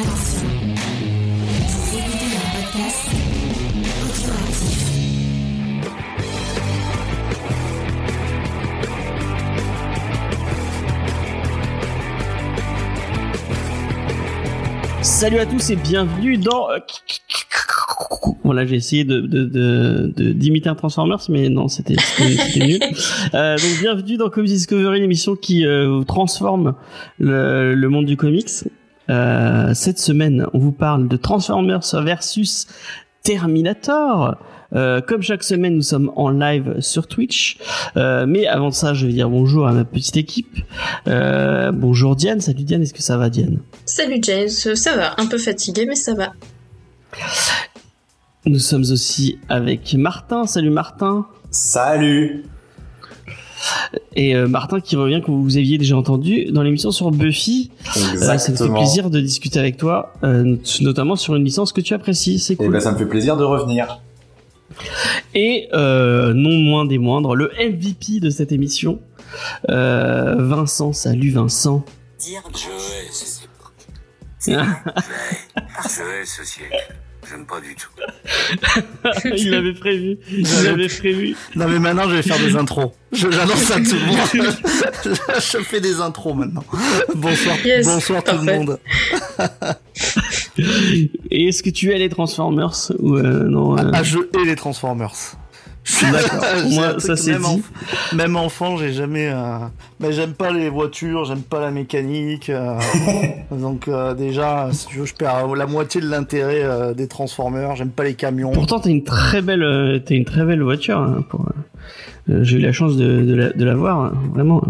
Attention, vous écoutez un podcast audioactif. Salut à tous et bienvenue dans. Voilà, j'ai essayé de de de de- d'imiter un Transformers, mais non, c'était c'était c'était nul. Euh, donc bienvenue dans Comics Discovery, l'émission qui euh, transforme le, le monde du comics. Euh, cette semaine, on vous parle de Transformers versus Terminator. Euh, comme chaque semaine, nous sommes en live sur Twitch. Euh, mais avant ça, je vais dire bonjour à ma petite équipe. Euh, bonjour Diane. Salut Diane, est-ce que ça va Diane? Salut James, ça va, un peu fatigué mais ça va. Nous sommes aussi avec Martin. Salut Martin. Salut Et euh, Martin qui revient que vous aviez déjà entendu dans l'émission sur Buffy. Euh, ça me fait plaisir de discuter avec toi, euh, notamment sur une licence que tu apprécies. C'est Et cool. ben ça me fait plaisir de revenir. Et euh, non moins des moindres, le MVP de cette émission, euh, Vincent. Salut Vincent. Je hais ces époques. Je hais ce siècle. J'aime pas du tout. Il l'avait prévu. Il l'avait prévu. Non mais maintenant je vais faire des intros. Je- J'annonce à tout le monde. je fais des intros maintenant. Bonsoir, Yes, bonsoir tout le monde. Et est-ce que tu es les Transformers ou euh, non euh, Ah, je hais les Transformers. D'accord. Moi, ça, c'est même, dit. même enfant, j'ai jamais. euh, Mais j'aime pas les voitures, j'aime pas la mécanique. euh, Donc euh, déjà, si tu veux, je perds la moitié de l'intérêt euh, des Transformers. J'aime pas les camions. Pourtant, t'as une très belle, t'as une très belle voiture. hein, pour, J'ai eu la chance de, de, la, de la voir, hein, vraiment.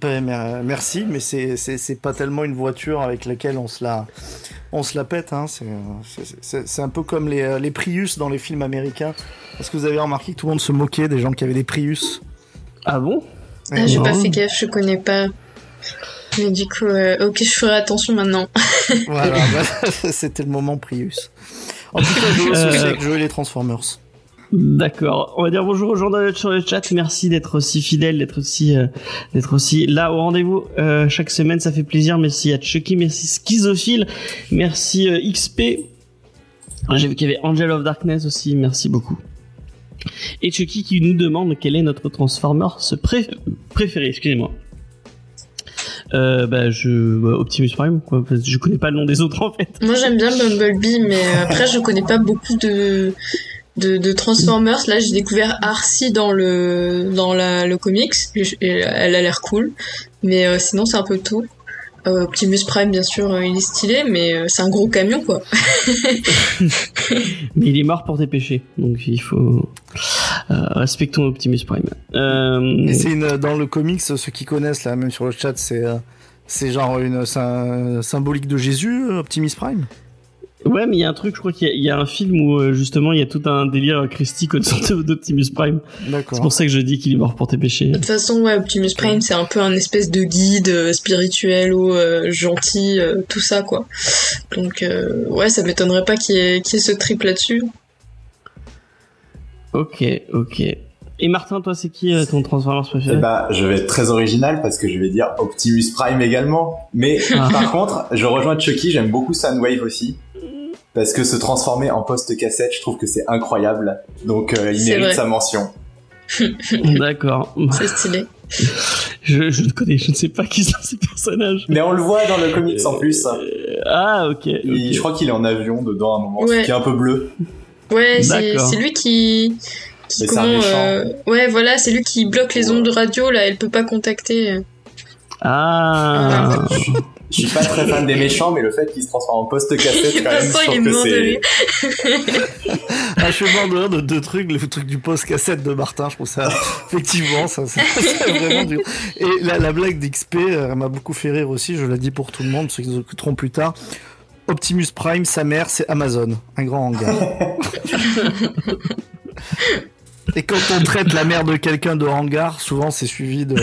Ben, mer- merci, mais c'est c'est c'est pas tellement une voiture avec laquelle on se la on se la pète. Hein. C'est un peu comme les euh, les Prius dans les films américains. Est-ce que vous avez remarqué que tout le monde se moquait des gens qui avaient des Prius? Ah bon? Ah, j'ai pas fait gaffe, je connais pas. Mais du coup, euh, ok, je ferai attention maintenant. Voilà, c'était le moment Prius. En tout cas, je Euh, les Transformers. D'accord. On va dire bonjour aux gens sur le chat. Merci d'être aussi fidèles, d'être aussi, euh, d'être aussi là au rendez-vous euh, chaque semaine. Ça fait plaisir. Merci à Chucky, merci Schizophile, merci euh, XP. J'ai vu qu'il y avait Angel of Darkness aussi. Merci beaucoup. Et Chucky qui nous demande quel est notre Transformer pré- préféré. Excusez-moi. Euh, bah je bah, Optimus Prime quoi parce je connais pas le nom des autres en fait. Moi j'aime bien Bumblebee, mais après je connais pas beaucoup de de, de Transformers. Là j'ai découvert Arcee dans le dans la, le comics. Et elle a l'air cool, mais euh, sinon c'est un peu tout. Euh, Optimus Prime bien sûr euh, il est stylé, mais euh, c'est un gros camion quoi. Mais il est mort pour tes péchés, donc il faut euh, respectons Optimus Prime. Euh, une dans le comics, ceux qui connaissent là, même sur le chat, c'est euh, c'est genre une un symbolique de Jésus, Optimus Prime? Ouais, mais il y a un truc, je crois qu'il y, a- il y a un film où euh, justement il y a tout un délire christique autour de- d'Optimus Prime. C'est pour ça que je dis qu'il est mort pour tes péchés. De toute façon, ouais, Optimus Prime, c'est un peu un espèce de guide euh, spirituel ou euh, gentil, euh, tout ça, quoi. Donc, euh, ouais, ça m'étonnerait pas qu'il y, y ait ce trip là-dessus. Ok, ok. Et Martin, toi, c'est qui euh, ton Transformers préféré? Bah je vais être très original parce que je vais dire Optimus Prime également. Mais Ah. par contre, je rejoins Chucky, j'aime beaucoup Soundwave aussi. Parce que se transformer en poste cassette, je trouve que c'est incroyable. Donc euh, il mérite vrai. sa mention. D'accord. C'est stylé. Je, je ne connais, je ne sais pas qui sont ces personnages. Mais on le voit dans le comics en plus. Euh, ah, ok. Il- je crois qu'il est en avion dedans à un moment, Ouais. qui est un peu bleu. Ouais, c'est lui qui... qui Mais c'est un comment, méchant. euh, Ouais, voilà, c'est lui qui bloque les ondes de radio, là, elle peut pas contacter. Ah. Je suis pas très fan des méchants, mais le fait qu'il se transforme en poste cassette, quand même, je trouve que c'est... Ah, je suis mort de rire de deux trucs, le truc du post cassette de Martin, je trouve ça effectivement ça, ça- c'est vraiment dur. Et la, la blague d'XP euh, elle m'a beaucoup fait rire aussi, je la dis pour tout le monde, ceux qui nous écouteront plus tard. Optimus Prime, sa mère, c'est Amazon, un grand hangar. Et quand on traite la mère de quelqu'un de hangar, souvent c'est suivi de,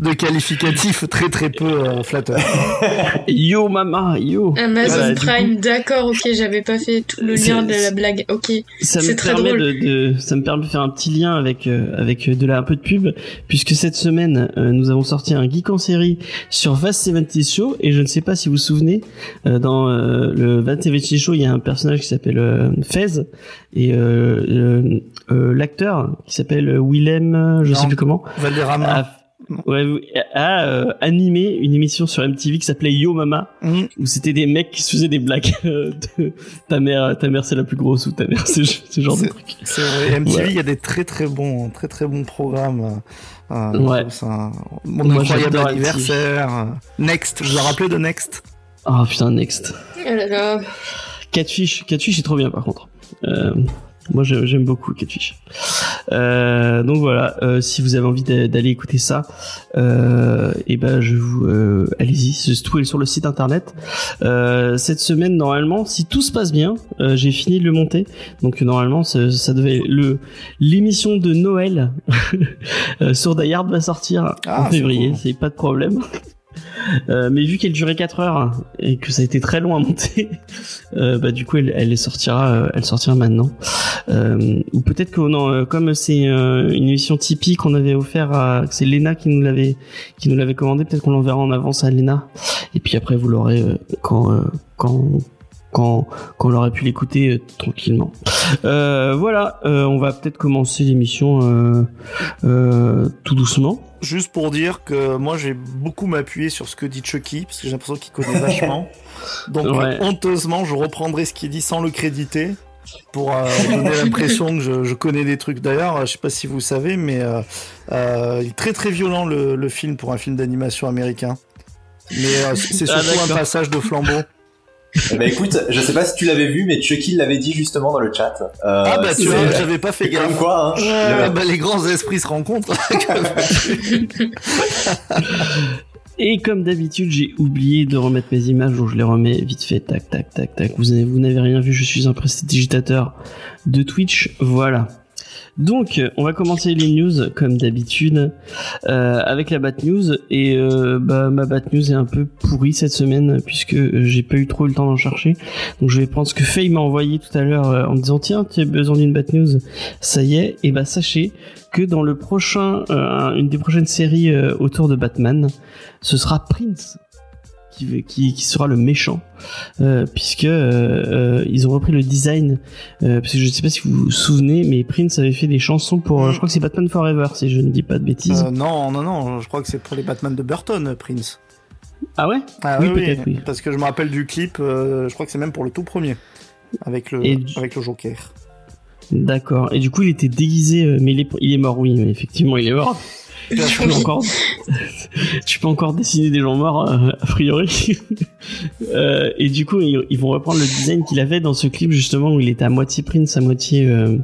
de qualificatifs très très peu euh, flatteurs. Yo mama, yo. Amazon Voilà, Prime, d'accord, ok, j'avais pas fait tout le lien de la blague, ok. Ça me C'est très permet drôle. de, de- ça me permet de faire un petit lien avec euh, avec de la un peu de pub puisque cette semaine euh, nous avons sorti un geek en série sur Vast 70 Show et je ne sais pas si vous vous souvenez euh, dans euh, le Vast 70 Show il y a un personnage qui s'appelle euh, Fez et euh, euh, euh, l'acteur qui s'appelle Willem euh, je Non. sais plus comment Valderrama. a, ouais, a euh, animé une émission sur MTV qui s'appelait Yo Mama Mhm. où c'était des mecs qui se faisaient des blagues euh, de ta mère ta mère c'est la plus grosse ou ta mère c'est ce genre de C'est- truc C'est vrai. MTV, il Ouais. y a des très très bons, très très bons programmes. euh, euh, Ouais. ça. Mon Moi, incroyable anniversaire. euh, Next, vous vous rappelez de Next oh putain next Oh là là. Catfish Catfish c'est trop bien par contre euh, moi j'ai- j'aime beaucoup Catfish. Euh, donc voilà euh, si vous avez envie d'a- d'aller écouter ça euh, et ben je vous euh, allez-y. Tout est sur le site internet. Euh, cette semaine normalement si tout se passe bien euh, j'ai fini de le monter. Donc normalement ça, ça devait le l'émission de Noël sur Die Hard va sortir Ah, en c'est février cool. c'est pas de problème Euh, mais vu qu'elle durait 4 heures et que ça a été très long à monter, euh, bah du coup elle, sortira, euh, elle sortira maintenant. Ou peut-être que non, comme c'est une émission Tipeee qu'on avait offert à, c'est Lena qui nous l'avait, qui nous l'avait commandé, peut-être qu'on l'enverra en avance à Lena. Et puis après vous l'aurez quand, quand, quand, quand on aurait pu l'écouter euh, tranquillement. Euh, voilà, euh, on va peut-être commencer l'émission tout doucement. Juste pour dire que moi j'ai beaucoup m'appuyé sur ce que dit Chucky, parce que j'ai l'impression qu'il connaît vachement. Donc Ouais. honteusement, je reprendrai ce qu'il dit sans le créditer. Pour euh, donner l'impression que je, je connais des trucs. D'ailleurs, je sais pas si vous savez, mais euh, euh, il est très très violent le, le film pour un film d'animation américain. Mais c'est Ah, surtout un passage de flambeau. Bah écoute, je sais pas si tu l'avais vu, mais Chucky l'avait dit justement dans le chat. Euh, ah bah tu vois, j'avais pas fait c'est comme gaffe. quoi, hein. Ouais, Le- bah, les grands esprits se rencontrent. Et comme d'habitude, j'ai oublié de remettre mes images, donc je les remets vite fait, tac, tac, tac, tac. Vous avez- vous n'avez rien vu, je suis un prestidigitateur de Twitch, voilà. Donc, on va commencer les news comme d'habitude euh, avec la bad news et euh, bah ma bad news est un peu pourrie cette semaine puisque j'ai pas eu trop le temps d'en chercher. Donc je vais prendre ce que Faye m'a envoyé tout à l'heure euh, en me disant tiens tu as besoin d'une bad news. Ça y est et bah sachez que dans le prochain euh, une des prochaines séries euh, autour de Batman, ce sera Prince qui, qui, qui sera le méchant euh, puisque euh, euh, ils ont repris le design euh, parce que je sais pas si vous vous souvenez mais Prince avait fait des chansons pour je crois que c'est Batman Forever si je ne dis pas de bêtises non, non, non, je crois que c'est pour les Batman de Burton, Prince. ah ouais? Ah Oui, oui, oui, peut-être, oui. Parce que je me rappelle du clip, je crois que c'est même pour le tout premier. Avec le, Et avec le Joker. d'accord et du coup il était déguisé mais il est, il est mort oui mais effectivement il est mort tu peux encore tu peux encore dessiner des gens morts euh, a priori. Euh, et du coup ils, ils vont reprendre le design qu'il avait dans ce clip justement où il était à moitié Prince à moitié euh,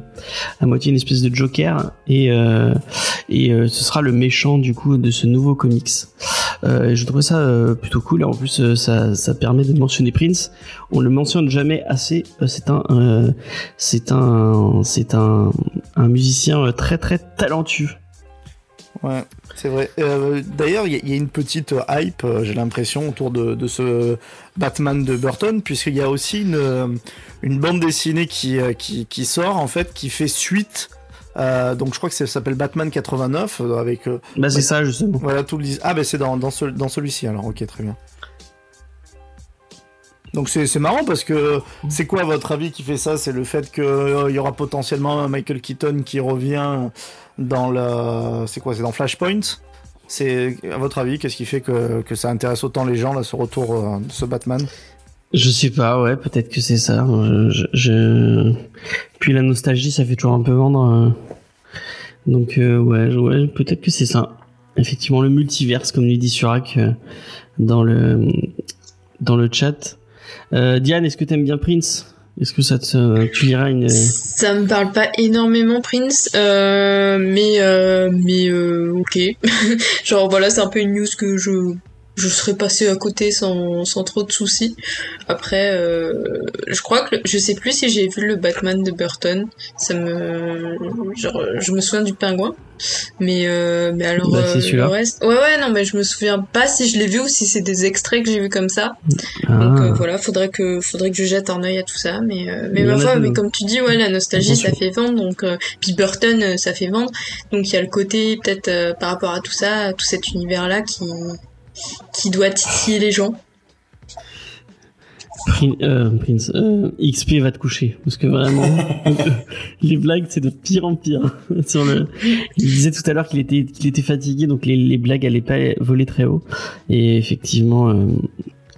à moitié une espèce de Joker. Et euh, et euh, ce sera le méchant du coup de ce nouveau comics. Euh, et je trouve ça euh, plutôt cool. Et en plus ça ça permet de mentionner Prince. On le mentionne jamais assez. C'est un euh, c'est un c'est un un musicien très très talentueux Ouais, c'est vrai. Euh, D'ailleurs, il y, a- il y a une petite hype, euh, j'ai l'impression, autour de, de ce Batman de Burton, puisqu'il y a aussi une, euh, une bande dessinée qui, euh, qui, qui sort, en fait, qui fait suite. Euh, donc je crois que ça s'appelle Batman 89, euh, avec euh, bah c'est ça justement Voilà tout le Ah ben c'est dans, dans, ce- dans celui-ci alors, ok très bien. Donc c'est marrant parce que c'est quoi votre avis qui fait ça? C'est le fait qu'il y aura potentiellement Michael Keaton qui revient dans le... C'est quoi? C'est dans Flashpoint? C'est à votre avis qu'est-ce qui fait que, que ça intéresse autant les gens là ce retour euh, de ce Batman? Je sais pas, ouais, peut-être que c'est ça. Je, Puis la nostalgie, ça fait toujours un peu vendre. euh. Donc euh, ouais, ouais, peut-être que c'est ça. Effectivement, le multiverse, comme lui dit Surak euh, dans le dans le chat. Euh, Diane, est-ce que t'aimes bien Prince? Est-ce que ça te, tu liras une Ça me parle pas énormément Prince, euh, mais euh, mais euh, ok. Genre voilà, c'est un peu une news que je je serais passé à côté sans, sans trop de soucis. Après, euh, je crois que le- je sais plus si j'ai vu le Batman de Burton. Ça me, genre, je me souviens du pingouin, mais euh, mais alors Bah, euh, le reste, ouais ouais non mais je me souviens pas si je l'ai vu ou si c'est des extraits que j'ai vu comme ça. Ah. Donc euh, voilà, faudrait que faudrait que je jette un œil à tout ça, mais euh, mais ma foi, mais comme tu dis, ouais, la nostalgie ça fait vendre, donc euh, puis Burton ça fait vendre, donc il y a le côté peut-être euh, par rapport à tout ça, tout cet univers là qui qui doit titiller les gens. Prin- euh, Prince, euh, XP va te coucher parce que vraiment les blagues c'est de pire en pire. Sur le, il disait tout à l'heure qu'il était qu'il était fatigué donc les, les blagues allaient pas voler très haut et effectivement euh,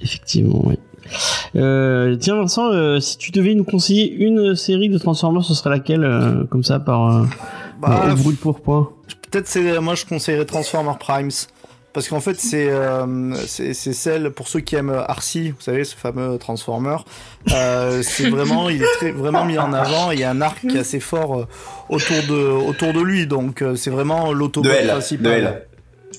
effectivement oui. Euh, tiens Vincent, euh, si tu devais nous conseiller une série de Transformers, ce serait laquelle euh, comme ça par euh, Bah, au brûle pour point? Peut-être c'est moi je conseillerais Transformer Primes parce qu'en fait c'est euh, c'est c'est celle pour ceux qui aiment Arcee, vous savez ce fameux Transformer. Euh, c'est vraiment il est très vraiment mis en avant. et Il y a un arc qui est assez fort euh, autour de autour de lui donc c'est vraiment l'autobot principal.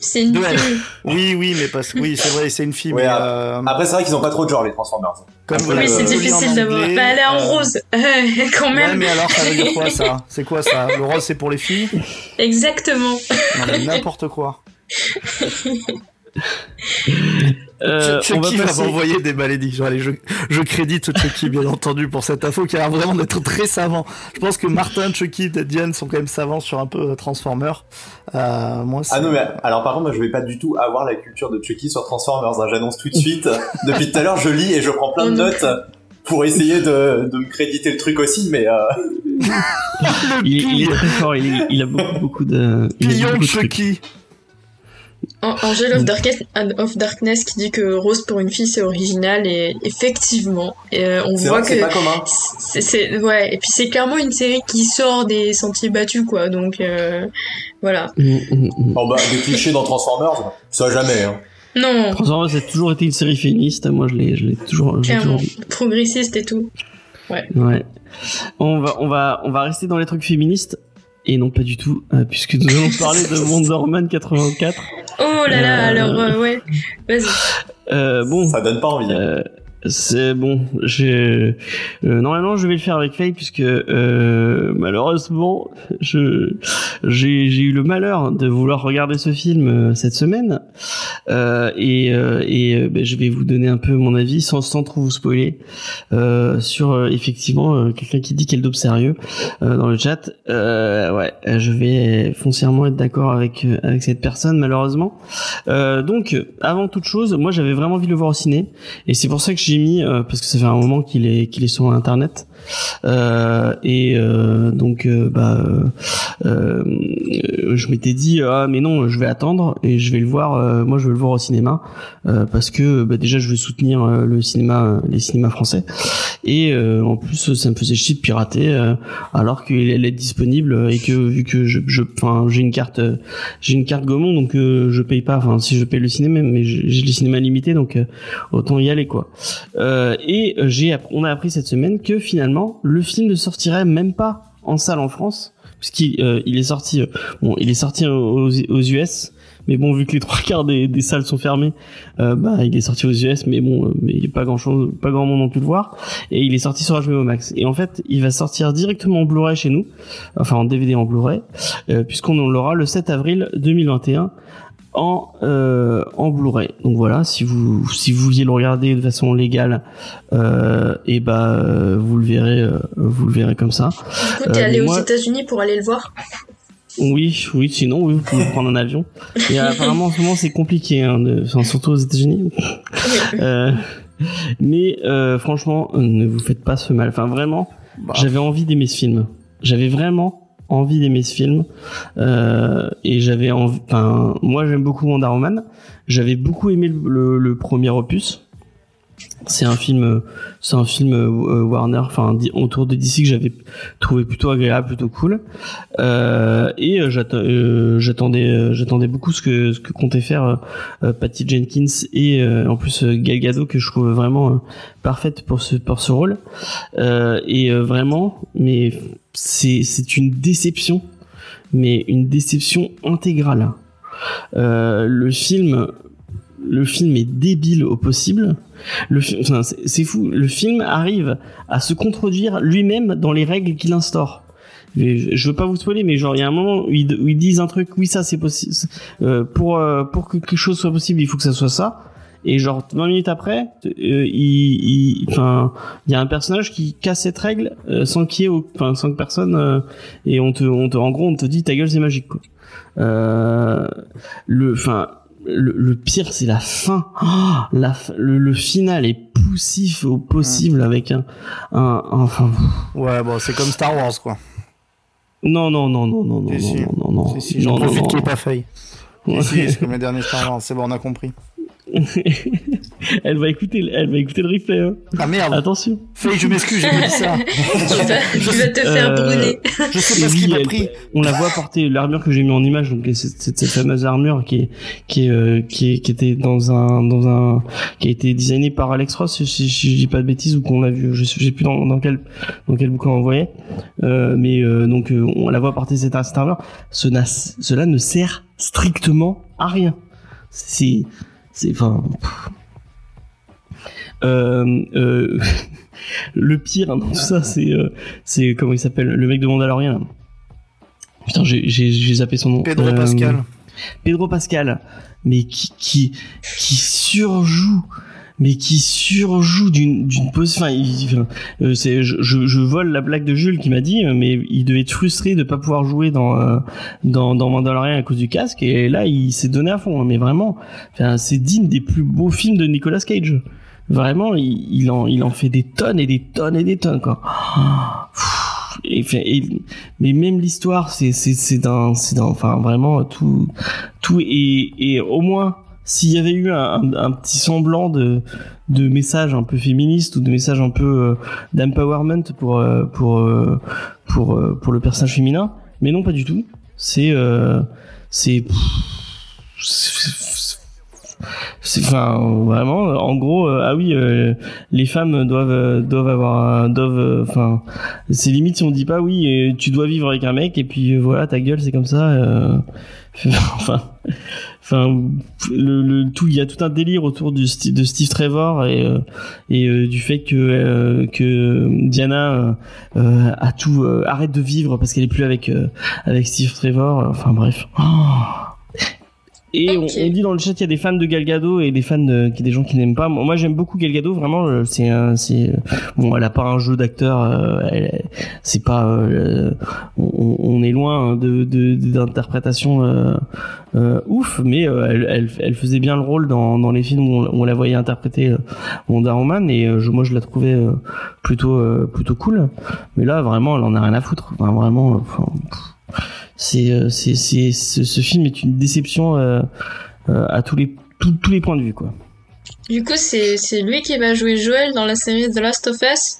C'est une fille. Oui oui mais parce que oui c'est vrai c'est une fille Ouais, mais euh, Après, c'est vrai qu'ils ont pas trop de genre, les Transformers. comme Oui, c'est difficile d'avoir. Bah, elle est en euh, rose, quand Ouais, même. mais alors ça veut dire quoi ça? C'est quoi ça? Le rose c'est pour les filles? Exactement. Non mais n'importe quoi. Euh, Chucky On va va passer. m'envoyer des malédictions. Allez, je, je crédite Chucky, bien entendu, pour cette info qui a l'air vraiment d'être très savant. Je pense que Martin, Chucky, et Diane sont quand même savants sur un peu euh, Transformer. Euh, moi, Ah non, mais alors par contre, moi je vais pas du tout avoir la culture de Chucky sur Transformers. hein, J'annonce tout de suite. Depuis tout à l'heure, je lis et je prends plein de non notes pour essayer de, de me créditer le truc aussi, mais euh, Il, il est très fort, il, a beaucoup beaucoup de. il a Pillon beaucoup de de trucs. Angel of Darkness, of Darkness qui dit que Rose pour une fille c'est original et effectivement, euh, on c'est voit vrai que c'est pas commun. c'est c'est- ouais et puis c'est clairement une série qui sort des sentiers battus quoi donc euh, voilà Mm, mm, mm. Bon bah, des clichés dans Transformers, ça jamais. Hein. non Transformers, a toujours été une série féministe. Moi, je l'ai, je l'ai toujours, toujours progressiste et tout Ouais. On va, on va, on va rester dans les trucs féministes. Et non, pas du tout, euh, puisque nous allons parler de Wonder Woman 84. oh là là Euh, alors euh, ouais vas-y Euh, bon, Ça donne pas envie. C'est bon. Je, euh, normalement, je vais le faire avec Faye, puisque euh, malheureusement, je, j'ai, j'ai eu le malheur de vouloir regarder ce film euh, cette semaine, euh, et, euh, et ben, je vais vous donner un peu mon avis sans, sans trop vous spoiler sur effectivement quelqu'un qui dit qu'elle dope sérieux dans le chat. Ouais, je vais foncièrement être d'accord avec avec cette personne malheureusement. Donc, avant toute chose, moi j'avais vraiment envie de le voir au ciné, et c'est pour ça que j'ai euh, parce que ça fait un moment qu'il est qu'il est sur internet. Euh, et euh, donc euh, bah je m'étais dit ah mais non je vais attendre et je vais le voir moi je vais le voir au cinéma parce que bah, déjà je veux soutenir le cinéma les cinémas français. Et en plus ça me faisait chier de pirater alors qu'il être disponible et que vu que je je enfin j'ai une carte j'ai une carte Gaumont donc euh, je paye pas. Enfin si je paye le cinéma mais j'ai le cinéma limité donc euh, autant y aller quoi. Euh, et j'ai on a appris cette semaine que finalement le film ne sortirait même pas en salle en France puisqu'il euh, est sorti euh, bon il est sorti aux, US mais bon vu que les trois quarts des, salles sont fermées euh, bah il est sorti aux US mais bon mais il y a pas grand chose pas grand monde non plus le voir et il est sorti sur HBO Max. Et en fait il va sortir directement en Blu-ray chez nous enfin en DVD en Blu-ray puisqu'on l'aura le 7 avril 2021 en euh, en Blu-ray. Donc voilà, si vous si vous vouliez le regarder de façon légale, euh, et bah euh, vous le verrez euh, vous le verrez comme ça. du coup t'es Euh, allé mais aux moi- États-Unis pour aller le voir? Oui, oui, sinon oui, vous pouvez prendre un avion. Et apparemment en ce moment c'est compliqué, hein, de, enfin, surtout aux États-Unis. Euh, mais euh, franchement, ne vous faites pas ce mal. Enfin vraiment, Bah, j'avais envie d'aimer ce film. J'avais vraiment envie d'aimer ce film euh, et j'avais enfin moi j'aime beaucoup Wonder Woman. J'avais beaucoup aimé le premier opus c'est un film euh, c'est un film euh, Warner enfin autour de DC que j'avais trouvé plutôt agréable plutôt cool euh, et euh, euh, j'attendais euh, j'attendais beaucoup ce que ce que comptait faire euh, euh, Patty Jenkins et euh, en plus euh, Gal Gadot que je trouve vraiment euh, parfaite pour ce pour ce rôle euh, et euh, vraiment mais c'est c'est une déception mais une déception intégrale euh, le film le film est débile au possible. Le, fi- enfin, c'est fou. Le film arrive à se contredire lui-même dans les règles qu'il instaure. Je veux pas vous spoiler, mais genre il y a un moment où ils, disent un truc, oui ça c'est possible. Euh, pour euh, pour que quelque chose soit possible, il faut que ça soit ça. Et genre 20 minutes après, euh, il, enfin, il y a un personnage qui casse cette règle euh, sans qu'il y ait, enfin, sans que personne. euh, et on te, on te, en gros, on te dit ta gueule c'est magique quoi. Euh, le, enfin, le, le pire c'est la fin. Oh, la, le, le final est poussif au possible avec un, un, enfin. Ouais, bon, c'est comme Star Wars, quoi. Non, non, non, non, non, non, Si, si. non, non, non, Si, j'en non, profite non. qu'il est pas fait. Ouais. Si, si, c'est comme les derniers Star Wars, c'est bon, on a compris. elle va écouter, elle va écouter le replay. Hein. Ah merde, Attention. Faye, je m'excuse, j'ai pas dit ça. tu vas, tu vas te faire Euh, brûler. Je sais pas ce Oui, qu'il m'a elle- pris. on la voit porter l'armure que j'ai mis en image, donc cette fameuse armure qui est qui est euh, qui, est, qui était dans un dans un qui a été designée par Alex Ross, si, si je dis pas de bêtises ou qu'on l'a vu, je sais je sais plus dans, dans quel dans quel bouquin on voyait, euh, mais euh, donc euh, on la voit porter cette, cette armure. Ce n'a- cela ne sert strictement à rien. C'est c'est enfin. Euh, euh, le pire dans tout ça, c'est euh, c'est comment il s'appelle le mec de Mandalorian. là. Putain, j'ai zappé son nom. Pedro Euh, Pascal. Pedro Pascal, mais qui qui qui surjoue, mais qui surjoue d'une d'une pose. Enfin, euh, c'est je, je je vole la blague de Jules qui m'a dit, mais il devait être frustré de pas pouvoir jouer dans euh, dans dans Mandalorian à cause du casque et là il s'est donné à fond. hein, mais vraiment, c'est digne des plus beaux films de Nicolas Cage. Vraiment, il, il en il en fait des tonnes et des tonnes et des tonnes quoi. Et, et- mais même l'histoire, c'est c'est c'est d'un c'est d'un enfin vraiment tout tout et et au moins s'il y avait eu un, un, petit semblant de de message un peu féministe ou de message un peu euh, d'empowerment pour euh, pour euh, pour pour le personnage féminin, mais non pas du tout. C'est c'est enfin vraiment en gros ah oui les femmes doivent doivent avoir doivent enfin c'est limite si on dit pas oui tu dois vivre avec un mec et puis voilà ta gueule c'est comme ça enfin enfin le, le tout il y a tout un délire autour du de Steve Trevor et euh, et euh, du fait que euh, que Diana a tout arrête de vivre parce qu'elle est plus avec avec Steve Trevor. Enfin bref et on, on dit dans le chat qu'il y a des fans de Gal Gadot et des fans de, des gens qui n'aiment pas. Moi, j'aime beaucoup Gal Gadot. Vraiment, euh, c'est c'est euh, bon. Elle a pas un jeu d'acteur. euh, c'est pas. euh, on, on est loin de de- d'interprétation euh, euh, ouf, mais elle, elle elle faisait bien le rôle dans dans les films où on, où on la voyait interpréter euh, Wonder Woman et je, moi je la trouvais euh, plutôt euh, plutôt cool. Mais là, vraiment, elle en a rien à foutre. Enfin, vraiment. enfin, pff, c'est euh, c'est c'est ce, ce film est une déception euh, euh, à tous les tous, tous les points de vue quoi. Du coup, c'est c'est lui qui va jouer Joel dans la série The Last of Us.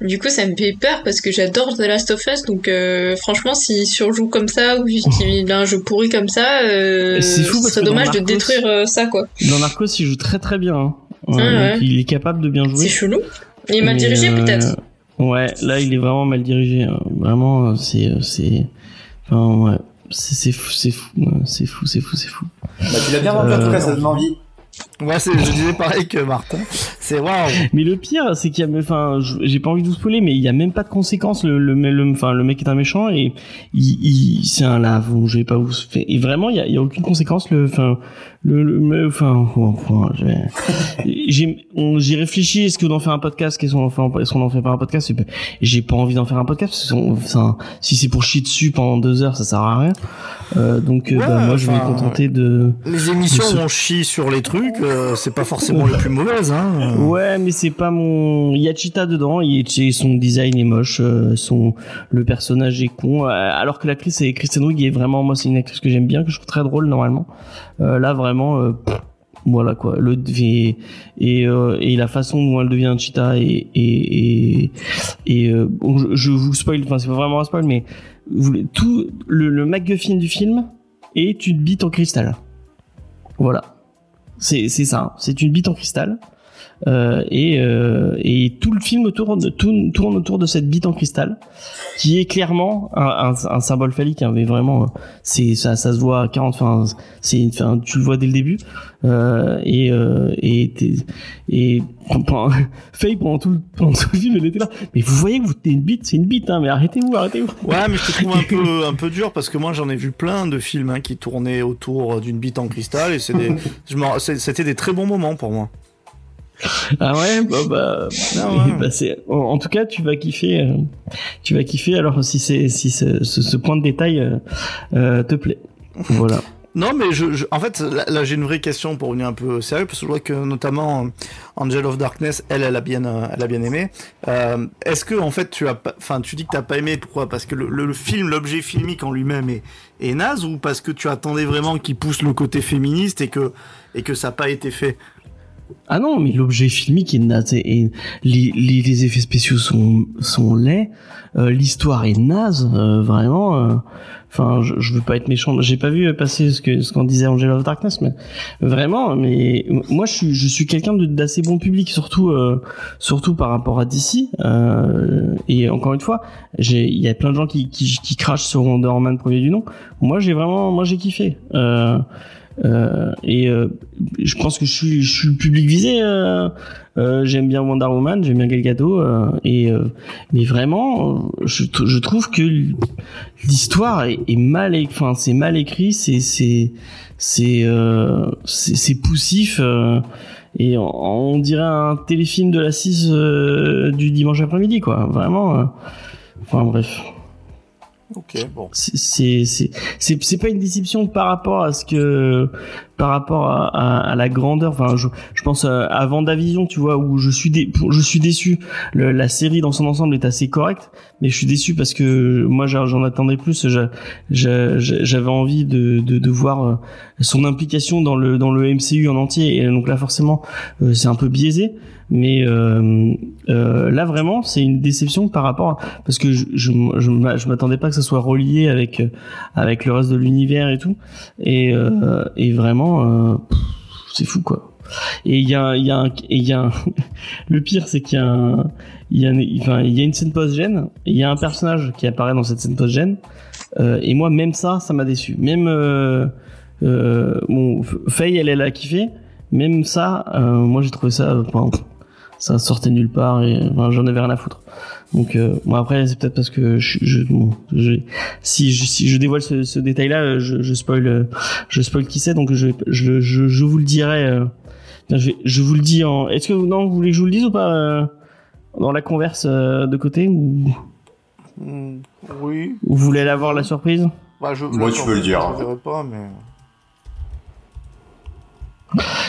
Du coup, ça me fait peur parce que j'adore The Last of Us, donc euh, franchement, s'il surjoue comme ça ou qu'il a un jeu pourri comme ça, euh, C'est serait dommage de détruire euh, ça, quoi. Dans Narcos, il joue très très bien. Hein. Ah ouais. donc il est capable de bien jouer. C'est chelou. Il est mal dirigé, peut-être. Ouais, là il est vraiment mal dirigé. hein. Vraiment, c'est c'est enfin ouais, c'est c'est fou, c'est fou, c'est fou, c'est fou, c'est fou. Bah, tu l'as bien vendu, en tout cas, ça donne envie. Ouais, c'est, je disais pareil que Martin. C'est waouh. Mais le pire, c'est qu'il y a, enfin, j'ai pas envie de vous spoiler, mais il y a même pas de conséquences. Le, le, le, enfin, le mec est un méchant et il, il c'est un lave. Je vais pas vous, et vraiment, il y a, il y a aucune conséquence. Le, enfin, le, le, enfin, oh, oh, je vais- j'ai, on- j'y réfléchis. Est-ce qu'on en fait un podcast? Qu'est-ce qu'on en fait Est-ce qu'on en fait pas un podcast? J'ai pas envie d'en faire un podcast. Parce que enfin, si c'est pour chier dessus pendant deux heures, ça sert à rien. Euh, donc, euh, Ouais, bah, moi, je vais me enfin, contenter de. Les émissions Mais ce- où on chie sur les trucs, euh, c'est pas forcément les plus mauvaises, hein. Ouais, mais c'est pas mon. Il y a Cheetah dedans. Son design est moche. euh, Son le personnage est con. euh, Alors que l'actrice c'est Kristen Wiig est vraiment moi c'est une actrice que j'aime bien que je trouve très drôle normalement. Là vraiment. Voilà quoi, le et et, et la façon dont elle devient un cheetah et et et, bon, je, vous spoil, enfin c'est pas vraiment un spoil, mais tout le, le MacGuffin du film est une bite en cristal. Voilà, c'est ça, hein. c'est une bite en cristal. Euh, et, euh, et tout le film tourne, tourne, tourne autour de cette bite en cristal, qui est clairement un, un, un symbole phallique. Hein, mais vraiment, c'est ça, ça se voit à 40. Enfin, c'est, enfin, tu le vois dès le début. Euh, et euh, et t'es- et pendant- Faye pendant tout, le, pendant tout le film, elle était là. Mais vous voyez que vous t'es une bite, c'est une bite, hein. Mais arrêtez-vous, arrêtez-vous. Ouais, mais je te trouve un peu, un peu dur parce que moi j'en ai vu plein de films hein, qui tournaient autour d'une bite en cristal et c'est des, je m'en- c'est- c'était des très bons moments pour moi. Ah ouais, bah, bah, Ah ouais. bah, en, en tout cas, tu vas kiffer, euh, tu vas kiffer. Alors si c'est, si ce, ce, point de détail euh, euh, te plaît, voilà. Non, mais je, je- en fait, là, là, j'ai une vraie question pour venir un peu sérieux, parce que je vois que notamment Angel of Darkness, elle, elle a bien, euh, elle a bien aimé. Euh, Est-ce que en fait, tu as, enfin, tu dis que t'as pas aimé, pourquoi? Parce que le, le- le film, l'objet filmique en lui-même est, est naze, ou parce que tu attendais vraiment qu'il pousse le côté féministe et que et que ça n'a pas été fait? Ah non, mais l'objet filmique est naze et, les, les, les effets spéciaux sont sont laids. Euh, L'histoire est naze, euh, vraiment. euh, Enfin, je, je veux pas être méchant. J'ai pas vu passer ce que ce qu'en disait Angel of Darkness, mais vraiment. Mais moi, je suis je suis quelqu'un d'assez bon public, surtout euh, surtout par rapport à DC. Euh, et encore une fois, il y a plein de gens qui qui, qui crachent sur Wonder Man premier du nom. Moi, j'ai vraiment moi j'ai kiffé. Euh, euh, et euh, je pense que je suis, je suis le public visé. Euh, euh, j'aime bien Wonder Woman, j'aime bien Gal Gadot, euh, et euh, mais vraiment, euh, je, je trouve que l'histoire est, est mal, enfin c'est mal écrit, c'est c'est c'est euh, c'est poussif. euh, et on, on dirait un téléfilm de la 6 euh, du dimanche après-midi, quoi. Vraiment. euh, enfin bref Ok, bon. c'est c'est pas une déception par rapport à ce que par rapport à, à, à la grandeur. Enfin je, je pense à, à Vendavision tu vois où je suis dé, je suis déçu. Le- la série dans son ensemble est assez correcte mais je suis déçu parce que moi j'en attendais plus. J'a- j'a- j'a- j'avais envie de, de de voir euh, son implication dans le dans le MCU en entier. Et donc là forcément euh, c'est un peu biaisé mais euh, euh, là vraiment c'est une déception par rapport à, parce que je je, je, m'a- je m'attendais pas que ça soit relié avec euh, avec le reste de l'univers et tout. Et euh, et vraiment euh, c'est fou quoi. Et il y a il y a un, et y a un- le pire c'est qu'il y a un, il y a une, enfin il y a une scène post gène et il y a un personnage qui apparaît dans cette scène post gène et moi même ça ça m'a déçu. Même euh, euh, bon Faye elle elle a kiffé. Même ça euh, moi j'ai trouvé ça enfin, ça sortait nulle part et enfin, j'en avais rien à foutre donc euh, bon après c'est peut-être parce que je, je, bon, je- si je si je dévoile ce, ce détail là je, je spoil euh, je spoil qui c'est donc je, je je je vous le dirai euh, je, je vous le dis en est-ce que non vous voulez que je vous le dise ou pas euh, dans la converse euh, de côté ou, oui. ou vous voulez avoir la surprise? Bah, je, Moi, tu peux le dire. Je dirais pas, mais.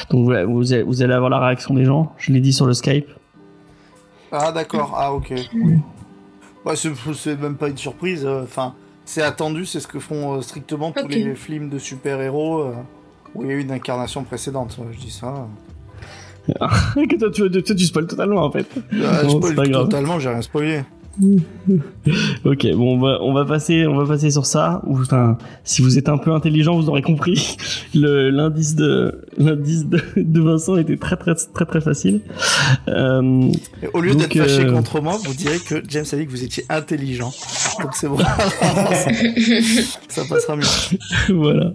Donc voilà, vous allez, vous allez avoir la réaction des gens je l'ai dit sur le Skype Ah d'accord, ah ok. Oui. Bah, c'est même pas une surprise. euh, Enfin, c'est attendu, c'est ce que font euh, strictement tous les films de super-héros euh, où il y a eu une incarnation précédente. ouais, je dis ça. que toi tu, toi, tu spoil totalement en fait Euh, Bon, spoil c'est pas grave. totalement, j'ai rien spoilé. Ok, bon, on va, on va passer, on va passer sur ça. Ou, enfin, si vous êtes un peu intelligent, vous aurez compris. Le l'indice de l'indice de, de Vincent était très très très très facile. Euh, Et au lieu Donc, d'être fâché euh, contre moi, vous direz que James a dit que vous étiez intelligent. Donc c'est bon. ça passera mieux. voilà.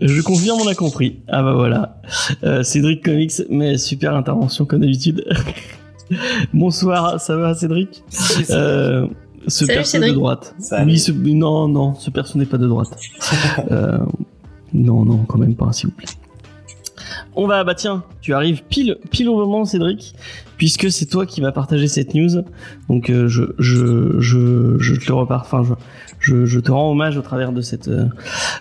Je confirme, on a compris. Ah bah voilà. Euh, Cédric Comics, mais super intervention comme d'habitude. Bonsoir, ça va Cédric euh, Ce Salut, perso de droite. Salut. Oui, ce- non, non, ce perso n'est pas de droite. Euh, non, non, quand même pas, s'il vous plaît. On va, bah tiens, tu arrives pile, pile au moment, Cédric, puisque c'est toi qui vas partager cette news. Donc, euh, je, je, je, je te le repars. Je, te rends hommage au travers de cette. euh,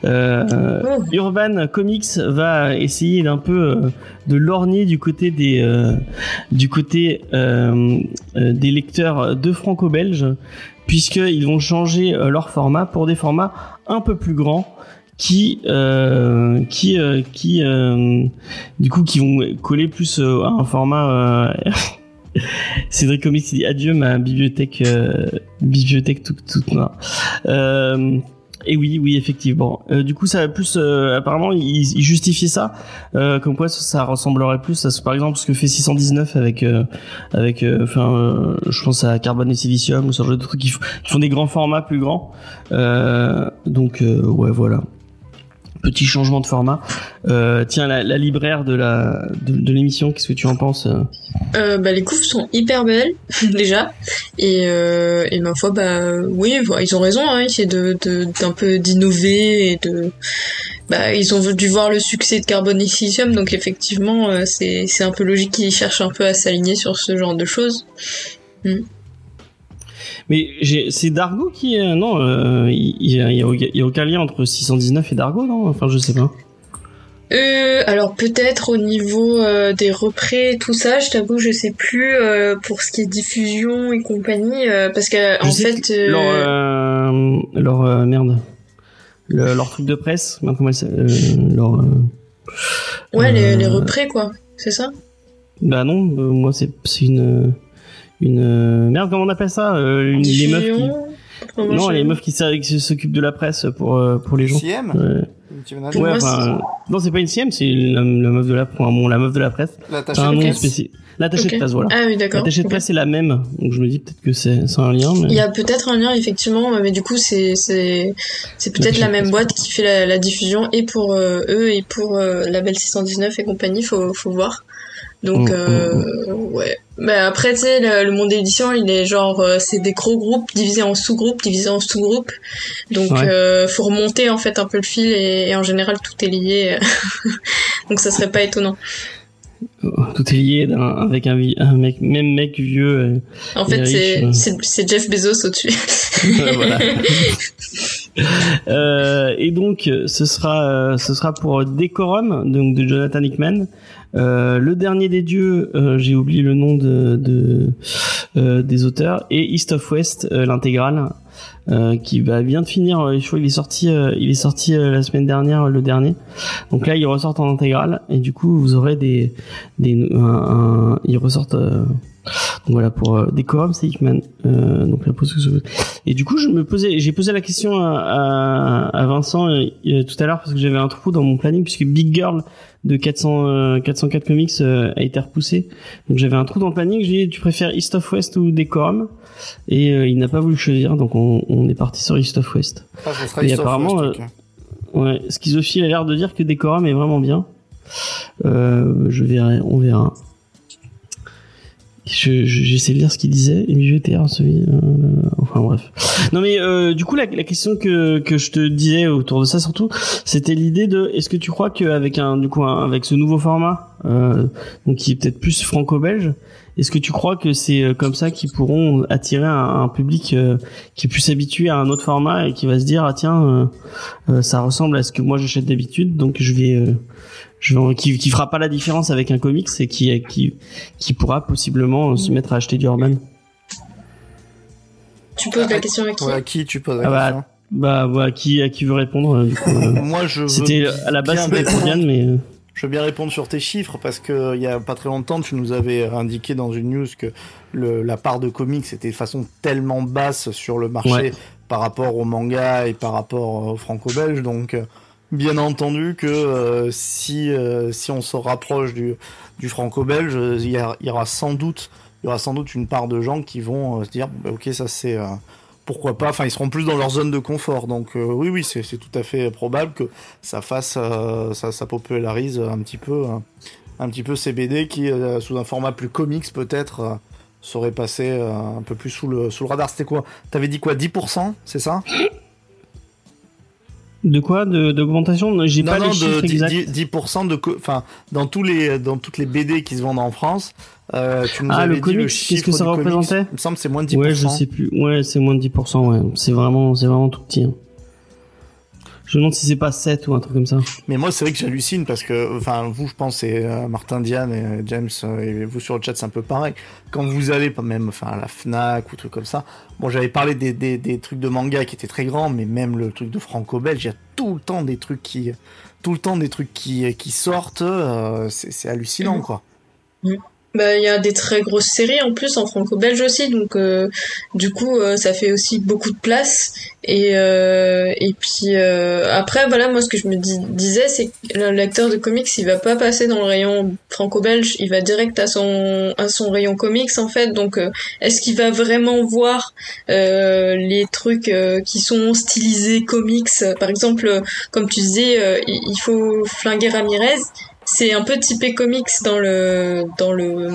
euh. Urban Comics va essayer d'un peu de lorgner du côté des, du côté des lecteurs de franco-belge, puisqu'ils vont changer leur format pour des formats un peu plus grands qui euh, qui euh, qui euh, du coup qui vont coller plus euh, à un format euh, Cédric Comics dit adieu ma bibliothèque euh, bibliothèque toute toute noire. Et oui, oui, effectivement. Du coup, ça va plus. apparemment, ils, ils justifient ça, comme quoi ça, ressemblerait plus à, ce- par exemple, ce que fait 619 avec, avec, enfin, je pense à Carbone et Silicium ou ce genre de trucs qui, qui font des grands formats plus grands. Donc, ouais, voilà. Petit changement de format. Euh, tiens, la, la libraire de l'émission, qu'est-ce que tu en penses euh Euh, bah, les couves sont hyper belles déjà. Et, ma foi bah oui ils ont raison hein, essayer de d'un peu d'innover et de bah ils ont dû voir le succès de Silicium donc effectivement c'est c'est un peu logique qu'ils cherchent un peu à s'aligner sur ce genre de choses Mais c'est Dargo qui est non, euh, il il y, a, y a- il y a aucun lien entre 619 et Dargo, non? Enfin, je sais pas. Euh, alors peut-être au niveau euh, des représ, tout ça, je t'avoue, je sais plus euh, pour ce qui est diffusion et compagnie, euh, parce que en fait, leur leur merde, Le- leur truc de presse, comment elle leur ouais, les, les représ quoi, c'est ça? Bah non, moi c'est c'est une une euh, merde comment on appelle ça euh, une, les meufs qui non les meufs qui s'occupent de la presse pour euh, pour les gens. CM Ouais. Ouais, enfin, non, c'est pas une CM, c'est la, la meuf de la, enfin, bon, la meuf de la presse. L'attaché C'est un de nom presse. spécifique. L'attaché Ok. de presse, voilà. Ah oui, d'accord. L'attaché de presse c'est la même, donc je me dis peut-être que c'est c'est un lien. Mais... Il y a peut-être un lien effectivement, mais du coup c'est c'est c'est peut-être la même boîte qui fait la, la diffusion et pour euh, eux et pour euh, Label 619 et compagnie, faut faut voir. Donc Mm, euh, ouais. Mais après tu sais le, le monde d'édition, il est genre euh, c'est des gros groupes divisés en sous-groupes, divisés en sous-groupes. Donc Ouais. euh, faut remonter en fait un peu le fil et, et en général tout est lié. Donc ça serait pas étonnant. Tout est lié avec un, un mec, même mec vieux. euh, En fait c'est euh. Jeff Bezos au-dessus. voilà. Euh, et donc, ce sera, euh, ce sera pour Decorum, donc de Jonathan Hickman. Euh, le dernier des dieux, euh, j'ai oublié le nom de, de euh, des auteurs, et East of West, euh, l'intégrale, euh, qui va bien de finir. Je crois qu'il est sorti, il est sorti la semaine dernière, le dernier. Donc là, il ressort en intégrale, et du coup, vous aurez des, des, un, un- ils ressortent. Euh, donc voilà pour euh, Decorum, c'est Hickman. Euh, donc la pose que je- et du coup, je me posais, j'ai posé la question à, à, à Vincent euh, euh, tout à l'heure parce que j'avais un trou dans mon planning puisque Big Girl de 400, euh, 404 Comics euh, a été repoussé. Donc j'avais un trou dans le planning. J'ai dit, tu préfères East of West ou Decorum? Et euh, il n'a pas voulu choisir, donc on, on est parti sur East of West. Ah, ça sera Et East of apparemment, West, ok. Ouais, Schizophile a l'air de dire que Decorum est vraiment bien. Euh, je verrai, on verra. Je, je- j'essaie de lire ce qu'il disait. MJTR, celui. euh, enfin bref. Non mais euh, du coup la, la question que que je te disais autour de ça surtout, c'était l'idée de est-ce que tu crois qu'avec un du coup un- avec ce nouveau format, euh, donc qui est peut-être plus franco-belge, est-ce que tu crois que c'est euh, comme ça qu'ils pourront attirer un, un public euh, qui est plus habitué à un autre format et qui va se dire ah tiens euh, euh, ça ressemble à ce que moi j'achète d'habitude donc je vais euh, je vais qui, qui fera pas la différence avec un comics et qui qui qui pourra possiblement euh, se mettre à acheter du Urban. Tu poses la question à qui Ouais, à qui tu poses la Ah bah, question? Bah voilà qui à qui veut répondre euh, du coup, euh, Moi, je veux C'était à la base c'était pour. Diane mais euh, Je veux bien répondre sur tes chiffres parce que euh, il y a pas très longtemps, tu nous avais indiqué dans une news que le, la part de comics était de façon tellement basse sur le marché Ouais. par rapport au manga et par rapport au franco-belge. Donc, euh, bien entendu que euh, si euh, si on se rapproche du du franco-belge, euh, il y, aura sans doute il y aura sans doute une part de gens qui vont euh, se dire bah, ok ça c'est euh, pourquoi pas enfin ils seront plus dans leur zone de confort. Donc euh, oui oui c'est tout à fait probable que ça fasse euh, ça, popularise un petit peu euh, un petit peu ces BD qui euh, sous un format plus comics peut-être seraient passés euh, un peu plus sous le sous le radar. C'était quoi? T'avais dit quoi? 10% c'est ça? De quoi de d'augmentation? J'ai pas non les chiffres de 10%, exacts. 10% de co- enfin dans tous les dans toutes les BD qui se vendent en France euh, tu nous Ah, avais le comics, qu'est-ce que ça du comics. représentait? Il me semble que c'est moins de 10% Ouais, je sais plus. Ouais, c'est moins de 10%, ouais. C'est vraiment, c'est vraiment tout petit. hein. Je me demande si c'est pas 7 ou un truc comme ça. Mais moi, c'est vrai que j'hallucine parce que, enfin, vous, je pense, c'est euh, Martin Diane et euh, James, euh, et vous sur le chat, c'est un peu pareil. Quand vous allez, pas même, enfin, à la Fnac ou trucs comme ça. Bon, j'avais parlé des, des, des trucs de manga qui étaient très grands, mais même le truc de franco-belge, il y a tout le temps des trucs qui, tout le temps des trucs qui, qui sortent. euh, c'est hallucinant, quoi. Bah, il y a des très grosses séries en plus en franco-belge aussi, donc euh, du coup euh, ça fait aussi beaucoup de place. Et euh, et puis après voilà moi ce que je me dis- disais c'est que le lecteur de comics il va pas passer dans le rayon franco-belge, il va direct à son à son rayon comics en fait. Donc est-ce qu'il va vraiment voir euh, les trucs euh, qui sont stylisés comics? Par exemple euh, comme tu disais euh, il faut flinguer Ramirez c'est un peu typé comics dans le dans le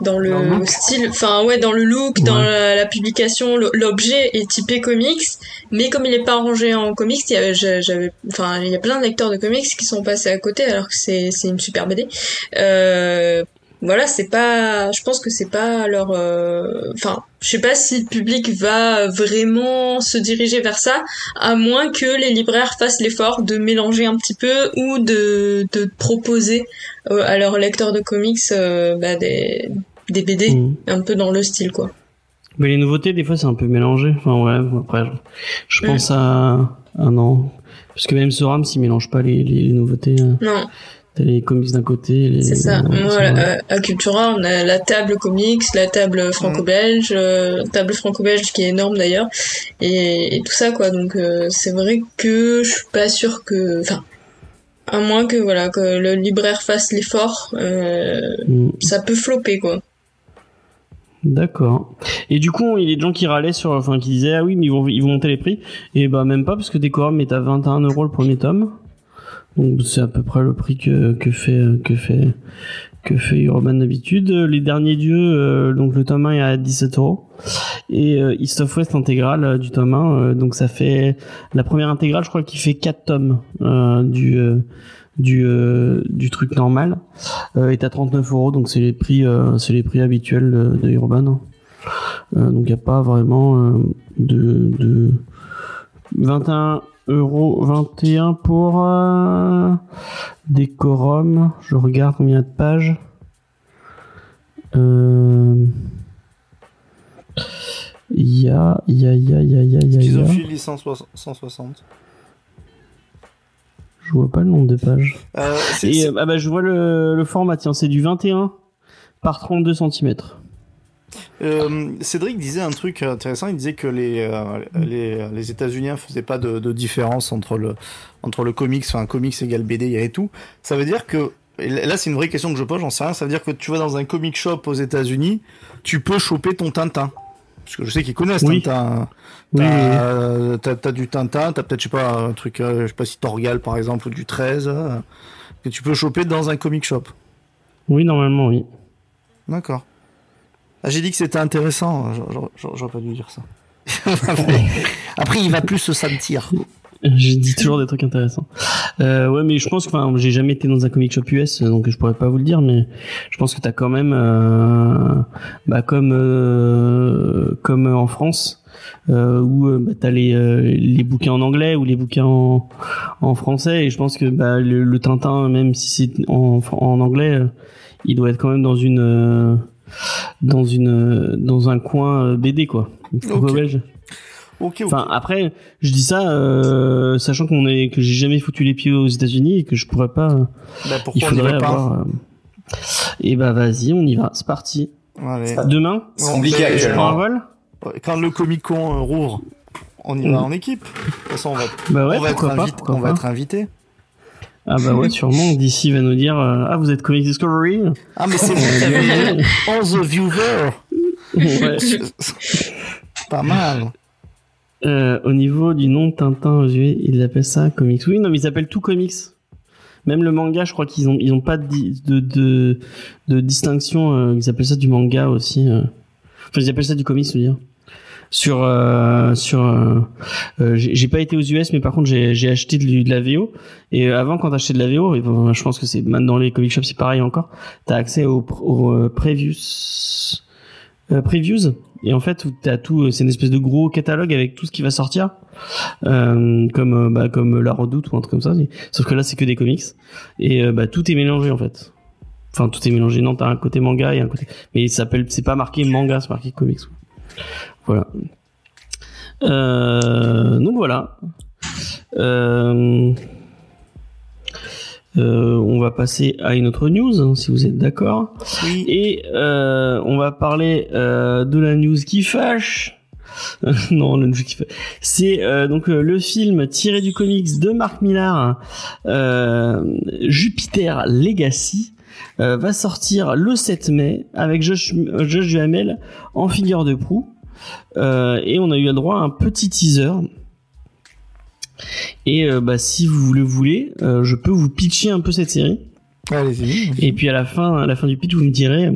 dans le style enfin ouais dans le look dans la, la publication. L'objet est typé comics mais comme il est pas rangé en comics il y avait j'avais enfin il y a plein de lecteurs de comics qui sont passés à côté alors que c'est c'est une super BD euh, voilà c'est pas je pense que c'est pas leur euh, enfin je sais pas si le public va vraiment se diriger vers ça à moins que les libraires fassent l'effort de mélanger un petit peu ou de, de proposer euh, à leurs lecteurs de comics euh, bah, des, des BD Mhm. un peu dans le style quoi. Mais les nouveautés, des fois, c'est un peu mélangé. Enfin, ouais, après, je, je pense à, ah non. Parce que même Soram s'il mélange pas les, les, les nouveautés. Non, T'as les comics d'un côté. Les, c'est ça. euh, Moi, vrai. à, à Cultura, on a la table comics, la table franco-belge, euh, table franco-belge qui est énorme d'ailleurs, et, et tout ça quoi. Donc euh, c'est vrai que je suis pas sûre que, enfin, à moins que voilà que le libraire fasse l'effort, euh, Mm. ça peut flopper quoi. D'accord. Et du coup, il y a des gens qui râlaient sur, enfin, qui disaient, ah oui, mais ils vont, ils vont monter les prix. Et bah, même pas, parce que Decorum est à 21 euros le premier tome. Donc, c'est à peu près le prix que, que fait, que Urban d'habitude. Les derniers dieux, euh, le tome 1 est à 17 euros. Et euh, East of West intégrale euh, du tome 1, euh, donc ça fait, la première intégrale, je crois qu'il fait 4 tomes, du, truc normal est à 39 euros donc c'est les prix c'est les prix habituels de, Urban Euh, donc il n'y a pas vraiment de, de 21 euros 21 pour euh, décorum je regarde combien de pages Euh, il y a il y a il y a il y a il y a il y a- il y a Schizophile 160. je vois pas le nombre de pages Euh, Et euh, ah bah, je vois le, le format, tiens, c'est du 21 par 32 cm. Euh, Cédric disait un truc intéressant. Il disait que les euh, les, les États-Unis ne faisaient pas de, de différence entre le entre le comics, enfin comics égale BD, il y avait tout. Ça veut dire que et là c'est une vraie question que je pose, j'en sais rien. Ça veut dire que tu vas dans un comic shop aux États-Unis, tu peux choper ton Tintin. Parce que je sais qu'ils connaissent Oui. Tintin. Oui, T'as euh, t'as- t'as du Tintin, t'as peut-être je sais pas un truc, euh, je sais pas si Torgal par exemple ou du 13 euh, que tu peux choper dans un comic shop. Oui, normalement, oui. D'accord. Ah, j'ai dit que c'était intéressant. J'aurais- pas dû dire ça. Après, il va plus se sentir. J'ai dit toujours des trucs intéressants. Euh, ouais, mais je pense que, enfin, j'ai jamais été dans un comic shop US, donc je pourrais pas vous le dire, mais je pense que t'as quand même, euh, bah, comme, euh, comme en France, euh, où euh, bah, t'as les, euh, les bouquins en anglais ou les bouquins en, en français, et je pense que bah, le, le Tintin, même si c'est en, en anglais, il doit être quand même dans une, euh, dans une, euh, dans un coin euh, BD quoi. Franco-belge. Ok, ok. Enfin après, je dis ça euh, sachant qu'on est que j'ai jamais foutu les pieds aux États-Unis et que je pourrais pas. Bah, il pourquoi on y faudrait va pas avoir. Et bah vas-y, on y va, c'est parti. Allez. Demain, C'est compliqué actuellement. Quand le Comic Con euh, rouvre, on y va en équipe. De toute façon, on va, Bah ouais, on va, invité- on être invité. Ah bah ouais, sûrement. D'ici va nous dire euh, ah vous êtes Comic Discovery. Ah, mais c'est vous qui avez 11 viewers. Ouais. Pas mal. Euh, au niveau du nom Tintin aux US, ils appellent ça comics. Oui, non, mais ils appellent tout comics. Même le manga, je crois qu'ils ont ils ont pas de de de, de distinction. euh, ils appellent ça du manga aussi. Enfin, ils appellent ça du comics, je veux dire. Sur euh, sur euh, euh, j'ai pas été aux US, mais par contre j'ai acheté de, la VO. Et avant, quand t'achetais de la VO, bon, je pense que c'est maintenant les comic shops c'est pareil encore. T'as accès au, au euh, previews euh, previews. Et en fait t'as tout c'est une espèce de gros catalogue avec tout ce qui va sortir. Comme bah, comme la redoute ou un truc comme ça. Sauf que là c'est que des comics. Et bah tout est mélangé en fait. Enfin tout est mélangé. Non t'as un côté manga et un côté mais il s'appelle c'est pas marqué manga c'est marqué comics voilà euh, donc voilà euh, euh, on va passer à une autre news, hein, si vous êtes d'accord. Oui. Et euh, on va parler euh, de la news qui fâche. non, la news qui fâche. C'est donc le film tiré du comics de Mark Millar, Jupiter Legacy, va sortir le 7 mai avec Josh, Josh Duhamel en figure de proue. Euh, et on a eu le droit à un petit teaser. Et euh, bah, si vous le voulez, euh, je peux vous pitcher un peu cette série. Allez-y. Et puis à la fin, à la fin du pitch, vous me direz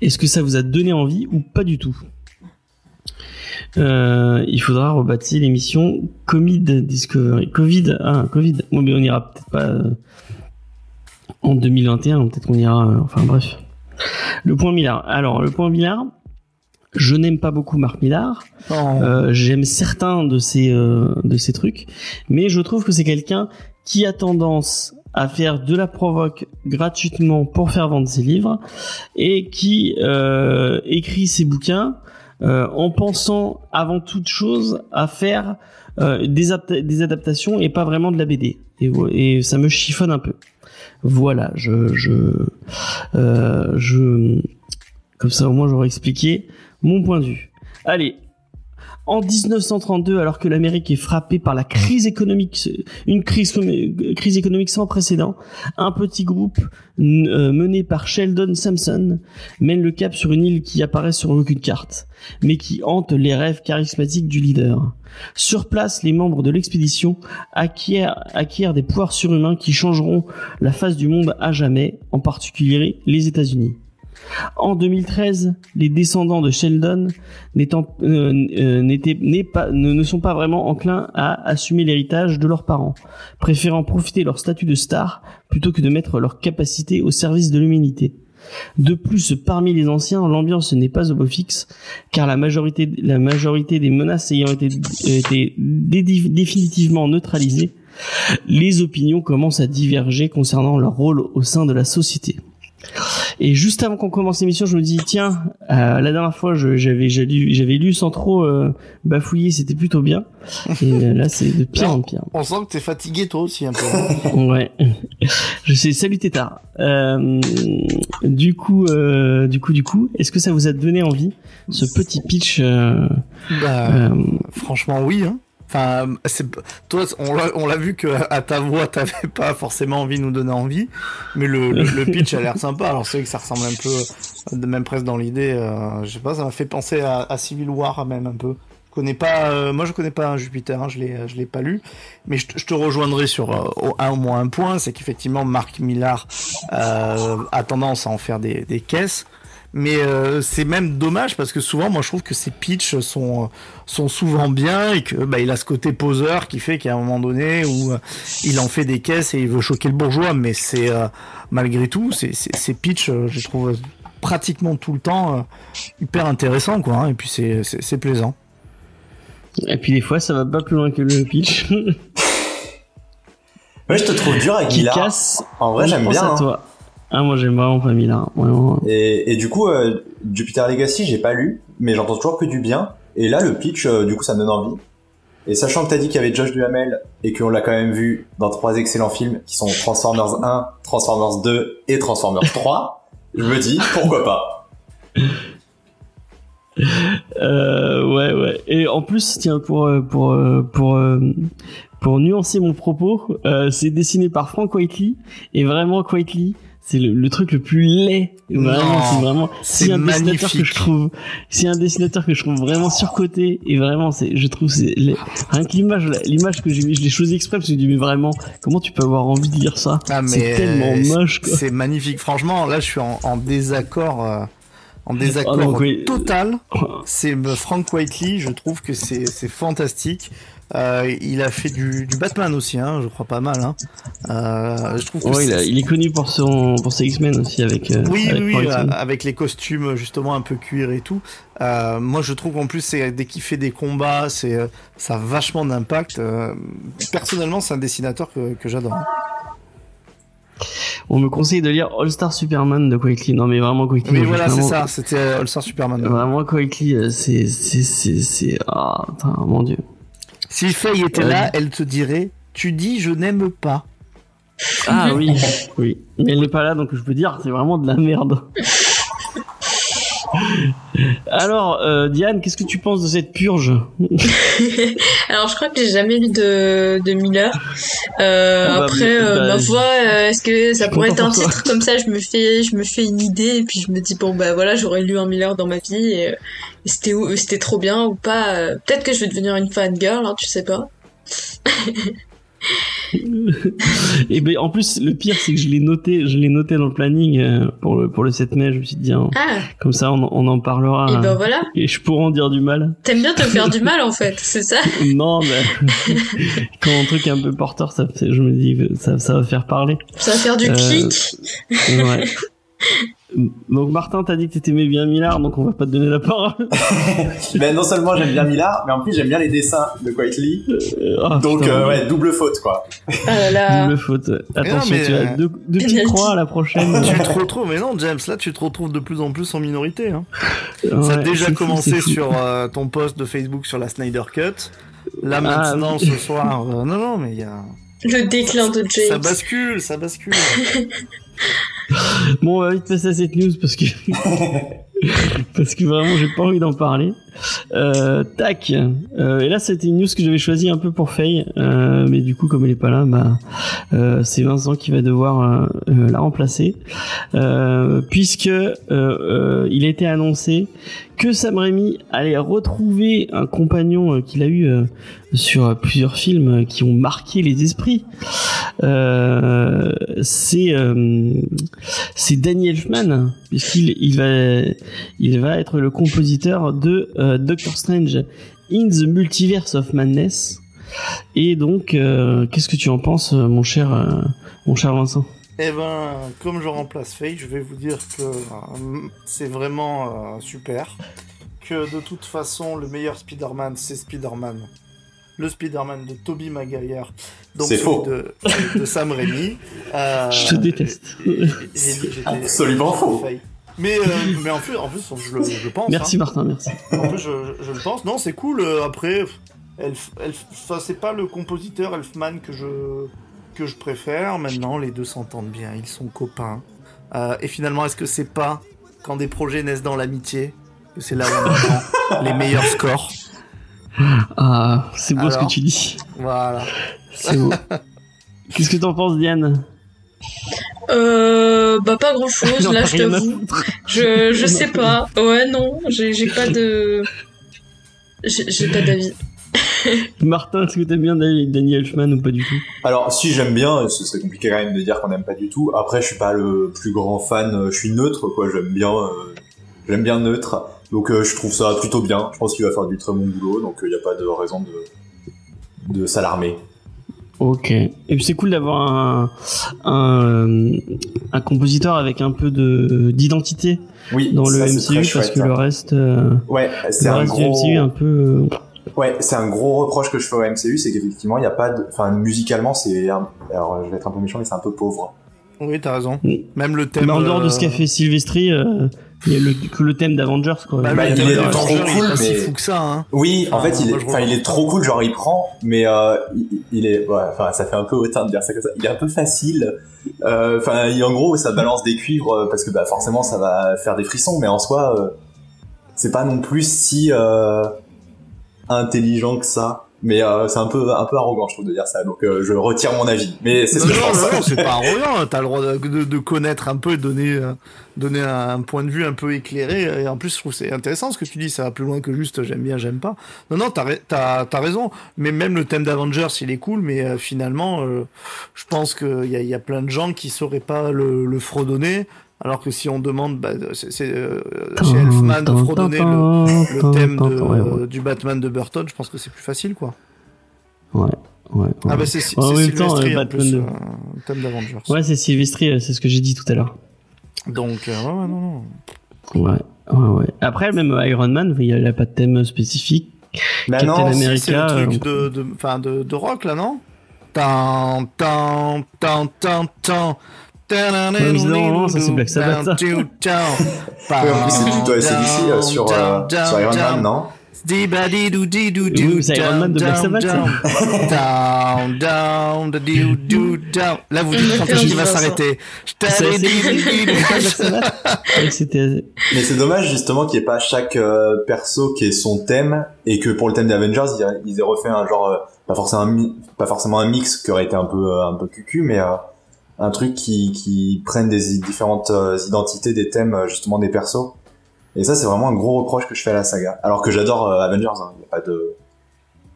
est-ce que ça vous a donné envie ou pas du tout? Euh, il faudra rebaptiser l'émission Covid Discovery. Covid, ah Covid. Bon, mais on ira peut-être pas euh, en 2021. Peut-être qu'on ira. euh, enfin bref. Le point Millard. Alors le point Millard. Je n'aime pas beaucoup Marc Millard. Oh. Euh, J'aime certains de ces euh, de ces trucs, mais je trouve que c'est quelqu'un qui a tendance à faire de la provoque gratuitement pour faire vendre ses livres et qui euh, écrit ses bouquins euh, en pensant avant toute chose à faire euh, des, apta- des adaptations et pas vraiment de la BD. Et, ça me chiffonne un peu. Voilà, je je euh, je comme ça au moins j'aurais expliqué mon point de vue. Allez, en 1932, alors que l'Amérique est frappée par la crise économique, une crise, économique sans précédent, un petit groupe euh, mené par Sheldon Sampson mène le cap sur une île qui apparaît sur aucune carte, mais qui hante les rêves charismatiques du leader. Sur place, les membres de l'expédition acquièrent des pouvoirs surhumains qui changeront la face du monde à jamais, en particulier les États-Unis. En 2013, les descendants de Sheldon euh, euh, pas, ne, sont pas vraiment enclins à assumer l'héritage de leurs parents, préférant profiter leur statut de star plutôt que de mettre leur capacité au service de l'humanité. De plus, parmi les anciens, l'ambiance n'est pas au beau fixe, car la majorité, la majorité des menaces ayant été, dé- définitivement neutralisées, les opinions commencent à diverger concernant leur rôle au sein de la société. Et juste avant qu'on commence l'émission, je me dis tiens, euh, la dernière fois j'avais j'avais lu, j'avais lu sans trop euh, bafouiller, c'était plutôt bien. Et euh, là c'est de pire en pire. On sent que t'es fatigué toi aussi un peu. Ouais. Je sais. Salut Tétard. Euh, du coup, euh, du coup, du coup, est-ce que ça vous a donné envie ce petit pitch euh, Bah, Franchement, oui. Hein. Enfin, toi, on l'a, vu que à ta voix, t'avais pas forcément envie de nous donner envie, mais le, le, le pitch a l'air sympa. Alors c'est vrai que ça ressemble un peu, de même presque dans l'idée. Euh, je sais pas, ça m'a fait penser à, à Civil War même un peu. Je connais pas, euh, moi je connais pas Jupiter, hein, je l'ai, je l'ai pas lu, mais je, je te rejoindrai sur euh, un, au moins un point, c'est qu'effectivement Marc Millar euh, a tendance à en faire des, des caisses. Mais euh, c'est même dommage parce que souvent, moi, je trouve que ces pitchs sont sont souvent bien et que bah, il a ce côté poseur qui fait qu'à un moment donné où euh, il en fait des caisses et il veut choquer le bourgeois, mais c'est euh, malgré tout, c'est c'est- ces pitchs, euh, je trouve pratiquement tout le temps euh, hyper intéressant quoi. hein, et puis c'est c'est plaisant. Et puis des fois, ça va pas plus loin que le pitch Ouais, je te trouve dur avec qui Millard. casse. En vrai, On j'aime bien. à hein. toi. Ah moi j'aime vraiment pas. Vraiment. Et, et du coup, euh, Jupiter Legacy, j'ai pas lu, mais j'entends toujours que du bien. Et là, le pitch, euh, du coup, ça me donne envie. Et sachant que t'as dit qu'il y avait Josh Duhamel et qu'on l'a quand même vu dans trois excellents films qui sont Transformers 1, Transformers 2 et Transformers 3, je me dis pourquoi pas? Euh, ouais, ouais. Et en plus, tiens, pour pour pour pour nuancer mon propos, euh, c'est dessiné par Frank Whiteley et vraiment Whiteley, c'est le, le truc le plus laid. Vraiment, c'est vraiment. c'est un dessinateur que je trouve. C'est un dessinateur que je trouve vraiment surcoté et vraiment, c'est. Je trouve c'est rien que l'image, l'image que j'ai mis, je l'ai choisi exprès parce que je me dis mais vraiment, comment tu peux avoir envie de lire ça? Ah, mais C'est tellement moche. Quoi. C'est magnifique. Franchement, là, je suis en, en désaccord, euh, en désaccord Oh, donc, oui. total. C'est euh, Frank Whiteley. Je trouve que c'est c'est fantastique. Euh, il a fait du, du Batman aussi, hein, je crois pas mal. Hein. Euh, je trouve que Ouais, il, c'est- a- il est connu pour son pour ses X-Men aussi avec. euh, oui, avec oui, oui, Morrison. avec les costumes justement un peu cuir et tout. Moi, je trouve qu'en plus, c'est dès qu'il fait des combats, c'est ça a vachement d'impact. Personnellement, c'est un dessinateur que, que j'adore. On me conseille de lire All Star Superman de Quickly. Non mais vraiment Quickly. Moi, voilà, c'est ça. C'était All Star Superman. Vraiment Quickly, c'est c'est c'est ah putain, mon dieu. Si Faye était Ouais. là, elle te dirait Tu dis je n'aime pas. Ah oui, oui. Mais elle n'est pas là, donc je peux dire, c'est vraiment de la merde. Alors, euh, Diane, qu'est-ce que tu penses de cette purge Alors, je crois que j'ai jamais lu de, de Miller. Euh, Ah bah, après, euh, bah, ma foi, euh, est-ce que ça pourrait être un titre comme ça? Je me fais, je me fais une idée et puis je me dis bon bah voilà, j'aurais lu un Miller dans ma vie et, et c'était c'était trop bien ou pas? euh, Peut-être que je vais devenir une fan girl, hein, tu sais pas. Et ben, en plus, le pire, c'est que je l'ai noté, je l'ai noté dans le planning euh, pour le pour le 7 mai. Je me suis dit, hein, Ah, comme ça, on, on en parlera. et ben voilà. et je pourrais en dire du mal. T'aimes bien te faire du mal en fait, c'est ça Non, mais quand un truc est un peu porteur, ça, je me dis ça, ça va faire parler. Ça va faire du Euh, clic. Ouais. Donc Martin, t'as dit que t'aimais bien Millard, donc on va pas te donner la parole. Ben, non seulement j'aime bien Millard, mais en plus j'aime bien les dessins de Quietly. Euh, ah, Donc putain, euh, ouais, double faute quoi. Ah là là. Double faute. Attention, mais, tu as euh, deux, deux petites Penalty. croix à la prochaine. tu te retrouves, mais non, James, là, tu te retrouves de plus en plus en minorité. Hein. ça a déjà commencé fou. sur euh, ton post de Facebook sur la Snyder Cut. Là, Ah, maintenant, ce soir, euh, non, non, mais il y a... Le déclin de ça James. bascule, ça bascule. Bon, on va vite passer à cette news parce que parce que vraiment j'ai pas envie d'en parler. Euh, tac. Euh, et là c'était une news que j'avais choisie un peu pour Faye, euh, mais du coup comme elle est pas là, bah c'est Vincent qui va devoir la remplacer, puisque il a été annoncé que Sam Raimi allait retrouver un compagnon qu'il a eu sur plusieurs films qui ont marqué les esprits. Euh, c'est euh, c'est Danny Elfman puisqu'il il va il va être le compositeur de euh, Doctor Strange in the Multiverse of Madness. Et donc, euh, qu'est-ce que tu en penses, mon cher mon cher Vincent? Eh ben, comme je remplace Faye, je vais vous dire que c'est vraiment super. Que de toute façon, le meilleur Spider-Man, c'est Spider-Man. Le Spider-Man de Tobey Maguire. Donc C'est celui faux. De, de Sam Raimi. Euh, Je te déteste. Absolument faux. Mais, euh, mais en plus, en plus je, le, je pense. Merci hein. Martin, merci. En plus, je, je le pense. Non, c'est cool. euh, après, Elf, Elf, c'est pas le compositeur Elfman que je, que je préfère. Maintenant, les deux s'entendent bien. Ils sont copains. Euh, et finalement, est-ce que c'est pas quand des projets naissent dans l'amitié que c'est là où on attend les meilleurs scores? Ah, c'est beau ce que tu dis. Voilà. C'est beau. Qu'est-ce que t'en penses, Diane? Euh, bah pas grand chose, là je t'avoue. Je, je sais pas. Ouais, non, j'ai j'ai pas de. J'ai j'ai pas d'avis. Martin, est-ce que t'aimes bien Danny Danny Elfman ou pas du tout? Alors si j'aime bien, ce serait compliqué quand même de dire qu'on n'aime pas du tout. Après je suis pas le plus grand fan, euh, je suis neutre quoi, j'aime bien euh, j'aime bien neutre. Donc euh, je trouve ça plutôt bien. Je pense qu'il va faire du très bon boulot, donc il n'y a pas de raison de de s'alarmer. Ok. Et puis c'est cool d'avoir un, un, un compositeur avec un peu de d'identité Oui, dans le ça, MCU parce chouette, que hein. le reste, euh, Ouais, c'est le un reste du gros MCU est un peu. euh, Ouais, c'est un gros reproche que je fais au MCU, c'est qu'effectivement, il n'y a pas de... Enfin, musicalement, c'est... Alors, je vais être un peu méchant, mais c'est un peu pauvre. Oui, t'as raison. Mm. Même le thème. Mais en dehors de euh, ce qu'a fait Sylvestri, euh, il y a le, que le thème d'Avengers quoi. Bah, Bah, il est trop il est cool, si mais- fou que ça, hein. Oui, en fait, il est, enfin, il trop cool, genre il prend, mais euh, il, il est, ouais, enfin, ça fait un peu hautain de dire ça comme ça. Il est un peu facile. Euh, Enfin, il- en gros, ça balance des cuivres euh, parce que bah forcément, ça va faire des frissons, mais en soi, euh, c'est pas non plus si euh, intelligent que ça. Mais euh, c'est un peu, un peu arrogant, je trouve, de dire ça. Donc, euh, je retire mon avis. Mais c'est ce Non, je non, pense. non, non, c'est pas arrogant. T'as le droit de, de- de connaître un peu et donner, euh, donner un point de vue un peu éclairé. Et en plus, je trouve c'est intéressant ce que tu dis. Ça va plus loin que juste j'aime bien, j'aime pas. Non, non, t'as, t'as, t'as raison. Mais même le thème d'Avengers, il est cool. Mais euh, finalement, euh, je pense qu'il y a, il y a plein de gens qui sauraient pas le, le fredonner. Alors que si on demande, bah, c'est, euh, chez Elfman de fredonner le, le thème de, Ouais, ouais. du Batman de Burton, je pense que c'est plus facile, quoi. Ouais, ouais, ouais. Ah bah c'est, En même temps, Sylvester, euh, en Batman plus, de- euh, thème d'Avengers. Ouais, c'est Sylvestri, euh, c'est ce que j'ai dit tout à l'heure. Donc, euh, ouais, ouais, non, non. Ouais, ouais, ouais. Après, même Iron Man, il a pas de thème spécifique. Bah Captain non, America. C'est le truc euh, de, de, enfin, de, de rock, là, non? Tan, tan, tan, tan, tan. Non, non, ça, c'est Black Sabbath, ça. Oui, en plus, c'est plutôt ACDC euh, sur, euh, sur Iron Man, non? Oui, c'est Iron Man de Black down, Sabbath, down. Là, vous dites quand est-ce qu'il va s'arrêter. Mais c'est dommage justement qu'il n'y ait pas chaque euh, perso qui ait son thème et que pour le thème des Avengers ils, aient- refait un genre euh, pas forcément un mi- pas forcément un mix qui aurait été un peu euh, un peu cucu mais euh, un truc qui qui prenne des différentes euh, identités des thèmes euh, justement des persos. Et ça c'est vraiment un gros reproche que je fais à la saga. Alors que j'adore euh, Avengers hein, y a pas de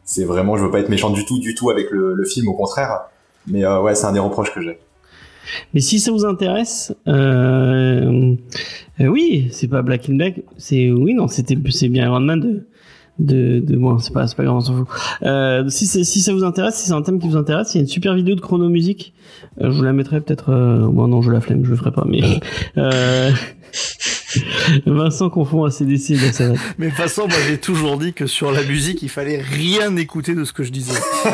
c'est vraiment je veux pas être méchant du tout du tout avec le, le film au contraire. Mais euh, ouais c'est un des reproches que j'ai. Mais si ça vous intéresse, euh, oui, c'est pas Black in Black, c'est oui non, c'était c'est bien Iron Man de de de bon, c'est pas c'est pas grave, on s'en fout. Euh, si si ça vous intéresse, si c'est un thème qui vous intéresse, il y a une super vidéo de chrono musique. Euh, je vous la mettrai peut-être. Euh, bon non, je la flemme, je le ferai pas. Mais euh, Vincent confond ACDC et Black Sabbath. Mais de toute façon, moi j'ai toujours dit que sur la musique, il fallait rien écouter de ce que je disais.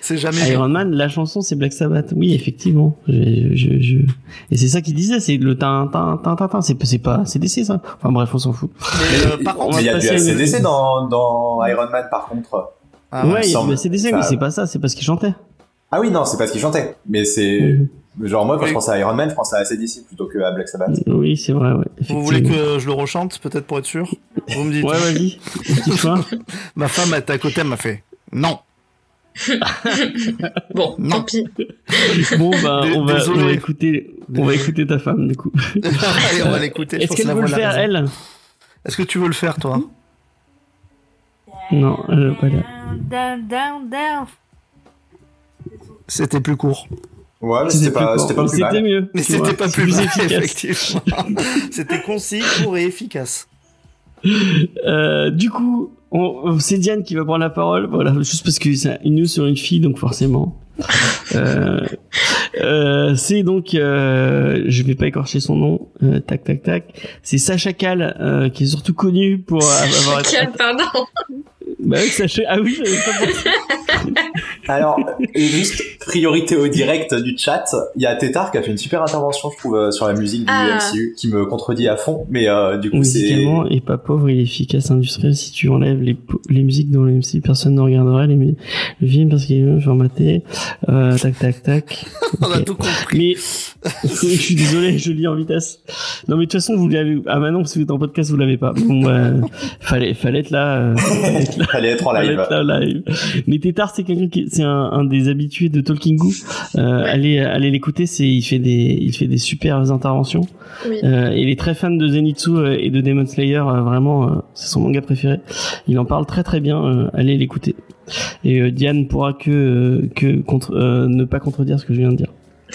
C'est jamais Iron Man, la chanson c'est Black Sabbath. Oui, effectivement. Je, je, je... Et c'est ça qu'il disait, c'est le tin tin tin tin tin. C'est c'est pas CDC ça. Enfin bref, on s'en fout. Mais, euh, par on contre, il y a du à une- ACDC dans dans Iron Man par contre ah, ouais, il y a du mais c'est pas ça, c'est parce qu'il chantait. ah oui non c'est pas ce qu'il chantait mais c'est. Genre moi quand Oui. je pense à Iron Man, je pense à ACDC plutôt que à Black Sabbath. Oui, c'est vrai, ouais. vous voulez que je le rechante, peut-être pour être sûr? Vous me dites. Ouais, vas-y. Ma femme était à côté, elle m'a fait non. Bon, Non. tant pis. Bon, bah, on va, on va écouter, on va écouter ta femme, du coup. Allez, on va l'écouter. Est-ce qu'elle veut le faire, elle? Est-ce que tu veux le faire, toi? Non, elle veut pas down. C'était plus court. Ouais, mais c'était pas, plus c'était pas plus mal. C'était mieux. Mais c'était pas plus, mal, efficace. effectivement. C'était concis, court et efficace. Euh, du coup, on- c'est Diane qui va prendre la parole. Voilà, juste parce que c'est une news sur une fille, donc forcément. Euh, euh, c'est donc, euh, je vais pas écorcher son nom. euh, tac, tac, tac. C'est Sacha Cal, euh, qui est surtout connu pour avoir. Quel pardon. Bah oui, Sacha. Ah oui, j'avais pas pensé. Alors, juste priorité au direct du chat, il y a Tétard qui a fait une super intervention, je trouve, euh, sur la musique du Ah. MCU, qui me contredit à fond, mais euh, du coup c'est... Musicalement, et pas pauvre, il est efficace, industriel. Si tu enlèves les, les musiques dont le MC, personne ne regarderait les le film parce qu'il est formaté. Euh, tac, tac, tac. On a tout compris. Mais je suis désolé, je lis en vitesse. Non, mais de toute façon, vous l'avez. Ah bah non, si vous êtes en podcast, vous l'avez pas. Bon, bah, fallait, fallait être là. euh, fallait être là. Fallait être en live. être live. Mais Tétard, c'est quelqu'un qui, c'est un, un des habitués de Talking Goo. Euh, allez, allez l'écouter. C'est, il fait des, il fait des super interventions. Oui. Euh, il est très fan de Zenitsu euh, et de Demon Slayer. euh, vraiment, euh, c'est son manga préféré. Il en parle très très bien. euh, allez l'écouter. Et euh, Diane pourra que euh, que contre, euh, ne pas contredire ce que je viens de dire.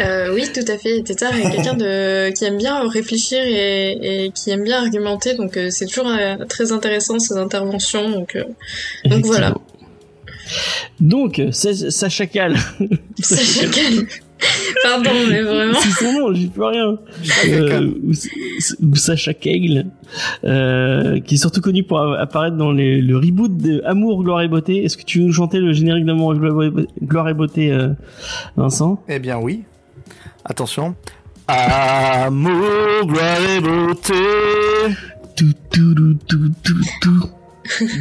Euh, oui, tout à fait. Tétard est quelqu'un de qui aime bien réfléchir et, et qui aime bien argumenter, donc euh, c'est toujours euh, très intéressant ses interventions. Donc, euh, Donc voilà. Donc, Sa- Sacha Cal. Sacha Cal. Pardon, mais vraiment. C'est son nom, j'y peux rien. Euh, ou, ou Sacha Kegel, euh, qui est surtout connu pour apparaître dans les, le reboot de Amour, Gloire et Beauté. Est-ce que tu veux nous chanter le générique d'Amour, Gloire et- Gloire et Beauté, euh, Vincent? Eh bien oui. Attention. Amour, gloire et beauté, Tout, tout, tout, tout, tout, tout.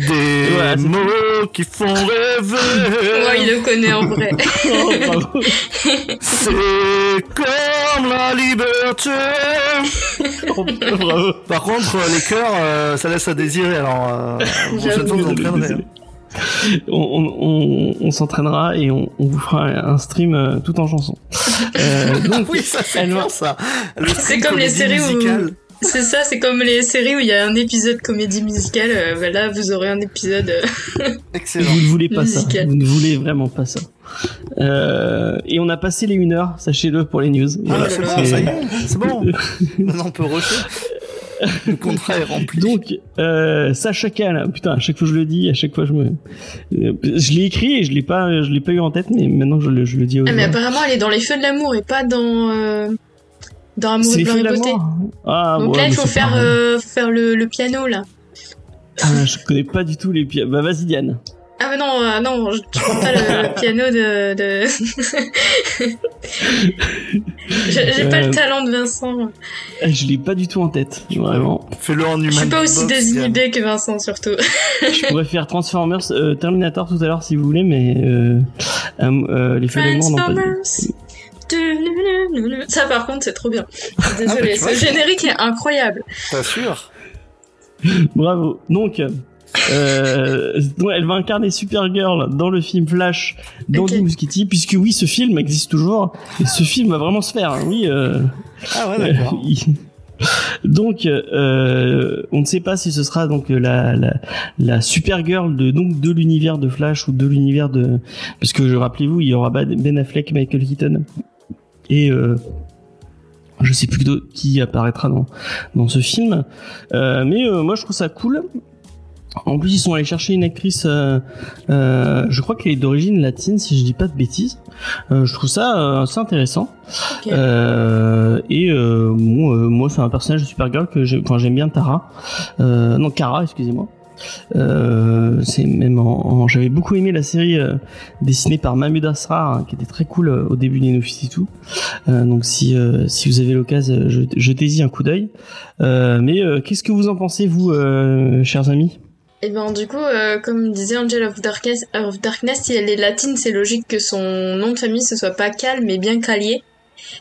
des Voilà, mots qui font rêver. Moi, il le connaît en vrai. Oh. C'est comme la liberté. Oh, bravo. Par contre, les chœurs, euh, ça laisse à désirer. Alors, euh, la prochaine fois, vous désolé. On, on, on, on s'entraînera et on, on vous fera un stream euh, tout en chanson. Euh, Ah donc, oui, ça c'est bien ça. Le C'est comme les séries où-. C'est ça, c'est comme les séries où il y a un épisode comédie musicale. euh, bah là, vous aurez un épisode. euh, Excellent. Vous ne voulez pas ça. Vous ne voulez vraiment pas ça. Euh, et on a passé les 1 heure, sachez-le pour les news. Ah, Voilà, c'est bon, c'est bon. Maintenant, on peut rusher. Le contrat est rempli. Donc, euh, Sacha Cal, putain, à chaque fois je le dis, à chaque fois je me, euh, je l'ai écrit et je l'ai pas, je l'ai pas eu en tête, mais maintenant je le, je le dis aux Ah, mais apparemment, elle est dans les feux de l'amour et pas dans euh, dans Amour C'est et de beauté. l'amour. Ah, Donc ouais, là, il faut faire euh, faire le, le piano là. Ah, je connais pas du tout les pieds. Bah vas-y Diane. Ah mais non, euh, non, je je prends pas le, le piano de... de... J'ai pas Euh, le talent de Vincent. Je l'ai pas du tout en tête, vraiment. Fais-le en humain. Je suis pas aussi désinhibé que Vincent, surtout. Je pourrais faire Transformers, euh, Terminator tout à l'heure si vous voulez, mais euh, euh, euh, les pas. Transformers. Ça par contre c'est trop bien. Désolée, Ah, vois, ce générique est incroyable. Yann. T'assures Bravo. Donc, euh, donc, elle va incarner Supergirl dans le film Flash d'Andy Ok. Muschietti, puisque oui, ce film existe toujours, et ce film va vraiment se faire. hein, oui. Euh, Ah ouais, d'accord. donc, euh, on ne sait pas si ce sera donc la la, la Supergirl de donc de l'univers de Flash ou de l'univers de parce que rappelez-vous, il y aura Ben Affleck, Michael Keaton et euh, je sais plus qui apparaîtra dans dans ce film. Euh, mais euh, moi, je trouve ça cool. En plus, ils sont allés chercher une actrice, euh, euh, je crois qu'elle est d'origine latine, si je dis pas de bêtises. Euh, je trouve ça euh, assez intéressant. Euh, et euh, bon, euh, moi, c'est un personnage de Supergirl que j'ai- enfin, j'aime bien Tara. Euh, non, Kara, excusez-moi. Euh, c'est même en, en- j'avais beaucoup aimé la série euh, dessinée par Mahmoud Asrar hein, qui était très cool euh, au début des et tout euh, donc si euh, si vous avez l'occasion je- jetez-y un coup d'œil euh, mais euh, qu'est-ce que vous en pensez vous euh, chers amis? Et ben du coup, euh, comme disait Angel of Darkness, of Darkness, si elle est latine, c'est logique que son nom de famille ce soit pas Cal, mais bien Calier.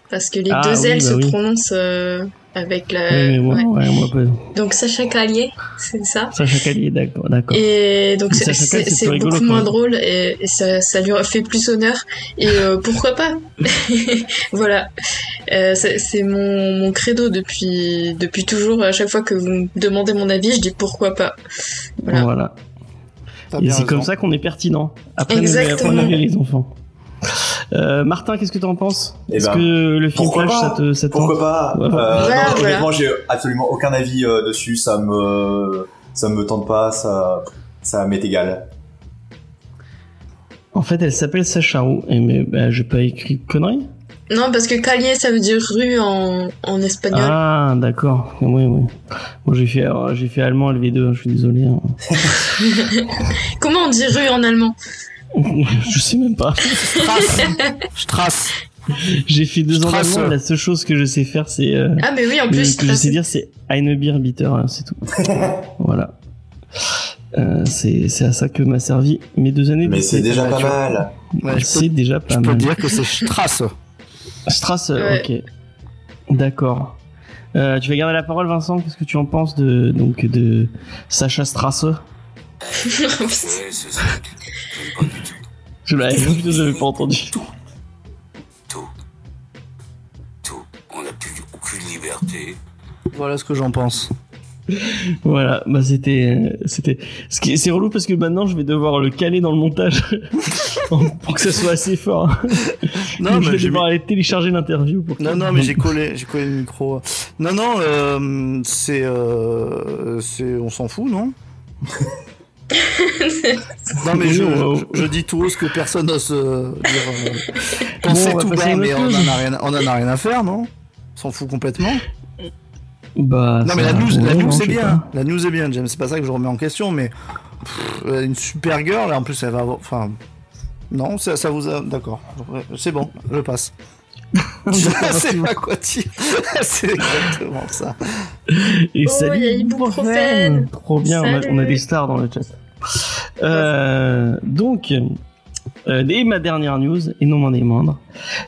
Parce que les Ah deux oui, L bah se oui. prononcent euh, avec la... Oui, mais moi, ouais. ouais, moi pas. Donc Sacha Calier, c'est ça. Sacha Calier d'accord d'accord Et donc c'est beaucoup moins drôle et, et ça, ça lui fait plus honneur. Et euh, pourquoi pas? Voilà, Euh, c'est mon, mon credo depuis depuis toujours. À chaque fois que vous me demandez mon avis, je dis pourquoi pas. Voilà. et c'est comme ça qu'on est pertinent après Exactement. après, on avait les enfants euh, Martin qu'est-ce que tu en penses Eh est-ce ben, que le film pourquoi Flash ça pas te ça te Pourquoi pas Ouais. euh, non. Honnêtement, j'ai absolument aucun avis euh, dessus. Ça me, ça me tente pas. Ça, ça m'est égal. En fait, elle s'appelle Sacha Roux. Et mais bah, j'ai pas écrit de conneries. Non, parce que Calier, ça veut dire rue en, en espagnol. Ah, d'accord. Oui, oui. Moi, j'ai fait, j'ai fait allemand LV2. hein, Je suis désolé. hein. Comment on dit rue en allemand? Je sais même pas. Strass. Strass. J'ai fait deux ans Strasse. d'allemand. La seule chose que je sais faire, c'est euh, Ah, mais oui, en plus, que je sais dire, c'est Eine Bier Bitter. hein, c'est tout. voilà. Euh, c'est, c'est à ça que m'a servi mes deux années. Mais c'est déjà pas mal. Ouais, c'est déjà pas je peux mal. dire que c'est Strass. Strass, Ouais. ok. D'accord. Euh, tu vas garder la parole, Vincent. Qu'est-ce que tu en penses de donc de Sacha Strasse Ouais, Je l'avais pas entendu. Tout. Tout. On n'a plus aucune liberté. Voilà ce que j'en pense. Voilà, bah c'était c'était ce qui c'est relou parce que maintenant je vais devoir le caler dans le montage pour que ça soit assez fort. Non, Donc, je mais vais j'ai devoir aller télécharger l'interview pour. Non, non, mais j'ai collé, j'ai collé le micro. Non, non, euh, c'est, euh, c'est, on s'en fout, non? Non, mais je, dis tout haut ce que personne n'ose euh, dire. euh, penser on va tout bas, mais on en a rien, on en a rien à faire, non? On s'en fout complètement. Bah. Non, mais la news, la news non, c'est bien. La news est bien, James. C'est pas ça que je remets en question, mais pff, une super girl, en plus, elle va avoir, enfin, non, ça, ça vous a, d'accord. C'est bon, je passe. je sais pas quoi dire. c'est exactement ça. Et Oh, salut, il y a Ibuprofène. Trop bien, on a, on a des stars dans le chat. Euh, donc, euh, et ma dernière news, et non moins des moindres,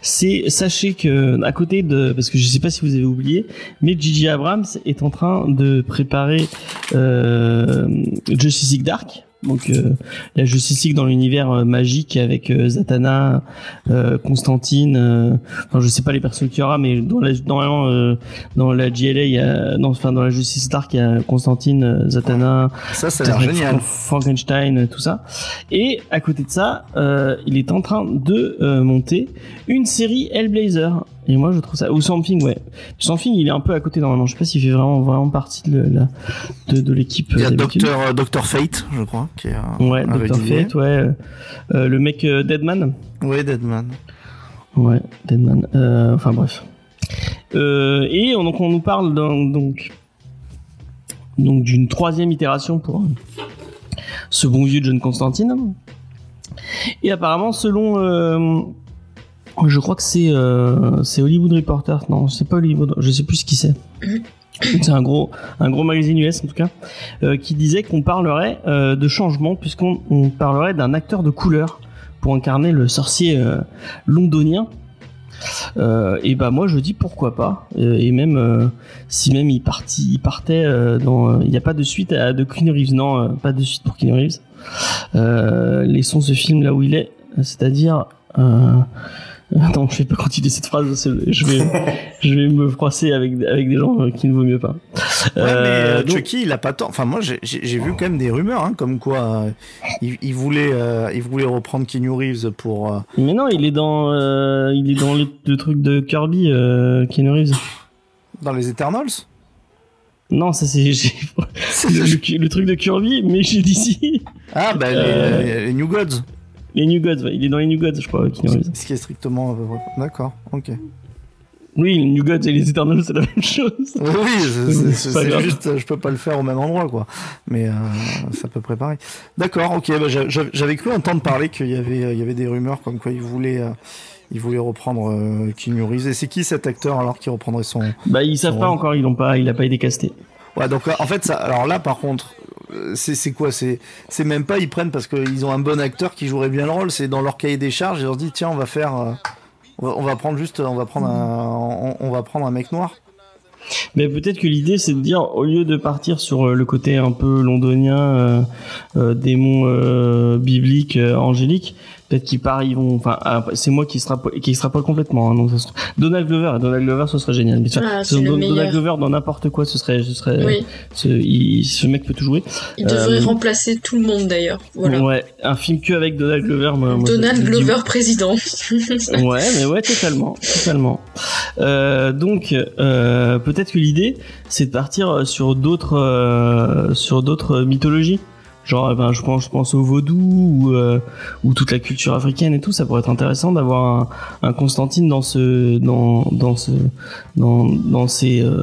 c'est sachez que à côté de, parce que je sais pas si vous avez oublié, mais Gigi Abrams est en train de préparer euh, Justice League Dark. Donc euh, la Justice League dans l'univers euh, magique avec euh, Zatanna, euh, Constantine, euh, enfin je sais pas les personnes qu'il y aura, mais dans la, normalement euh, dans la GLA, il y a, non, enfin dans la Justice Dark, il y a Constantine, Zatanna, Ça, ça a génial. Fran- Frankenstein, tout ça. Et à côté de ça, euh, il est en train de euh, monter une série Hellblazer. Et moi, je trouve ça ou Something, ouais. Something, il est un peu à côté normalement. Je sais pas s'il fait vraiment vraiment partie de la de, de l'équipe. Il y a euh. Docteur, euh, Docteur Fate, je crois, qui est euh, Ouais, Didier. Fate, ouais. Euh, le mec euh, Deadman. Ouais, Deadman. Ouais, Deadman. Euh, enfin bref. Et on, donc on nous parle donc donc d'une troisième itération pour ce bon vieux John Constantine. Et apparemment, selon, je crois que c'est euh, c'est Hollywood Reporter, non, c'est pas Hollywood, je sais plus ce qui c'est. C'est un gros un gros magazine US en tout cas euh, qui disait qu'on parlerait euh, de changement puisqu'on on parlerait d'un acteur de couleur pour incarner le sorcier londonien. Et bah moi je dis pourquoi pas. Et même si même il partit il partait dans il n'y a pas de suite à, de Keanu Reeves. Non pas de suite pour Keanu Reeves. Laissons ce film là où il est c'est-à-dire Attends, je vais pas continuer cette phrase. Je vais, je vais me froisser avec avec des gens euh, qui ne vaut mieux pas. Ouais, mais euh, donc- Chucky, il a pas tant. Enfin, moi, j'ai- vu quand même des rumeurs, hein, comme quoi euh, il, il voulait, euh, il voulait reprendre Keanu Reeves pour euh, Mais non, il est dans, euh, il est dans le, le truc de Kirby, euh, Keanu Reeves. dans les Eternals? Non, ça c'est le, truc de Kirby, mais j'ai d'ici Ah, bah Euh. les, les New Gods. Les New Gods. ouais, il est dans les New Gods, je crois, Reeves. Ce qui est strictement. près- D'accord, ok. Oui, les New Gods et les Eternals, c'est la même chose. Oui, c'est- juste, euh, je peux pas le faire au même endroit, quoi. Mais euh, c'est à peu près pareil. D'accord, ok. Bah, j'a- j'a- J'avais cru entendre parler qu'il y avait, il y avait des rumeurs comme quoi il voulait, euh, il voulait reprendre euh, Keanu Reeves. Et c'est qui cet acteur alors qui reprendrait son Bah ils savent pas encore, ils l'ont pas, il a pas été casté. Ouais, donc euh, en fait, ça, alors là, par contre, euh, c'est quoi C'est même pas ils prennent parce qu'ils ont un bon acteur qui jouerait bien le rôle. C'est dans leur cahier des charges. Ils leur disent tiens, on va faire, euh, on, va, prendre juste, on va prendre un, on, va prendre un mec noir. Mais peut-être que l'idée c'est de dire au lieu de partir sur euh, le côté un peu londonien, euh, démon biblique, angélique, peut-être qu'ils partent, ils vont. Enfin, c'est moi qui extrapole, qui extrapole complètement. Hein, donc ça Donald Glover, Donald Glover, ce serait génial. Mais Ah, ce- c'est Don-. Donald Glover dans n'importe quoi, ce serait, ce serait, Oui, ce, il- ce mec peut tout jouer. il devrait Euh, remplacer tout le monde d'ailleurs. Voilà. Ouais, un film que avec Donald Glover. Moi, Donald Glover président. Ouais, mais ouais, totalement, totalement. Euh, donc, euh, peut-être que l'idée, c'est de partir sur d'autres, euh, sur d'autres mythologies. Genre, eh ben, je pense, je pense au vaudou ou, euh, ou toute la culture africaine et tout. Ça pourrait être intéressant d'avoir un, un Constantine dans ce, dans, dans ce, dans, dans ces, euh,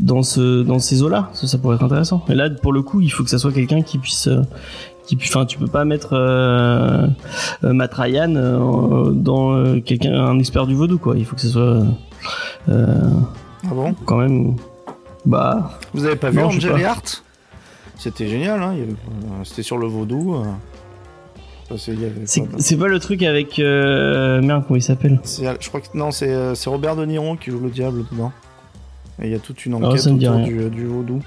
dans ce, dans ces eaux-là. Ça, ça pourrait être intéressant. Et là, pour le coup, il faut que ça soit quelqu'un qui puisse, euh, qui, enfin, tu peux pas mettre euh, euh, Matt Ryan euh, dans euh, quelqu'un, un expert du vaudou, quoi. Il faut que ce soit euh, Ah bon? quand même, bah, Vous avez pas vu Angel pas. C'était génial, hein. C'était sur le vaudou. euh. C'est- pas- le truc avec euh, merde, comment il s'appelle Je crois que non, c'est euh, c'est Robert De Niro qui joue le diable dedans. Et il y a toute une Ah, enquête autour du, du vaudou.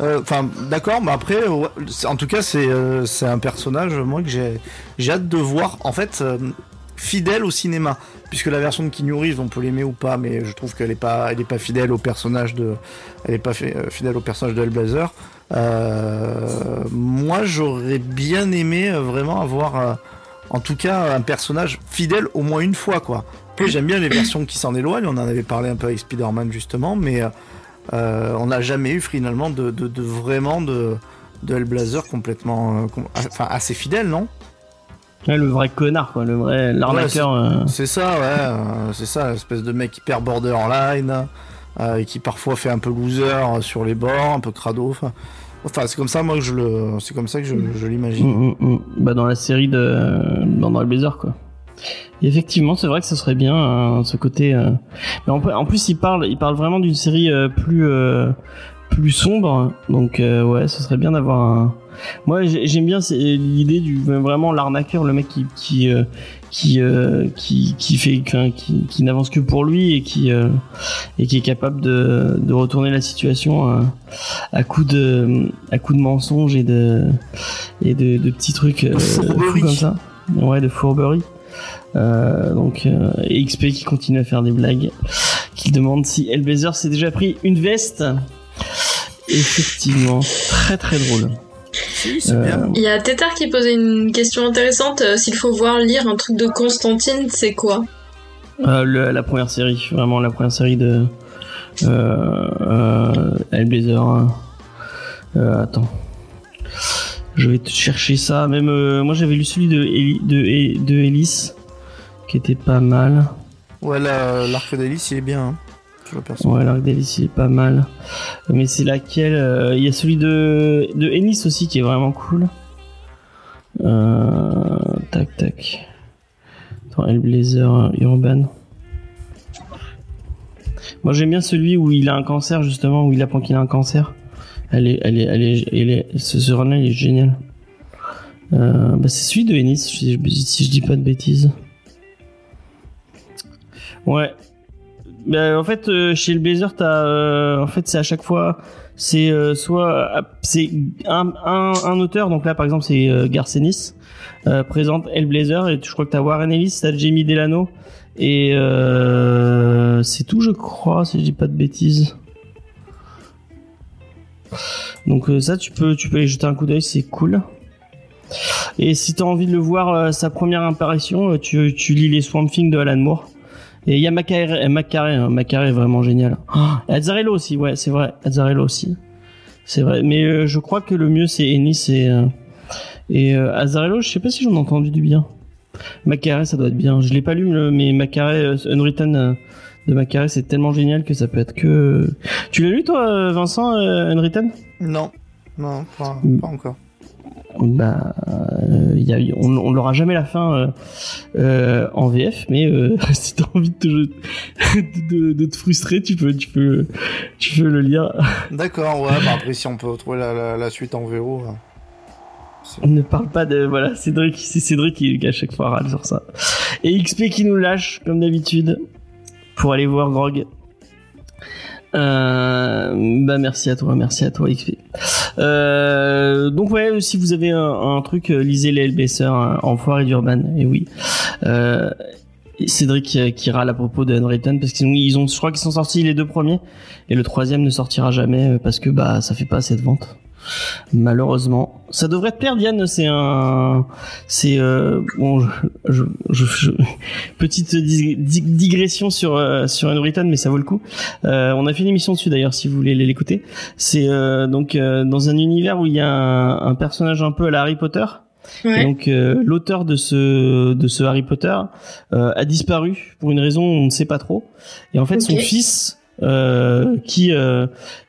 Euh, Enfin, d'accord, mais après, en tout cas, c'est euh, un personnage, moi, que j'ai hâte de voir, en fait, fidèle au cinéma. Puisque la version de Keanu Reeves, on peut l'aimer ou pas, mais je trouve qu'elle est pas, elle est pas fidèle au personnage de, elle est pas fi- fidèle au personnage de Hellblazer. Euh, moi, j'aurais bien aimé euh, vraiment avoir, euh, en tout cas, un personnage fidèle au moins une fois, quoi. Après, j'aime bien les versions qui s'en éloignent. On en avait parlé un peu avec Spider-Man justement, mais on n'a jamais eu finalement de, de, de vraiment de, de Hellblazer complètement, com- enfin assez fidèle, non? Le vrai connard, quoi, le vrai l'arnaqueur. C'est ça, ouais, euh, c'est ça, l'espèce de mec hyper borderline euh, qui parfois fait un peu loser euh, sur les bords, un peu crado. Enfin, c'est comme ça, moi, que je le, c'est comme ça que je, l'imagine. mm, mm, mm. Bah, dans la série de dans Blazer, quoi. Effectivement, c'est vrai que ce serait bien euh, ce côté. euh, Mais en, plus, il parle, il parle vraiment d'une série plus plus sombre. Donc euh, ouais, ce serait bien d'avoir un. Moi, j'ai- j'aime bien l'idée du vraiment l'arnaqueur, le mec qui qui euh, qui, euh, qui qui fait qui, qui n'avance que pour lui et qui et qui est capable de de retourner la situation euh, à coup de à coup de mensonges et de et de, de petits trucs fous comme ça. Ouais, de fourberie. Euh, donc euh, et XP qui continue à faire des blagues, qui demande si Hellblazer s'est déjà pris une veste. Effectivement, très très drôle. Si, Euh. Il y a Tétard qui posait une question intéressante. euh, S'il faut voir lire un truc de Constantine, c'est quoi? Euh, le- la première série, vraiment la première série de euh, euh, Hellblazer. hein. Euh, attends, je vais te chercher ça. Même euh, moi j'avais lu celui de Eli- de, de Ellis qui était pas mal. Ouais, la- l'arc d'Alice, il est bien. Hein. Ouais, l'arc il est pas mal. Mais c'est laquelle euh, Il y a celui de de Ennis aussi qui est vraiment cool. Euh, tac, tac. Attends, Hellblazer Urban. Moi, j'aime bien celui où il a un cancer, justement, où il apprend qu'il a un cancer. Elle est, elle est, elle est, elle est- ce, ce run-là, il est génial. Euh, bah, c'est celui de Ennis, si je dis pas de bêtises. Ouais. Bah, en fait, euh, chez le Blazer, t'as, euh, en fait, c'est à chaque fois, c'est euh, soit, euh, c'est un, un, auteur, donc là, par exemple, c'est euh, euh, présente Hellblazer, et je crois que t'as Warren Ellis, t'as Jamie Delano, et c'est tout, je crois, si je dis pas de bêtises. Donc ça, tu peux, tu peux y jeter un coup d'œil, c'est cool. Et si t'as envie de le voir, sa première apparition, tu, tu lis les Swamp Thing de Alan Moore. Et il y a Macaré, Macaré, hein, Macaré vraiment génial. Oh, Azzarello aussi, ouais, c'est vrai, Azzarello aussi. C'est vrai, mais euh, je crois que le mieux c'est Ennis et euh, et euh, Azzarello, je sais pas si j'en ai entendu du bien. Macaré, ça doit être bien. Je l'ai pas lu, mais Macaré, euh, Unwritten de Macaré, c'est tellement génial que ça peut être que. Tu l'as lu toi, Vincent, Unwritten? Non, non, pas, Mm. pas encore. Bah, euh, y a, on, on l'aura jamais la fin euh, euh, en VF, mais euh, si t'as envie de te, de, de, de te frustrer, tu peux, tu peux, tu peux le lire. D'accord, ouais, bah après si on peut trouver la, la, la suite en VO. On ne parle pas de voilà, Cédric, c'est Cédric qui, qui à chaque fois râle sur ça. Et XP qui nous lâche comme d'habitude pour aller voir Grog. Euh, bah merci à toi, merci à toi XP. Euh, donc ouais, si vous avez un, truc, euh, lisez les Hellblazer hein, en foire d'Urban. Et oui. Cédric qui râle à propos de Unwritten parce qu'ils ils ont, je crois qu'ils sont sortis les deux premiers et le troisième ne sortira jamais parce que bah ça fait pas assez de ventes. Malheureusement, ça devrait te plaire, Diane. C'est un, c'est euh, bon, je, je, je- je- petite dig- dig- digression sur euh, sur mais ça vaut le coup. Euh, on a fait une émission dessus d'ailleurs, si vous voulez l'écouter. C'est euh, donc dans un univers où il y a un, un personnage un peu à la Harry Potter. Et donc euh, l'auteur de ce de ce Harry Potter euh, a disparu pour une raison on ne sait pas trop. Et en fait son fils euh, qui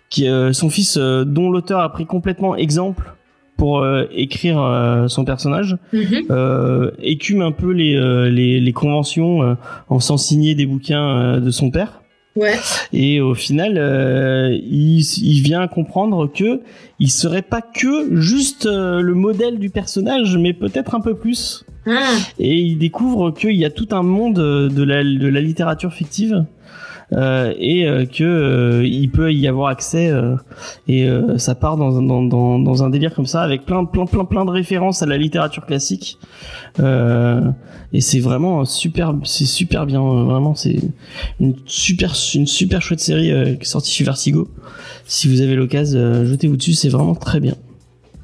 qui euh, son fils euh, dont l'auteur a pris complètement exemple pour euh, écrire euh, son personnage Mhm. euh, écume un peu les euh, les, les conventions euh, en faisant signer des bouquins euh, de son père. Ouais. Et au final, euh, il, il vient comprendre que il serait pas que juste euh, le modèle du personnage, mais peut-être un peu plus. Ah, Et il découvre qu'il y a tout un monde de la, de la littérature fictive et euh, que euh, il peut y avoir accès. euh, et euh, ça part dans, dans, dans, dans un délire comme ça, avec plein plein plein plein de références à la littérature classique. Euh, et c'est vraiment super, c'est super bien. euh, Vraiment, c'est une super une super chouette série euh, qui sortie chez Vertigo. Si vous avez l'occasion, euh, jetez-vous dessus, c'est vraiment très bien.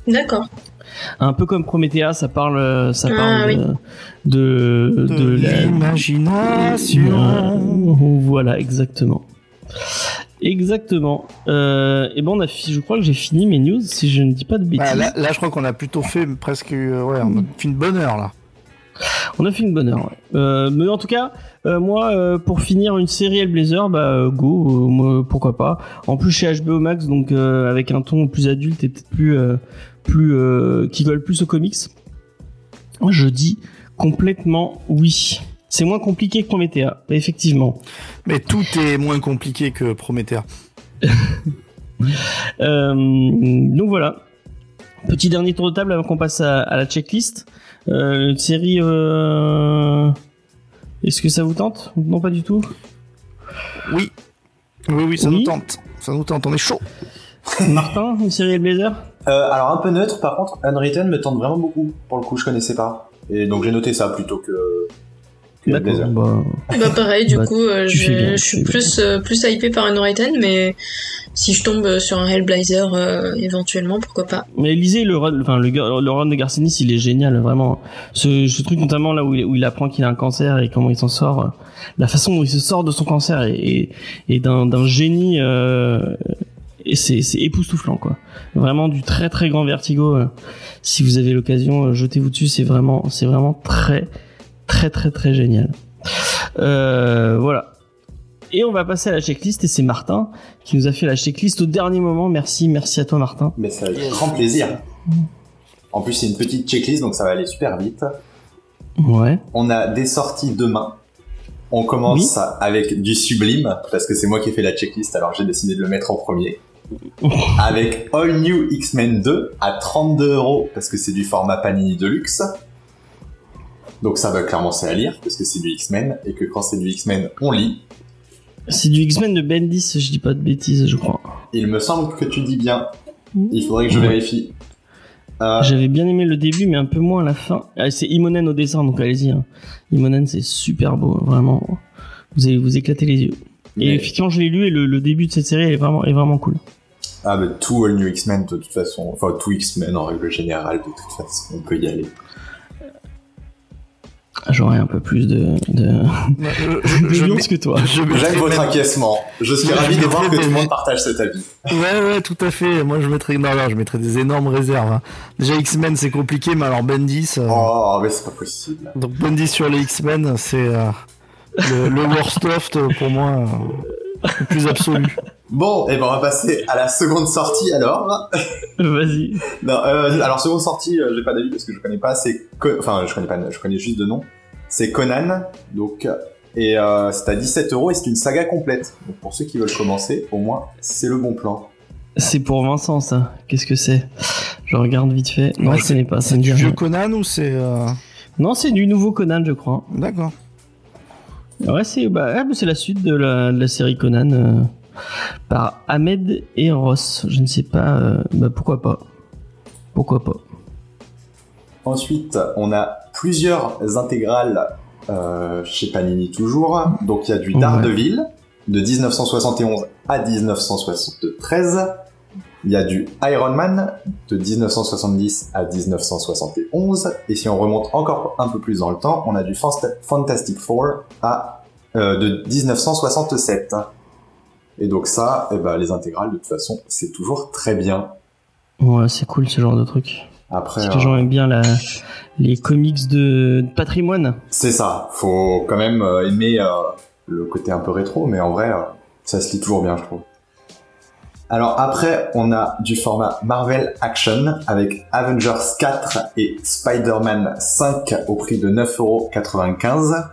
d'accord. Un peu comme Promethea, ça parle, ça Ah, parle oui. de, de, De, de la- l'imagination. Voilà, exactement. Exactement. Euh, et bon, on a fi- je crois que j'ai fini mes news, si je ne dis pas de bêtises. Bah, là, là, je crois qu'on a plutôt fait presque, euh, ouais, on a fait une bonne heure là. On a fait une bonne heure. ouais. Euh, mais en tout cas, euh, moi, euh, pour finir une série Hellblazer, bah euh, go, euh, moi, pourquoi pas. En plus chez HBO Max, donc euh, avec un ton plus adulte et peut-être plus, euh, plus, euh, qui colle plus aux comics. Je dis complètement oui. C'est moins compliqué que Promethea, effectivement. Mais tout est moins compliqué que Promethea. Euh, donc voilà. Petit dernier tour de table avant qu'on passe à, à la checklist. Euh, une série. Euh... Est-ce que ça vous tente? Non, pas du tout. Oui. Oui, oui, ça Oui. nous tente. Ça nous tente, on est chaud. Martin, une série Hellblazer? Euh, alors un peu neutre, par contre, Unwritten me tente vraiment beaucoup. Pour le coup, je connaissais pas. Et donc j'ai noté ça plutôt que, que. Blazer. Bah, Bah pareil, du Bah, coup, euh, je, suis plus euh, plus hypé par un Unwritten, mais si je tombe sur un Hellblazer euh, éventuellement, pourquoi pas. mais lisez le run, enfin le, le run de Garcinis, il est génial, vraiment. Ce, ce truc notamment là où il, où il apprend qu'il a un cancer et comment il s'en sort, la façon dont il se sort de son cancer est, est, est d'un d'un génie. Euh, et c'est c'est époustouflant quoi. Vraiment du très très grand vertigo. euh, si vous avez l'occasion, euh, jetez-vous dessus. C'est vraiment c'est vraiment très très très très génial. Euh, voilà. Et on va passer à la checklist et c'est Martin qui nous a fait la checklist au dernier moment. Merci, merci à toi Martin. Mais ça avec grand plaisir. En plus, c'est une petite checklist, donc ça va aller super vite. Ouais. On a des sorties demain. On commence avec du sublime, parce que c'est moi qui ai fait la checklist, alors j'ai décidé de le mettre en premier. avec All New X-Men 2 à 32 euros, parce que c'est du format Panini Deluxe. Donc ça va clairement c'est à lire, parce que c'est du X-Men, et que quand c'est du X-Men, on lit. C'est du X-Men de Bendis, je dis pas de bêtises, je crois. Il me semble que tu dis bien. Il faudrait que je vérifie. Euh, J'avais bien aimé le début, mais un peu moins la fin. Ah, c'est Imonen au dessin, donc allez-y. Hein. Imonen, c'est super beau, vraiment. Vous allez vous éclater les yeux. Et effectivement, je l'ai lu et le, le début de cette série est vraiment, est vraiment cool. Ah bah tout All New X-Men de toute façon, enfin tout X-Men en règle générale de toute façon, on peut y aller. J'aurais un peu plus de, de, Je, je, que toi. J'aime votre même- acquiescement. Je suis ravi je de voir que tout le monde partage cet avis. Ouais, ouais, tout à fait. Moi, je mettrais, non, non, je mettrais des énormes réserves. hein. Déjà, X-Men, c'est compliqué, mais alors Bendis, euh, Oh, mais c'est pas possible. donc Bendis sur les X-Men, c'est euh, le, le worst of pour moi, euh, le plus absolu. Bon, et ben on va passer à la seconde sortie alors. Vas-y. Non, euh, alors seconde sortie, euh, j'ai pas d'avis parce que je connais pas. C'est, enfin, je connais pas, je connais juste de nom. C'est Conan, donc et euh, c'est à 17 euros et c'est une saga complète. Donc pour ceux qui veulent commencer, au moins c'est le bon plan. C'est pour Vincent, ça. Qu'est-ce que c'est? Je regarde vite fait. Non, Ouais, je connais pas. C'est du vieux Conan ou c'est. euh, Non, c'est du nouveau Conan, je crois. D'accord. Ouais, c'est bah, ah, bah, c'est la suite de la, de la série Conan euh, par Ahmed et Ross. Je ne sais pas. euh, bah, pourquoi pas Pourquoi pas Ensuite, on a plusieurs intégrales euh, chez Panini toujours. Donc il y a du Ouais. Daredevil de 1971 à 1973. Il y a du Iron Man de 1970 à 1971. Et si on remonte encore un peu plus dans le temps, on a du Fanta- Fantastic Four à euh, de 1967. Et donc ça, eh ben, les intégrales de toute façon, c'est toujours très bien. Ouais, c'est cool ce genre de truc. Après, Si euh, les gens aiment bien la, les comics de, de patrimoine. C'est ça, faut quand même euh, aimer euh, le côté un peu rétro, mais en vrai, euh, ça se lit toujours bien, je trouve. Alors après, on a du format Marvel Action avec Avengers 4 et Spider-Man 5 au prix de 9,95€.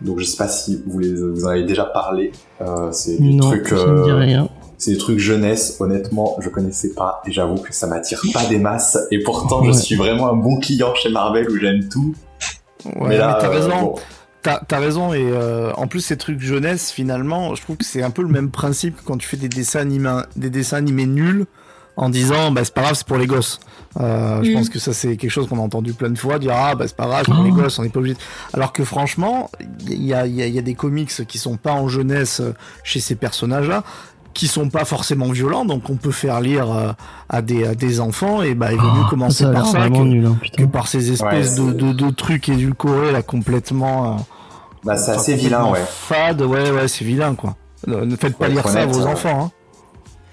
Donc je sais pas si vous, les, vous en avez déjà parlé. Euh, c'est des non, trucs, euh, rien. c'est des trucs jeunesse. Honnêtement, je connaissais pas et j'avoue que ça m'attire pas des masses. Et pourtant, je suis vraiment un bon client chez Marvel où j'aime tout. Ouais, mais là, t'as euh, raison. bon. T'as t'as raison et euh, en plus ces trucs jeunesse finalement, je trouve que c'est un peu le même principe que quand tu fais des dessins animés, des dessins animés nuls en disant bah c'est pas grave c'est pour les gosses. Euh, Je Mm. pense que ça c'est quelque chose qu'on a entendu plein de fois dire ah bah c'est pas grave c'est pour les Oh. gosses on n'est pas obligé. de- Alors que franchement il y a, il y, a, y a des comics qui sont pas en jeunesse euh, chez ces personnages là qui sont pas forcément violents donc on peut faire lire euh, à des à des enfants et bah il vaut mieux Oh, commencer ça par ça vraiment que, nul, hein, que par ces espèces Ouais, de, de, de trucs édulcorés là complètement. euh, Bah, c'est assez vilain, ouais. Fade, ouais, ouais, c'est vilain, quoi. Ne ne faites pas lire ça à vos euh, enfants, hein.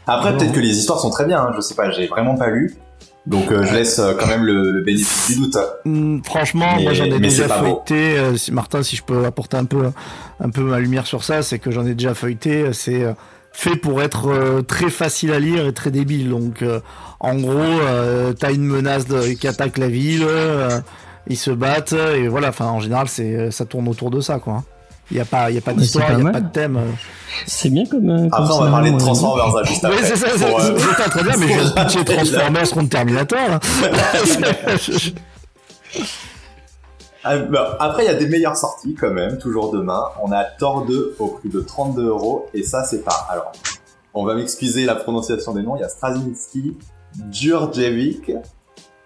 Après, peut-être que les histoires sont très bien, hein, je sais pas, j'ai vraiment pas lu. Donc, euh, je laisse euh, quand même le, le bénéfice du doute. Hum, franchement, Mais- moi j'en ai déjà feuilleté. euh, Martin, si je peux apporter un peu, un peu ma lumière sur ça, c'est que j'en ai déjà feuilleté. C'est euh, fait pour être euh, très facile à lire et très débile. Donc, euh, en gros, euh, t'as une menace de, qui attaque la ville, euh, ils se battent et voilà. Enfin, en général, c'est ça tourne autour de ça, quoi. Il y a pas, il y a pas Ouais, d'histoire, il y a mal. pas de thème. euh. C'est bien comme. euh, comme Après, on va parler de. Transformers hein, juste Oui, après. c'est ça, c'est euh, c'est ça, très bien, mais je de pitcher Transformers contre Terminator, bah, Après, il y a des meilleures sorties quand même, toujours demain. On a Thor 2 au prix de 32 euros, et ça, c'est pas. Alors, on va m'excuser la prononciation des noms. Il y a Straczynski, Djurdjevic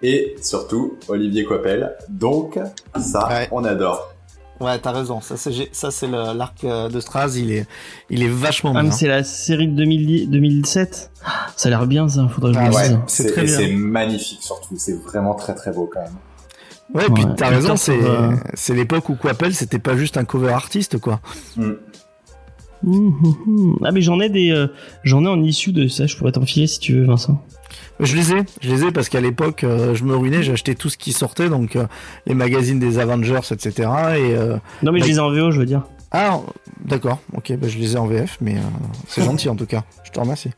et surtout Olivier Coppel. Donc, ça, Ouais. on adore. Ouais, t'as raison. Ça, c'est, ça, l'arc euh, de Straz. Il est, il est vachement Ah, bien. c'est la série de 2010 2007. Ça a l'air bien, ça. Faudrait que je Ah le ouais. c'est magnifique surtout. C'est vraiment très très beau quand même. Ouais, puis t'as raison. Thor, C'est, l'époque où Quapel, c'était pas juste un cover artiste, quoi. Mm. Hum, hum, hum. Ah, mais j'en ai des. euh, j'en ai en issue de ça. Je pourrais t'en filer si tu veux, Vincent. Je les ai, je les ai parce qu'à l'époque, euh, je me ruinais, j'achetais tout ce qui sortait, donc euh, les magazines des Avengers, etc. Et euh, Non, mais je Ouais. les ai en VO, je veux dire. ah, d'accord, ok, bah, je les ai en VF, mais euh, c'est gentil en tout cas. Je te remercie.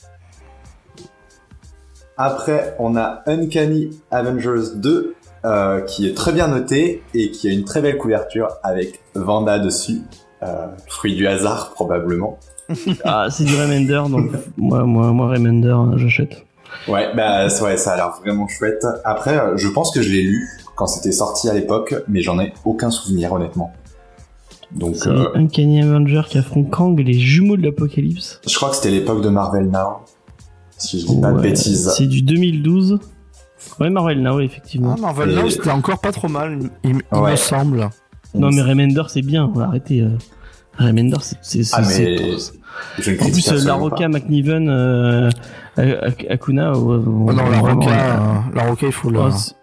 Après, on a Uncanny Avengers 2, euh, qui est très bien noté et qui a une très belle couverture avec Vanda dessus. Euh, fruit du hasard, probablement. Ah, c'est du Remender, donc moi, moi, moi Remender, hein, j'achète. Ouais, bah ouais, ça a l'air vraiment chouette. Après, euh, je pense que je l'ai lu quand c'était sorti à l'époque, mais j'en ai aucun souvenir, honnêtement. Donc, C'est euh, Uncanny Avenger qui affronte Kang et les jumeaux de l'Apocalypse. je crois que c'était l'époque de Marvel Now, si je dis pas de Ouais, bêtises. C'est du 2012. Ouais, Marvel Now, effectivement. Ah, Marvel Now, c'était encore pas trop mal, il, il Ouais. me semble. Non, mais Remender, c'est bien, on va arrêter. euh. Remender, c'est. c'est- c'est- Ah, mais En plus, euh, La Roca, McNiven, euh, Ak- Akuna. ouais, Oh non, la Roca, ouais. euh, la Roca, il faut Ah, la... c'est-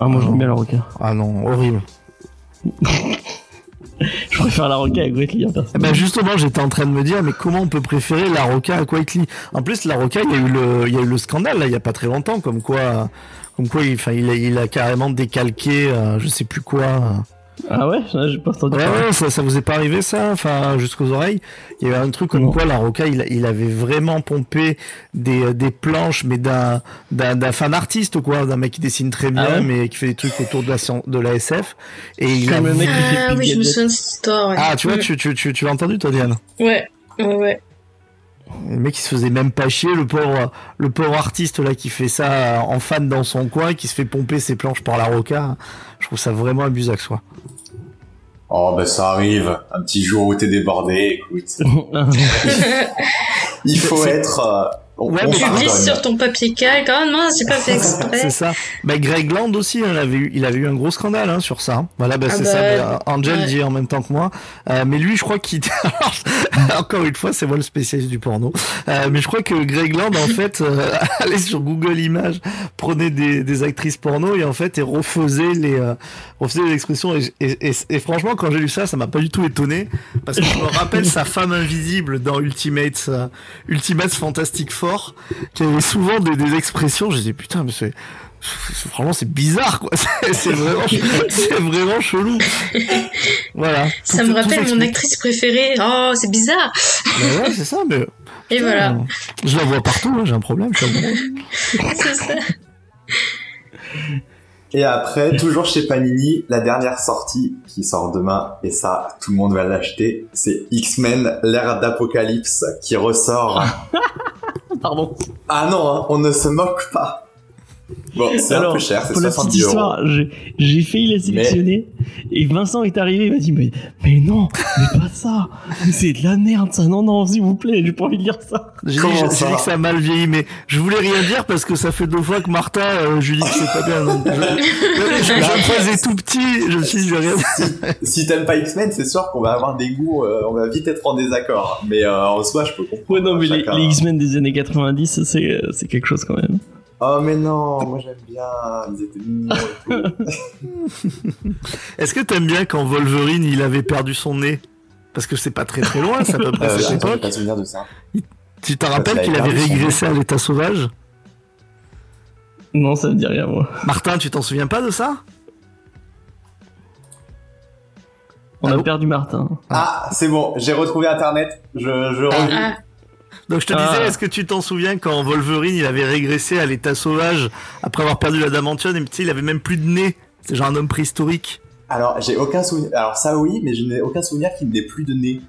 ah, moi, j'aime bien La Roca. Ah non, horrible. Je préfère La Roca à Quietly, en Eh personne. ben justement, j'étais en train de me dire, mais comment on peut préférer la Roca à Quietly En plus, la Roca, il y a eu le, il y a eu le scandale là, il y a pas très longtemps, comme quoi, comme quoi, il, a, il a carrément décalqué, euh, je sais plus quoi. Ah ouais J'ai pas entendu Ouais, ça, ça vous est pas arrivé ça Enfin, jusqu'aux oreilles? Il y avait un truc comme Non. quoi la Roca, il, il avait vraiment pompé des, des planches, mais d'un d'un d'un fan artiste quoi, d'un mec qui dessine très bien, Ah ouais? mais qui fait des trucs autour de la, de la SF. Et il a... Comme le mec qui fait Ah oui, je me souviens de cette histoire. Ouais. Ah, tu vois, tu, tu, tu, tu l'as entendu toi, Diane? Ouais, ouais, ouais. Le mec qui se faisait même pas chier, le pauvre, le pauvre artiste là qui fait ça en fan dans son coin, qui se fait pomper ses planches par la Roca. Je trouve ça vraiment abusax quoi. Oh, bah ça arrive. Un petit jour où t'es débordé, écoute. Il faut être... Ouais, on mais Tu glisses sur ton papier calque. Oh non, c'est pas fait exprès. C'est ça. Bah, Greg Land aussi, hein, il, avait eu, il avait eu un gros scandale hein, sur ça. Voilà, bah, Ah c'est bah, ça. bah, Angel ouais. dit en même temps que moi. Euh, mais lui, je crois qu'il. Alors, Encore une fois, c'est moi le spécialiste du porno. Euh, mais je crois que Greg Land, en fait, euh, allait sur Google Images, prenait des, des actrices porno et en fait, et refaisait les, euh, refaisait les expressions. Et, et, et- et franchement, quand j'ai lu ça, ça m'a pas du tout étonné parce que je me rappelle sa femme invisible dans Ultimates, euh, Ultimates Fantastic Four, qui avait souvent des, des expressions. Je disais putain, mais c'est Franchement, c'est bizarre, quoi. C'est vraiment, c'est vraiment chelou. Voilà. Ça Tout- me rappelle mon actrice préférée. Oh, c'est bizarre. Mais ouais, c'est ça, mais. Et voilà, Je la vois partout, hein, j'ai un problème, c'est ça. Et après, toujours chez Panini, la dernière sortie qui sort demain, et ça, tout le monde va l'acheter, c'est X-Men, l'ère d'Apocalypse, qui ressort. Pardon. ah non, hein, on ne se moque pas. Bon, c'est un Alors, peu cher, c'est Pour la petite 70 euros. histoire, j'ai- j'ai failli la sélectionner et Vincent est arrivé, il m'a dit mais, mais non, mais pas ça, Mais c'est de la merde ça, non non s'il vous plaît, j'ai pas envie de lire ça. J'ai dit, dit que ça a mal vieilli, mais je voulais rien dire parce que ça fait deux fois que Martin, euh, je lui dis que c'est pas bien. donc je, je, je me faisais tout petit, je me suis dit, je vais rien dire. Si t'aimes pas X-Men, c'est sûr qu'on va avoir des goûts, euh, on va vite être en désaccord. Mais euh, en soi, je peux comprendre. Ouais non mais les, chacun. les X-Men des années 90 c'est euh, c'est quelque chose quand même. Oh mais non, moi j'aime bien, ils étaient mignons et tout. Est-ce que t'aimes bien quand Wolverine, il avait perdu son nez? Parce que c'est pas très très loin, c'est à peu près Euh, cette j'ai époque. pas souvenir de ça. Tu te rappelles qu'il avait régressé à l'état sauvage? Non ça me dit rien moi. Martin, tu t'en souviens pas de ça? On a perdu Martin. Ah, c'est bon, j'ai retrouvé Internet, je, je. Ah, Donc je te Ah. disais, est-ce que tu t'en souviens quand Wolverine il avait régressé à l'état sauvage après avoir perdu la damantium et tu sais il avait même plus de nez? C'est genre un homme préhistorique. Alors, j'ai aucun souvenir. Alors, ça oui, mais je n'ai aucun souvenir qu'il n'ait plus de nez.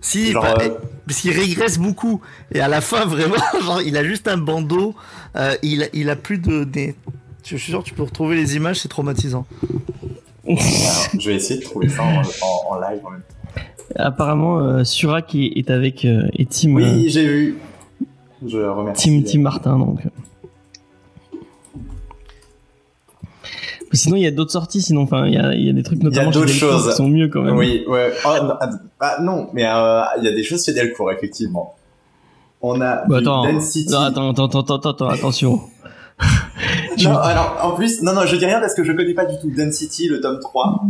Si, Genre, bah, euh, parce qu'il régresse beaucoup et à la fin vraiment, genre il a juste un bandeau, euh, il a, il a plus de nez. Je suis sûr que tu peux retrouver les images, c'est traumatisant. alors, je vais essayer de trouver ça en, en- en live en même temps. Apparemment euh, Surak est, avec euh, et Tim euh, Oui, j'ai vu. Je remercie. Tim Tim Martin donc. Sinon il y a d'autres sorties sinon enfin il y a, y a des trucs notamment chez Delcourt choses. qui sont mieux quand même. Oui, ouais. Oh, non, ah, ah, non, mais euh, il y a des choses chez Delcourt, effectivement. On a Bah, attends, Density. non, attends, attends, attends, attends, attention. Non, alors, en plus, non, non, je dis rien parce que je connais pas du tout Density, le tome 3.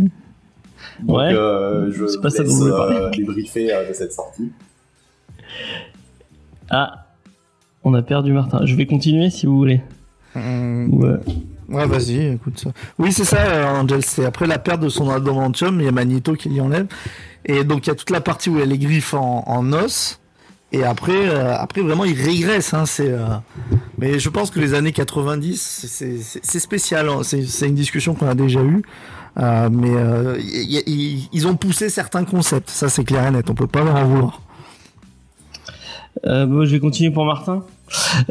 Donc, Ouais. euh, je C'est pas ça laisse, dont je voulais parler. euh, débriefer euh, de cette sortie. Ah, on a perdu Martin. Je vais continuer si vous voulez. Ou, euh, Ouais, vas-y, écoute ça. Oui, c'est ça, Angel. C'est après la perte de son adamantium, il y a Magneto qui l'y enlève. Et donc, il y a toute la partie où il y a les griffes en, en os. Et après, euh, après vraiment, il régresse. Hein, c'est, euh, Mais je pense que les années 90, c'est- spécial. hein. C'est c'est une discussion qu'on a déjà eue. Euh, mais euh, y- y- ils ont poussé certains concepts. Ça, c'est clair et net. On peut pas leur en vouloir. Euh, bon, je vais continuer pour Martin.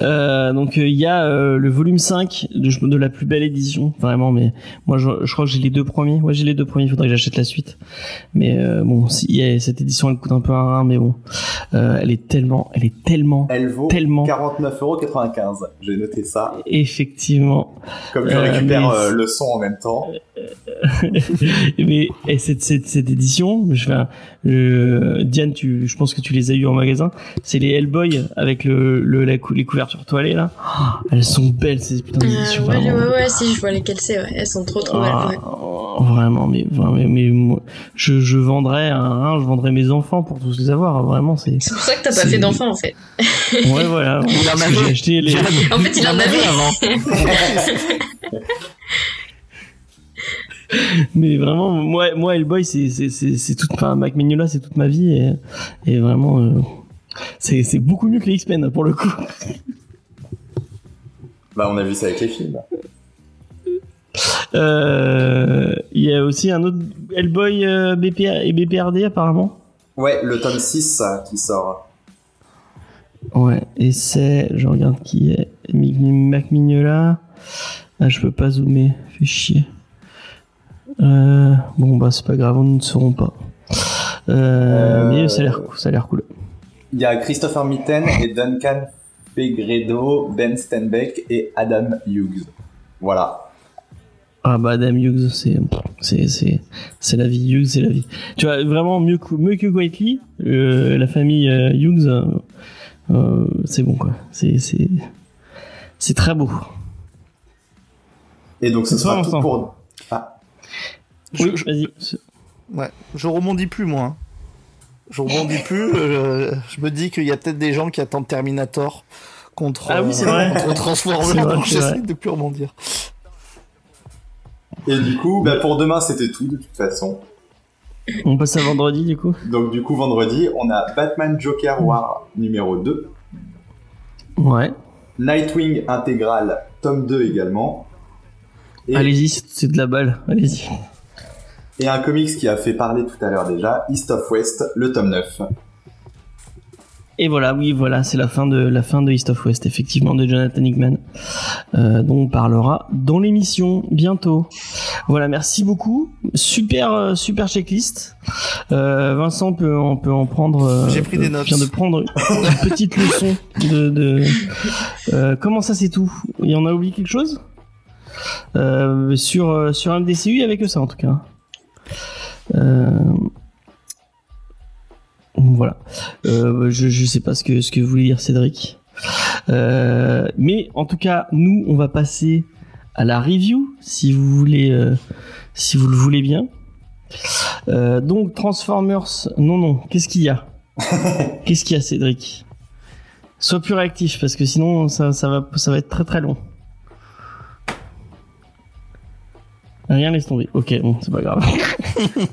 Euh, donc euh, il y a euh, le volume 5 de, de la plus belle édition, vraiment. Mais moi, je, je crois que j'ai les deux premiers. Ouais, j'ai les deux premiers. Il faudrait que j'achète la suite. Mais euh, bon, si, il y a- cette édition, elle coûte un peu un rein, mais bon, Euh, elle est tellement, elle est tellement, Elle vaut tellement, 49,95€. J'ai noté ça. effectivement. Comme je Euh, récupère mais- euh, le son en même temps. mais et cette, cette, cette édition, je un- je- Diane, tu, je pense que tu les as eu en magasin. C'est les Hellboy avec le, le la cou- les couvertures toilées là. Oh, elles sont belles ces putains Euh, d'éditions. ouais, vraiment. ouais, ouais, si, je vois lesquelles c'est, ouais. Elles sont trop trop Ah, belles, ouais. oh, vraiment, mais, vraiment, mais, mais moi, je, je vendrais un, je vendrais mes enfants pour tous les avoir. Vraiment, c'est. C'est pour ça que t'as pas fait d'enfant, en fait. Ouais, voilà. Il en avait. Acheté les. En fait, il en avait. avant. Mais vraiment, moi, moi, Hellboy, c'est, c'est, c'est, c'est toute, enfin, Mac Mignola, c'est toute ma vie et, et vraiment, euh, c'est, c'est beaucoup mieux que les X-Men pour le coup. Bah, on a vu ça avec les films. Euh, Il y a aussi un autre Hellboy euh, BPR et BPRD apparemment. Ouais, le tome 6 euh, qui sort. Ouais, et c'est, je regarde qui est Mac Mignola. Ah, je peux pas zoomer, fait chier. Euh, bon bah c'est pas grave, nous ne saurons pas. Euh, Euh, Mais ça a l'air, ça a l'air cool. Il y a Christopher Mitten et Duncan Fegredo, Ben Stenbeck et Adam Hughes. Voilà. Ah bah Adam Hughes, c'est c'est c'est c'est la vie Hughes, c'est la vie. Tu vois vraiment mieux que mieux que euh, la famille Hughes, euh, c'est bon quoi. C'est c'est c'est très beau. Et donc ce sera tout pour... Oui, Je- vas-y. Ouais, je rebondis plus moi. hein. Je rebondis plus. euh, je me dis qu'il y a peut-être des gens qui attendent Terminator contre, Ah oui, c'est vrai. contre C'est Transformers. vrai, donc c'est J'essaie vrai. de plus rebondir. Et du coup, bah, pour demain, c'était tout de toute façon. On passe à vendredi du coup. Donc du coup, vendredi, on a Batman Joker War numéro 2, Ouais. Nightwing intégral tome 2 également, et, Allez-y, c'est c'est de la balle. Allez-y. Et un comics qui a fait parler tout à l'heure déjà, East of West, le tome 9. Et voilà, oui, voilà, c'est la fin de la fin de East of West, effectivement, de Jonathan Hickman, euh, dont on parlera dans l'émission bientôt. Voilà, merci beaucoup. Super, euh, super checklist. Euh, Vincent peut, on peut en prendre. euh, J'ai pris des notes. vient de prendre une petite leçon de. de euh, comment ça, c'est tout? Il y en a oublié quelque chose? Euh, sur euh, sur un DCU, il y avait que ça en tout cas. Euh, voilà. Euh, je, je sais pas ce que, ce que voulait dire Cédric. Euh, mais en tout cas, nous, on va passer à la review, si vous voulez, si vous le voulez bien. Euh, donc Transformers, non non, qu'est-ce qu'il y a? Qu'est-ce qu'il y a, Cédric? Sois plus réactif parce que sinon ça, ça va, ça va être très très long. Rien laisse tomber. Ok, bon, c'est pas grave.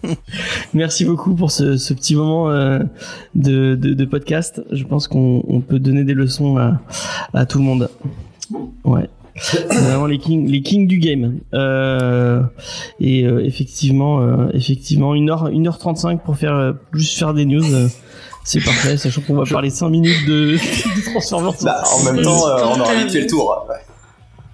Merci beaucoup pour ce, ce petit moment euh, de, de, de podcast. Je pense qu'on on peut donner des leçons à, à tout le monde. Ouais. C'est vraiment les kings, les kings du game. Euh, et euh, effectivement, euh, effectivement, 1h, 1h35 pour faire juste faire des news. c'est parfait, sachant qu'on va parler 5 minutes de, de Transformers. Bah, en même temps, on aura vite fait le tour. Ouais,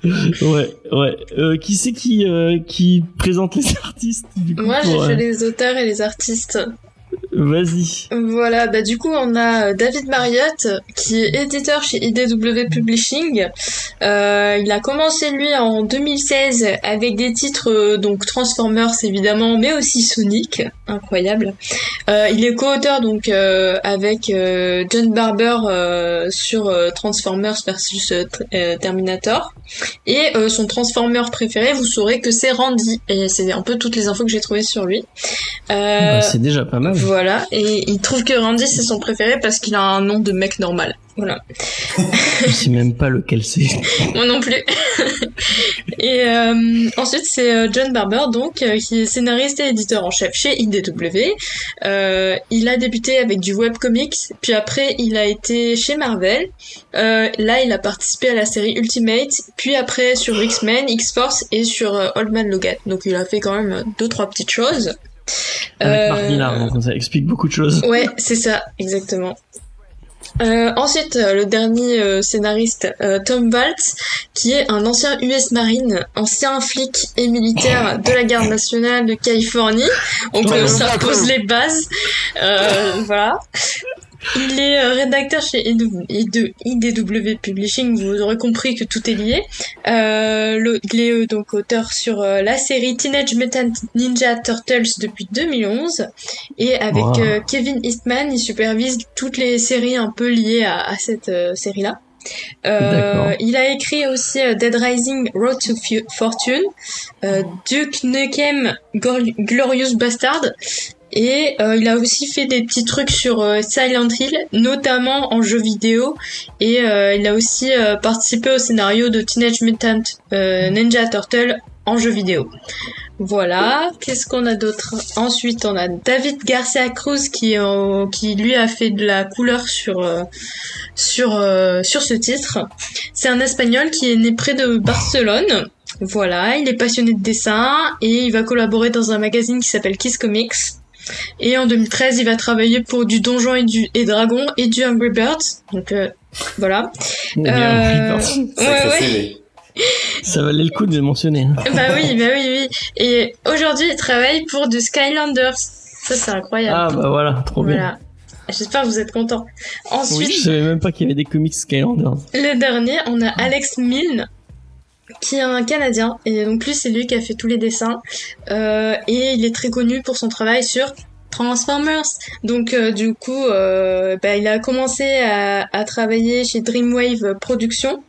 ouais. Euh, qui c'est qui, euh, qui présente les artistes du coup, Moi, j'ai fait euh, les auteurs et les artistes. Vas-y. Voilà, bah du coup on a euh, David Marriott qui est éditeur chez IDW Publishing. Euh, il a commencé lui en 2016 avec des titres euh, donc Transformers évidemment, mais aussi Sonic, incroyable. Euh, il est co-auteur donc euh, avec John Barber sur Transformers versus Terminator. Et son Transformer préféré, vous saurez que c'est Randy. Et c'est un peu toutes les infos que j'ai trouvées sur lui. Bah, c'est déjà pas mal. Voilà, et il trouve que Randy c'est son préféré parce qu'il a un nom de mec normal. Voilà. Je sais même pas lequel c'est. Moi non plus. Et euh, ensuite, c'est euh, John Barber, donc, euh, qui est scénariste et éditeur en chef chez IDW. Euh, il a débuté avec du webcomics, puis après, il a été chez Marvel. Euh, là, il a participé à la série Ultimate, puis après sur X-Men, X-Force et sur Old Man Logan. Donc, il a fait quand même deux, trois petites choses. Avec Mark Euh, ça explique beaucoup de choses. Ouais, c'est ça, exactement. Euh, ensuite, euh, le dernier euh, scénariste, euh, Tom Waltz, qui est un ancien US Marine, ancien flic et militaire de la garde nationale de Californie. Donc euh, ça pose les bases. Euh, voilà. Il est euh, rédacteur chez IDW IDW Publishing, vous aurez compris que tout est lié. Euh, le- il est euh, donc auteur sur euh, la série Teenage Mutant Ninja Turtles depuis 2011 et avec Wow. Kevin Eastman, il supervise toutes les séries un peu liées à, à cette série-là. Euh, il a écrit aussi euh, Dead Rising Road to Fortune, euh, Duke Nukem Glorious Bastard et euh, il a aussi fait des petits trucs sur euh, Silent Hill, notamment en jeu vidéo. Et euh, il a aussi euh, participé au scénario de Teenage Mutant euh, Ninja Turtle en jeu vidéo. Voilà. Qu'est-ce qu'on a d'autre? Ensuite, on a David Garcia Cruz qui euh, qui lui a fait de la couleur sur euh, sur euh, sur ce titre. C'est un Espagnol qui est né près de Barcelone. Voilà, il est passionné de dessin et il va collaborer dans un magazine qui s'appelle Kiss Comics. Et en 2013, il va travailler pour du Donjon et du et Dragon et du Angry Birds. Donc euh, voilà. Il y a un Euh, Creeper. ouais, ouais. Ça valait le coup de le mentionner. hein. Bah oui, bah oui, oui. Et aujourd'hui, il travaille pour du Skylanders. Ça, c'est incroyable. Ah bah voilà, trop bien. voilà. J'espère que vous êtes contents. Oui, Ensuite, je savais même pas qu'il y avait des comics Skylanders. Le dernier, on a Alex Milne, qui est un Canadien, et donc lui, c'est lui qui a fait tous les dessins, euh, et il est très connu pour son travail sur Transformers. Donc euh, du coup, euh, bah, il a commencé à, à travailler chez Dreamwave Productions.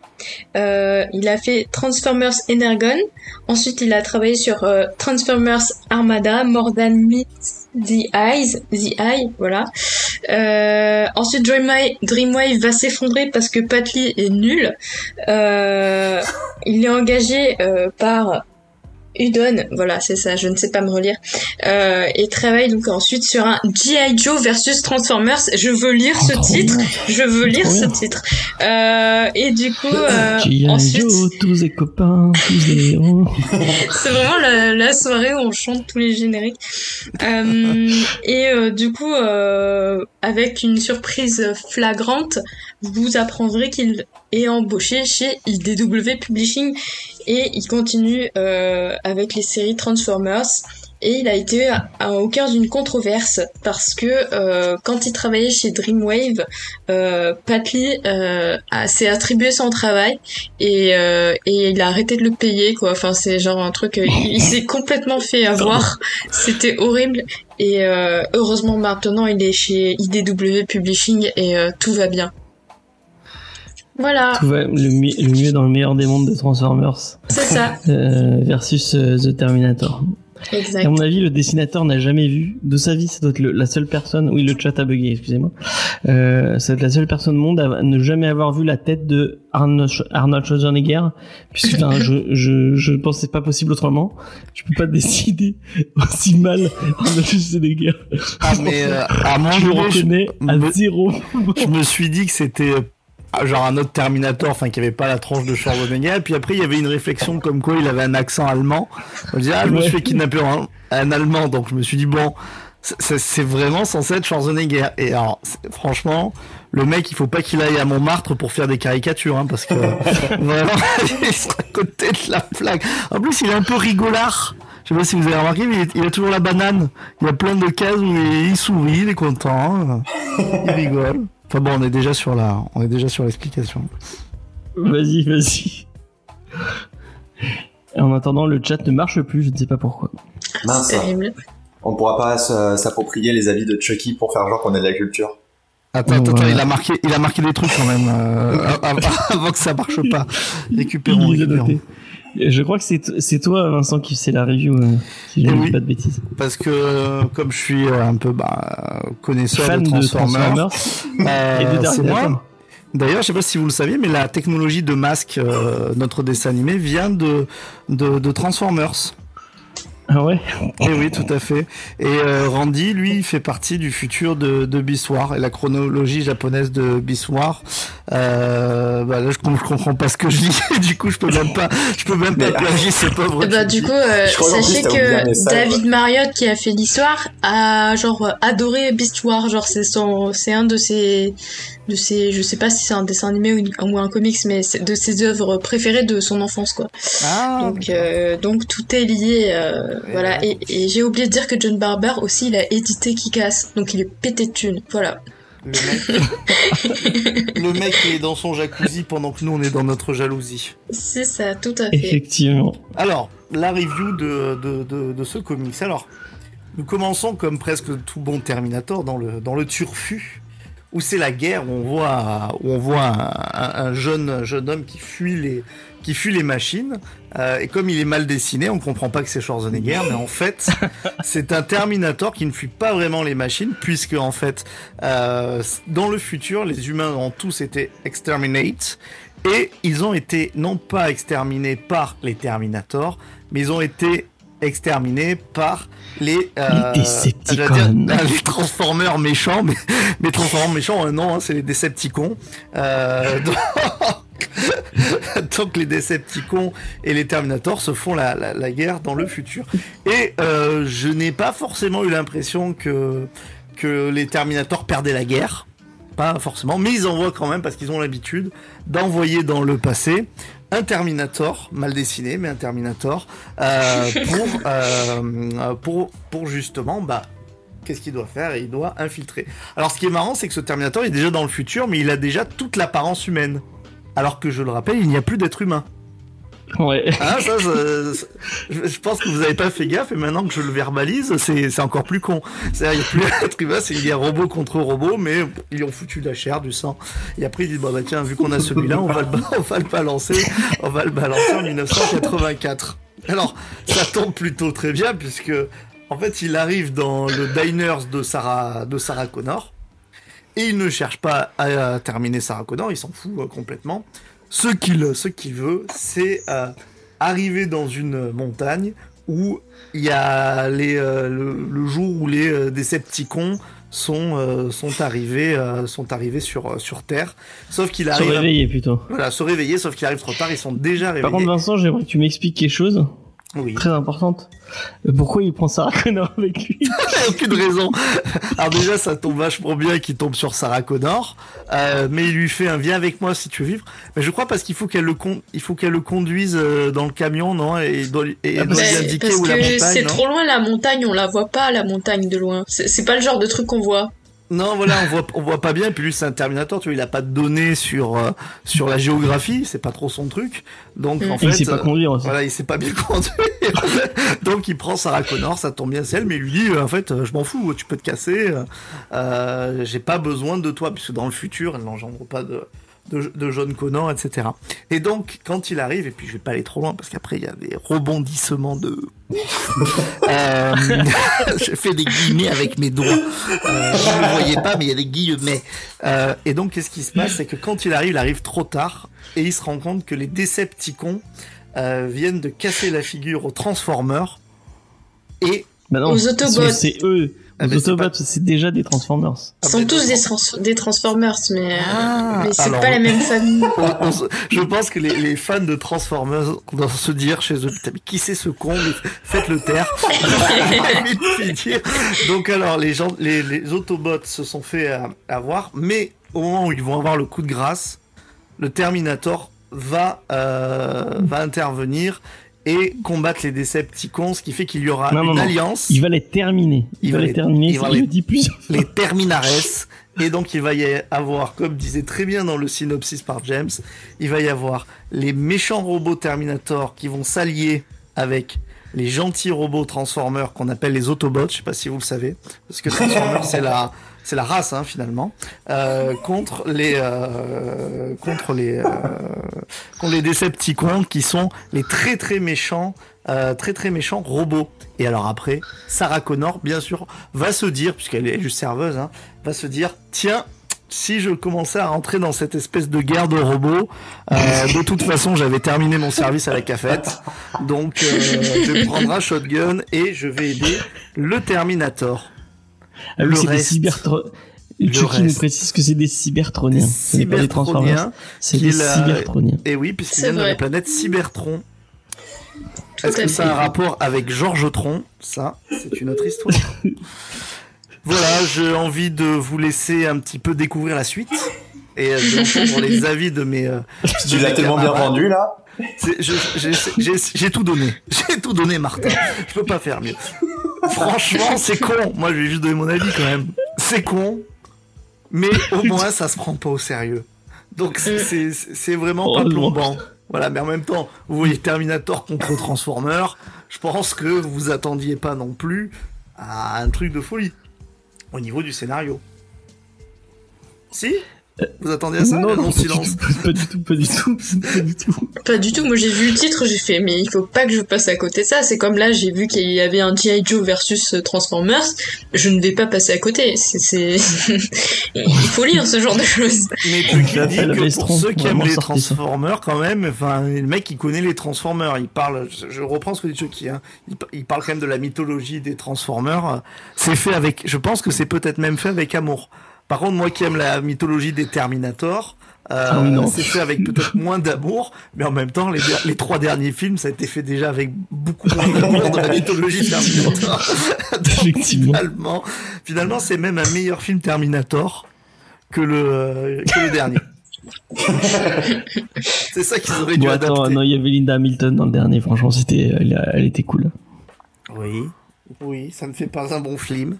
Il a fait Transformers Energon. Ensuite, il a travaillé sur Transformers Armada, More Than Meets the Eyes, The Eye, voilà. Euh, ensuite, Dreamwave, va s'effondrer parce que Patly est nul. Euh, il est engagé euh, par Udon, voilà, c'est ça, je ne sais pas me relire, euh, et travaille donc ensuite sur un G.I. Joe versus Transformers. Je veux lire ce trop titre, bien. je veux lire Trop ce bien. titre. Euh, et du coup, euh, G.I. ensuite, Joe, tous les copains, tous les héros. c'est vraiment la, la soirée où on chante tous les génériques. Euh, et euh, du coup, euh, avec une surprise flagrante, vous apprendrez qu'il est embauché chez IDW Publishing et il continue euh, avec les séries Transformers. Et il a été à- au cœur d'une controverse parce que euh, quand il travaillait chez Dreamwave, euh, Patly euh, a- s'est attribué son travail et, euh, et il a arrêté de le payer quoi. Enfin c'est genre un truc, euh, il, il s'est complètement fait avoir. C'était horrible et euh, heureusement maintenant il est chez IDW Publishing et euh, tout va bien. Voilà, Tout va le, le mieux dans le meilleur des mondes de Transformers c'est ça, euh, versus euh, The Terminator. exact. À mon avis, le dessinateur n'a jamais vu de sa vie. Ça doit être le- la seule personne. Oui, le chat a bugué. Excusez-moi. Euh, ça doit être la seule personne au monde à ne jamais avoir vu la tête de Arnold, Sch- Arnold Schwarzenegger, puisque je, je je pense que c'est pas possible autrement. Je peux pas décider aussi mal Arnold Schwarzenegger. Ah, mais euh, à mon Je le moment, je, reconnais à zéro. je me suis dit que c'était euh, genre un autre Terminator, enfin qui avait pas la tranche de Schwarzenegger. Et puis après, il y avait une réflexion comme quoi il avait un accent allemand. Me dis, ah, je me suis fait kidnapper en un allemand, donc je me suis dit, bon, c'est- vraiment censé être Schwarzenegger. Et alors, franchement, le mec, il faut pas qu'il aille à Montmartre pour faire des caricatures, hein, parce que vraiment, il sera à côté de la plaque. En plus, il est un peu rigolard. Je sais pas si vous avez remarqué, mais il, est- il a toujours la banane. Il y a plein de cases où il, il sourit, il est content, euh, il rigole. Enfin bon, on est déjà sur la, on est déjà sur l'explication. Vas-y, vas-y. En attendant, le chat ne marche plus. Je ne sais pas pourquoi. Mince. On pourra pas s'approprier les avis de Chucky pour faire genre qu'on a de la culture. Attends, attends, il a marqué, il a marqué des trucs quand même euh, av- avant que ça marche pas. Récupérons, récupérons. Je crois que c'est c'est toi, Vincent, qui fait la review, euh, si je ne dis pas de bêtises. Parce que euh, comme je suis euh, un peu bah, connaisseur Fan de Transformers, c'est moi. D'ailleurs, je sais pas si vous le saviez, mais la technologie de masque, euh, notre dessin animé, vient de, de, de Transformers. Ah ouais. Et oui, tout à fait. Et euh, Randy, lui, il fait partie du futur de, de Beast War et la chronologie japonaise de Beast War. Euh, bah là, je, je comprends pas ce que je dis. du coup, je peux même pas, je peux même pas plagier ces pauvres. Eh ben, du coup, euh, sachez que. David Marriott, qui a fait l'histoire, a genre adoré Beast War. Genre, c'est son, c'est un de ses, de ses, je sais pas si c'est un dessin animé ou, une- ou un comics, mais de ses œuvres préférées de son enfance, quoi. Ah, Donc, euh, donc tout est lié, euh, Et voilà. Et, et j'ai oublié de dire que John Barber aussi, il a édité Kick-Ass, donc il est pété de thunes. Voilà. le mec, le mec il est dans son jacuzzi pendant que nous on est dans notre jalousie. C'est ça, tout à fait. Effectivement. Alors, la review de, de, de, de ce comics. Alors, nous commençons comme presque tout bon Terminator dans le, dans le turfu, où c'est la guerre, où on voit, où on voit un, un- un jeune, un jeune homme qui fuit les, qui fuit les machines. Euh, et comme il est mal dessiné, on comprend pas que c'est Schwarzenegger, mais en fait, c'est un Terminator qui ne fuit pas vraiment les machines, puisque en fait, euh, dans le futur, les humains ont tous été exterminate, et ils ont été non pas exterminés par les Terminators, mais ils ont été exterminés par les euh, Les Decepticons. j'allais dire, les Transformers méchants, mais les Transformers méchants, euh, non, hein, c'est les Decepticons. Euh, donc, donc les Decepticons et les Terminators se font la, la, la guerre dans le futur. Et euh, je n'ai pas forcément eu l'impression que que les Terminators perdaient la guerre. Pas forcément, mais ils envoient quand même parce qu'ils ont l'habitude d'envoyer dans le passé un Terminator, mal dessiné, mais un Terminator, euh, pour, euh, pour, pour justement, bah, qu'est-ce qu'il doit faire? Il doit infiltrer. Alors, ce qui est marrant, c'est que ce Terminator est déjà dans le futur, mais il a déjà toute l'apparence humaine. Alors que je le rappelle, il n'y a plus d'être humain. Ouais. Ah, ça, ça- ça- je pense que vous n'avez pas fait gaffe, et maintenant que je le verbalise, c'est c'est encore plus con. C'est-à-dire, il n'y a plus c'est robot contre robot, mais ils ont foutu de la chair, du sang. Et après, ils disent, bah, tiens, vu qu'on a celui-là, on va le, on va le balancer, on va le balancer en 1984. Alors, ça tombe plutôt très bien, puisque, en fait, il arrive dans le diners de Sarah, de Sarah Connor, et il ne cherche pas à, à terminer Sarah Connor, il s'en fout euh, complètement. Ce qu'il ce qu'il veut, c'est euh, arriver dans une montagne où il y a les, euh, le, le jour où les euh, Decepticons sont, euh, sont arrivés, euh, sont arrivés sur, sur Terre. Sauf qu'il Se arrive. à- réveiller plutôt. voilà, se réveiller, sauf qu'il arrive trop tard, ils sont déjà réveillés. Par contre, Vincent, j'aimerais que tu m'expliques quelque chose oui. très importante. Pourquoi il prend Sarah Connor avec lui Il n'y a aucune raison. Alors déjà, ça tombe vachement bien qu'il tombe sur Sarah Connor, euh, mais il lui fait un viens avec moi si tu veux vivre. Mais je crois parce qu'il faut qu'elle le con... il faut qu'elle le conduise euh, dans le camion, non? Et il doit, lui- et Ah, elle doit bah, lui indiquer parce où la que montagne. c'est trop loin la montagne, on la voit pas la montagne de loin. C'est pas le genre de truc qu'on voit. Non, voilà, on voit, on voit pas bien. Et puis lui, c'est un Terminator, tu vois, il a pas de données sur euh, sur la géographie, c'est pas trop son truc. Donc Mm. en Et fait, il sait pas euh, conduire aussi. Voilà, il sait pas bien conduire. Donc il prend Sarah Connor, ça tombe bien c'est elle, mais il lui dit euh, en fait, je m'en fous, tu peux te casser. euh, J'ai pas besoin de toi, puisque dans le futur, elle n'engendre pas de de, de John Connor, etc. Et donc quand il arrive, et puis je vais pas aller trop loin parce qu'après il y a des rebondissements de. euh, je fais des guillemets avec mes doigts. Euh, vous ne le voyez pas, mais il y a des guillemets. Euh, et donc qu'est-ce qui se passe, c'est que quand il arrive, il arrive trop tard et il se rend compte que les Decepticons euh, viennent de casser la figure aux Transformers et Bah non, Aux Autobots. C'est eux. Ah, Les Autobots, c'est déjà des Transformers. Ils sont tous des, trans- des Transformers, mais, euh, Ah, mais c'est pas la même famille. on- on se- je pense que les, les fans de Transformers doivent se dire chez eux, putain, mais qui c'est ce con Mais Faites-le taire. Donc alors, les gens, les, les Autobots se sont fait euh, avoir, mais au moment où ils vont avoir le coup de grâce, le Terminator va euh, va intervenir et combattre les Decepticons, ce qui fait qu'il y aura Non, une non, non. alliance. Il va les terminer. Il, Il va va les terminer. il va les- plusieurs fois. les Terminares. Et donc il va y avoir, comme disait très bien dans le synopsis par James, il va y avoir les méchants robots Terminator qui vont s'allier avec les gentils robots Transformers qu'on appelle les Autobots, je sais pas si vous le savez, parce que Transformers c'est la c'est la race hein, finalement euh, contre les euh, contre les euh, contre les Decepticons qui sont les très très méchants très très méchants robots. Et alors après, Sarah Connor, bien sûr, va se dire, puisqu'elle est juste serveuse, hein, va se dire, tiens, si je commençais à rentrer dans cette espèce de guerre de robots, de toute façon, j'avais terminé mon service à la cafette. Donc, je un shotgun et je vais aider le Terminator. Ah oui, Le c'est des reste- cybertro... Chucky nous reste. précise que c'est des cybertroniens. Ce n'est pas des Transformers, Cybertroniens. c'est des la- cybertroniens. Et oui, puisqu'ils C'est viennent de la planète Cybertron. Est-ce que ça a un rapport avec Georges Tron? Ça, c'est une autre histoire. voilà, j'ai envie de vous laisser un petit peu découvrir la suite et euh, d'entendre les avis de mes. euh, Tu l'as tellement bien vendu là. J'ai tout donné. J'ai tout donné, Martin. Je peux pas faire mieux. Franchement, c'est con. Moi, je vais juste donner mon avis quand même. C'est con, mais au moins, ça se prend pas au sérieux. Donc, c'est- vraiment Oh pas plombant. Voilà, mais en même temps, vous voyez Terminator contre Transformer. Je pense que vous vous attendiez pas non plus à un truc de folie au niveau du scénario. Si? Vous attendiez à ça non, non, silence. pas du tout, pas du tout, pas du tout. Pas du tout. Moi, j'ai vu le titre, j'ai fait, mais il faut pas que je passe à côté de ça. C'est comme là, j'ai vu qu'il y avait un G.I. Joe versus euh, Transformers. Je ne vais pas passer à côté. C'est, c'est... il faut lire ce genre de choses. Mais tu dis que pour ceux qui aiment les. Transformers quand même, enfin le mec il connaît les Transformers, il parle, je, reprends ce que dit Chucky, hein, il parle quand même de la mythologie des Transformers. C'est fait avec, je pense que c'est peut-être même fait avec amour. Par contre moi qui aime la mythologie des Terminator, euh, Ah c'est fait avec peut-être moins d'amour, mais en même temps les, trois derniers films ça a été fait déjà avec beaucoup moins d'amour de la mythologie Terminator. Donc, Effectivement. Finalement, finalement c'est même un meilleur film Terminator que le que le dernier. c'est ça qu'ils auraient dû Bon, attends, adapter. non, il y avait Linda Hamilton dans le dernier, franchement, c'était, elle, elle était cool. Oui, oui, ça ne fait pas un bon film.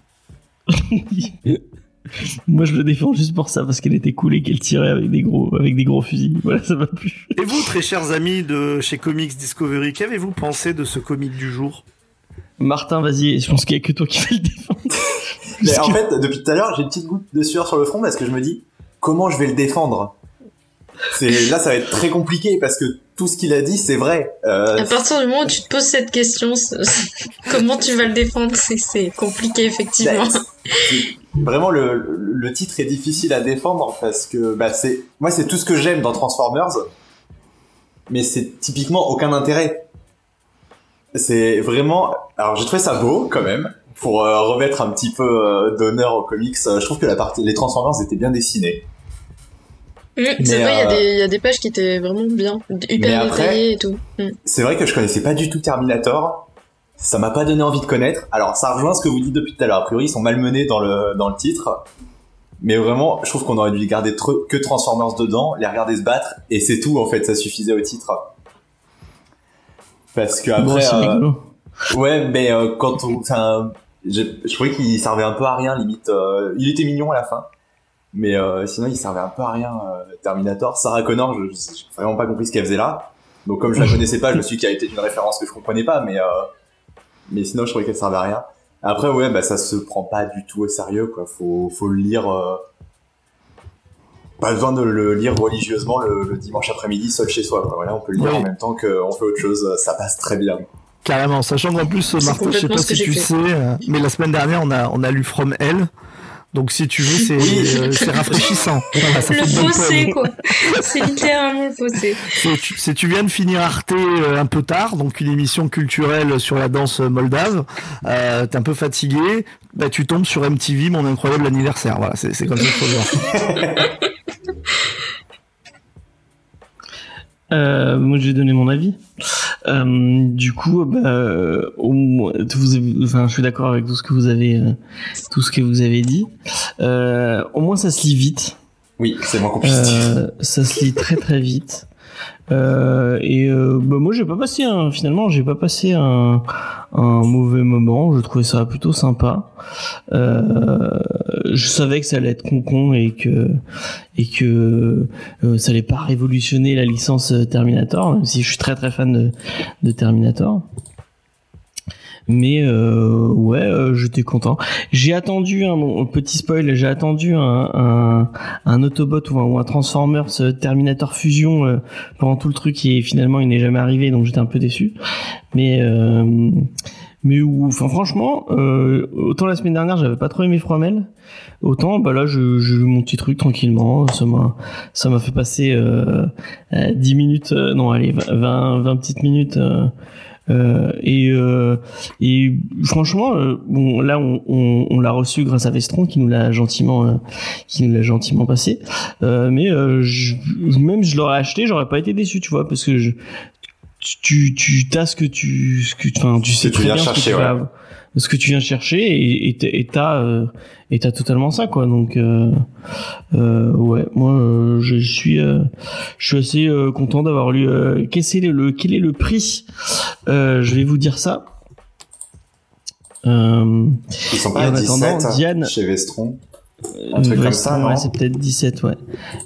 Moi, je le défends juste pour ça, parce qu'elle était cool et qu'elle tirait avec des gros, avec des gros fusils. Voilà, ça m'a plu. Et vous, très chers amis de chez Comics Discovery, qu'avez-vous pensé de ce comic du jour? Martin, vas-y, je pense qu'il y a que toi qui vas le défendre. Mais en fait, depuis tout à l'heure, j'ai une petite goutte de sueur sur le front parce que je me dis comment je vais le défendre? Là, ça va être très compliqué parce que tout ce qu'il a dit, c'est vrai. Euh, À partir du moment où tu te poses cette question, comment tu vas le défendre, c'est, compliqué, effectivement. bah, c'est- vraiment, le, le- titre est difficile à défendre parce que bah, c'est moi, c'est tout ce que j'aime dans Transformers, mais c'est typiquement aucun intérêt. C'est vraiment. Alors, j'ai trouvé ça beau quand même. Pour euh, remettre un petit peu euh, d'honneur aux comics, euh, je trouve que la partie, les Transformers étaient bien dessinés. C'est vrai, il y, a euh, des- il y a des pages qui étaient vraiment bien, hyper détaillées et tout. Mm. C'est vrai que je connaissais pas du tout Terminator. Ça m'a pas donné envie de connaître. Alors, ça rejoint ce que vous dites depuis tout à l'heure. A priori, ils sont malmenés dans le, dans le titre. Mais vraiment, je trouve qu'on aurait dû garder que Transformers dedans, les regarder se battre, et c'est tout, en fait, ça suffisait au titre. Parce que après, euh, ouais, mais euh, quand on, j'ai- je trouvais qu'il servait un peu à rien, limite. euh, il était mignon à la fin. Mais sinon, il servait un peu à rien, Terminator. Sarah Connor, je j'ai vraiment pas compris ce qu'elle faisait là. Donc comme je la connaissais pas, je me suis dit qu'elle était une référence que je comprenais pas, mais mais sinon je trouvais qu'elle servait à rien. Après ouais, bah ça se prend pas du tout au sérieux quoi. Faut faut le lire. euh, Pas besoin de le lire religieusement le, le dimanche après-midi seul chez soi. quoi. Voilà, on peut le lire Oui. en même temps qu'on fait autre chose. Ça passe très bien. Carrément, sachant qu'en plus, C'est Martin, je sais complètement pas ce que si tu fait. sais, euh, mais la semaine dernière, on a, on a lu From Hell. Donc si tu veux, c'est euh, c'est rafraîchissant. Voilà, ça Le fossé, quoi. C'est littéralement le fossé. Tu, tu viens de finir Arte euh, un peu tard, donc une émission culturelle sur la danse moldave. Euh, T'es un peu fatigué, bah tu tombes sur MTV, mon incroyable anniversaire. Voilà, c'est c'est comme ça qu'il faut le voir. Euh, moi, j'ai donné mon avis. Euh, du coup, bah, euh, au moins, vous enfin, je suis d'accord avec tout ce que vous avez, euh, tout ce que vous avez dit. Euh, au moins, ça se lit vite. Oui, c'est moins compliqué. Euh, ça se lit très très vite. Euh, et euh, bah, moi j'ai pas passé un, finalement j'ai pas passé un, mauvais moment. Je trouvais ça plutôt sympa. Euh, je savais que ça allait être con con et que et que ça allait pas révolutionner la licence Terminator, même si je suis très très fan de Terminator. Mais euh, ouais, euh, j'étais content. J'ai attendu un bon, petit spoil. J'ai attendu un, un, un Autobot ou un, ou un Transformers euh, Terminator Fusion pendant tout le truc et finalement il n'est jamais arrivé, donc j'étais un peu déçu. Mais mais où, enfin franchement, euh, autant la semaine dernière j'avais pas trop aimé Fromel, autant bah là je eu mon petit truc tranquillement, ça m'a ça m'a fait passer euh, euh, 10 minutes, non allez 20 20 petites minutes. Euh, et, euh, et franchement, euh, bon, là, on, on, on l'a reçu grâce à Vestron qui nous l'a gentiment, euh, qui nous l'a gentiment passé. Euh, mais euh, je, même je l'aurais acheté, j'aurais pas été déçu, tu vois, parce que je, tu, tu, t'as ce que tu, ce que, enfin, tu sais tu très bien ce que chercher, tu vas- ce que tu viens chercher et et t'as- et t'as euh, et t'as totalement ça quoi. Donc euh, euh, ouais moi euh, je suis je suis assez content d'avoir lu quel est le, quel est le prix? Je vais vous dire ça. Ils sont Et pas à en attendant, 17 Diane- chez Vestron. Un truc comme ça, ouais, non c'est peut-être 17 ouais.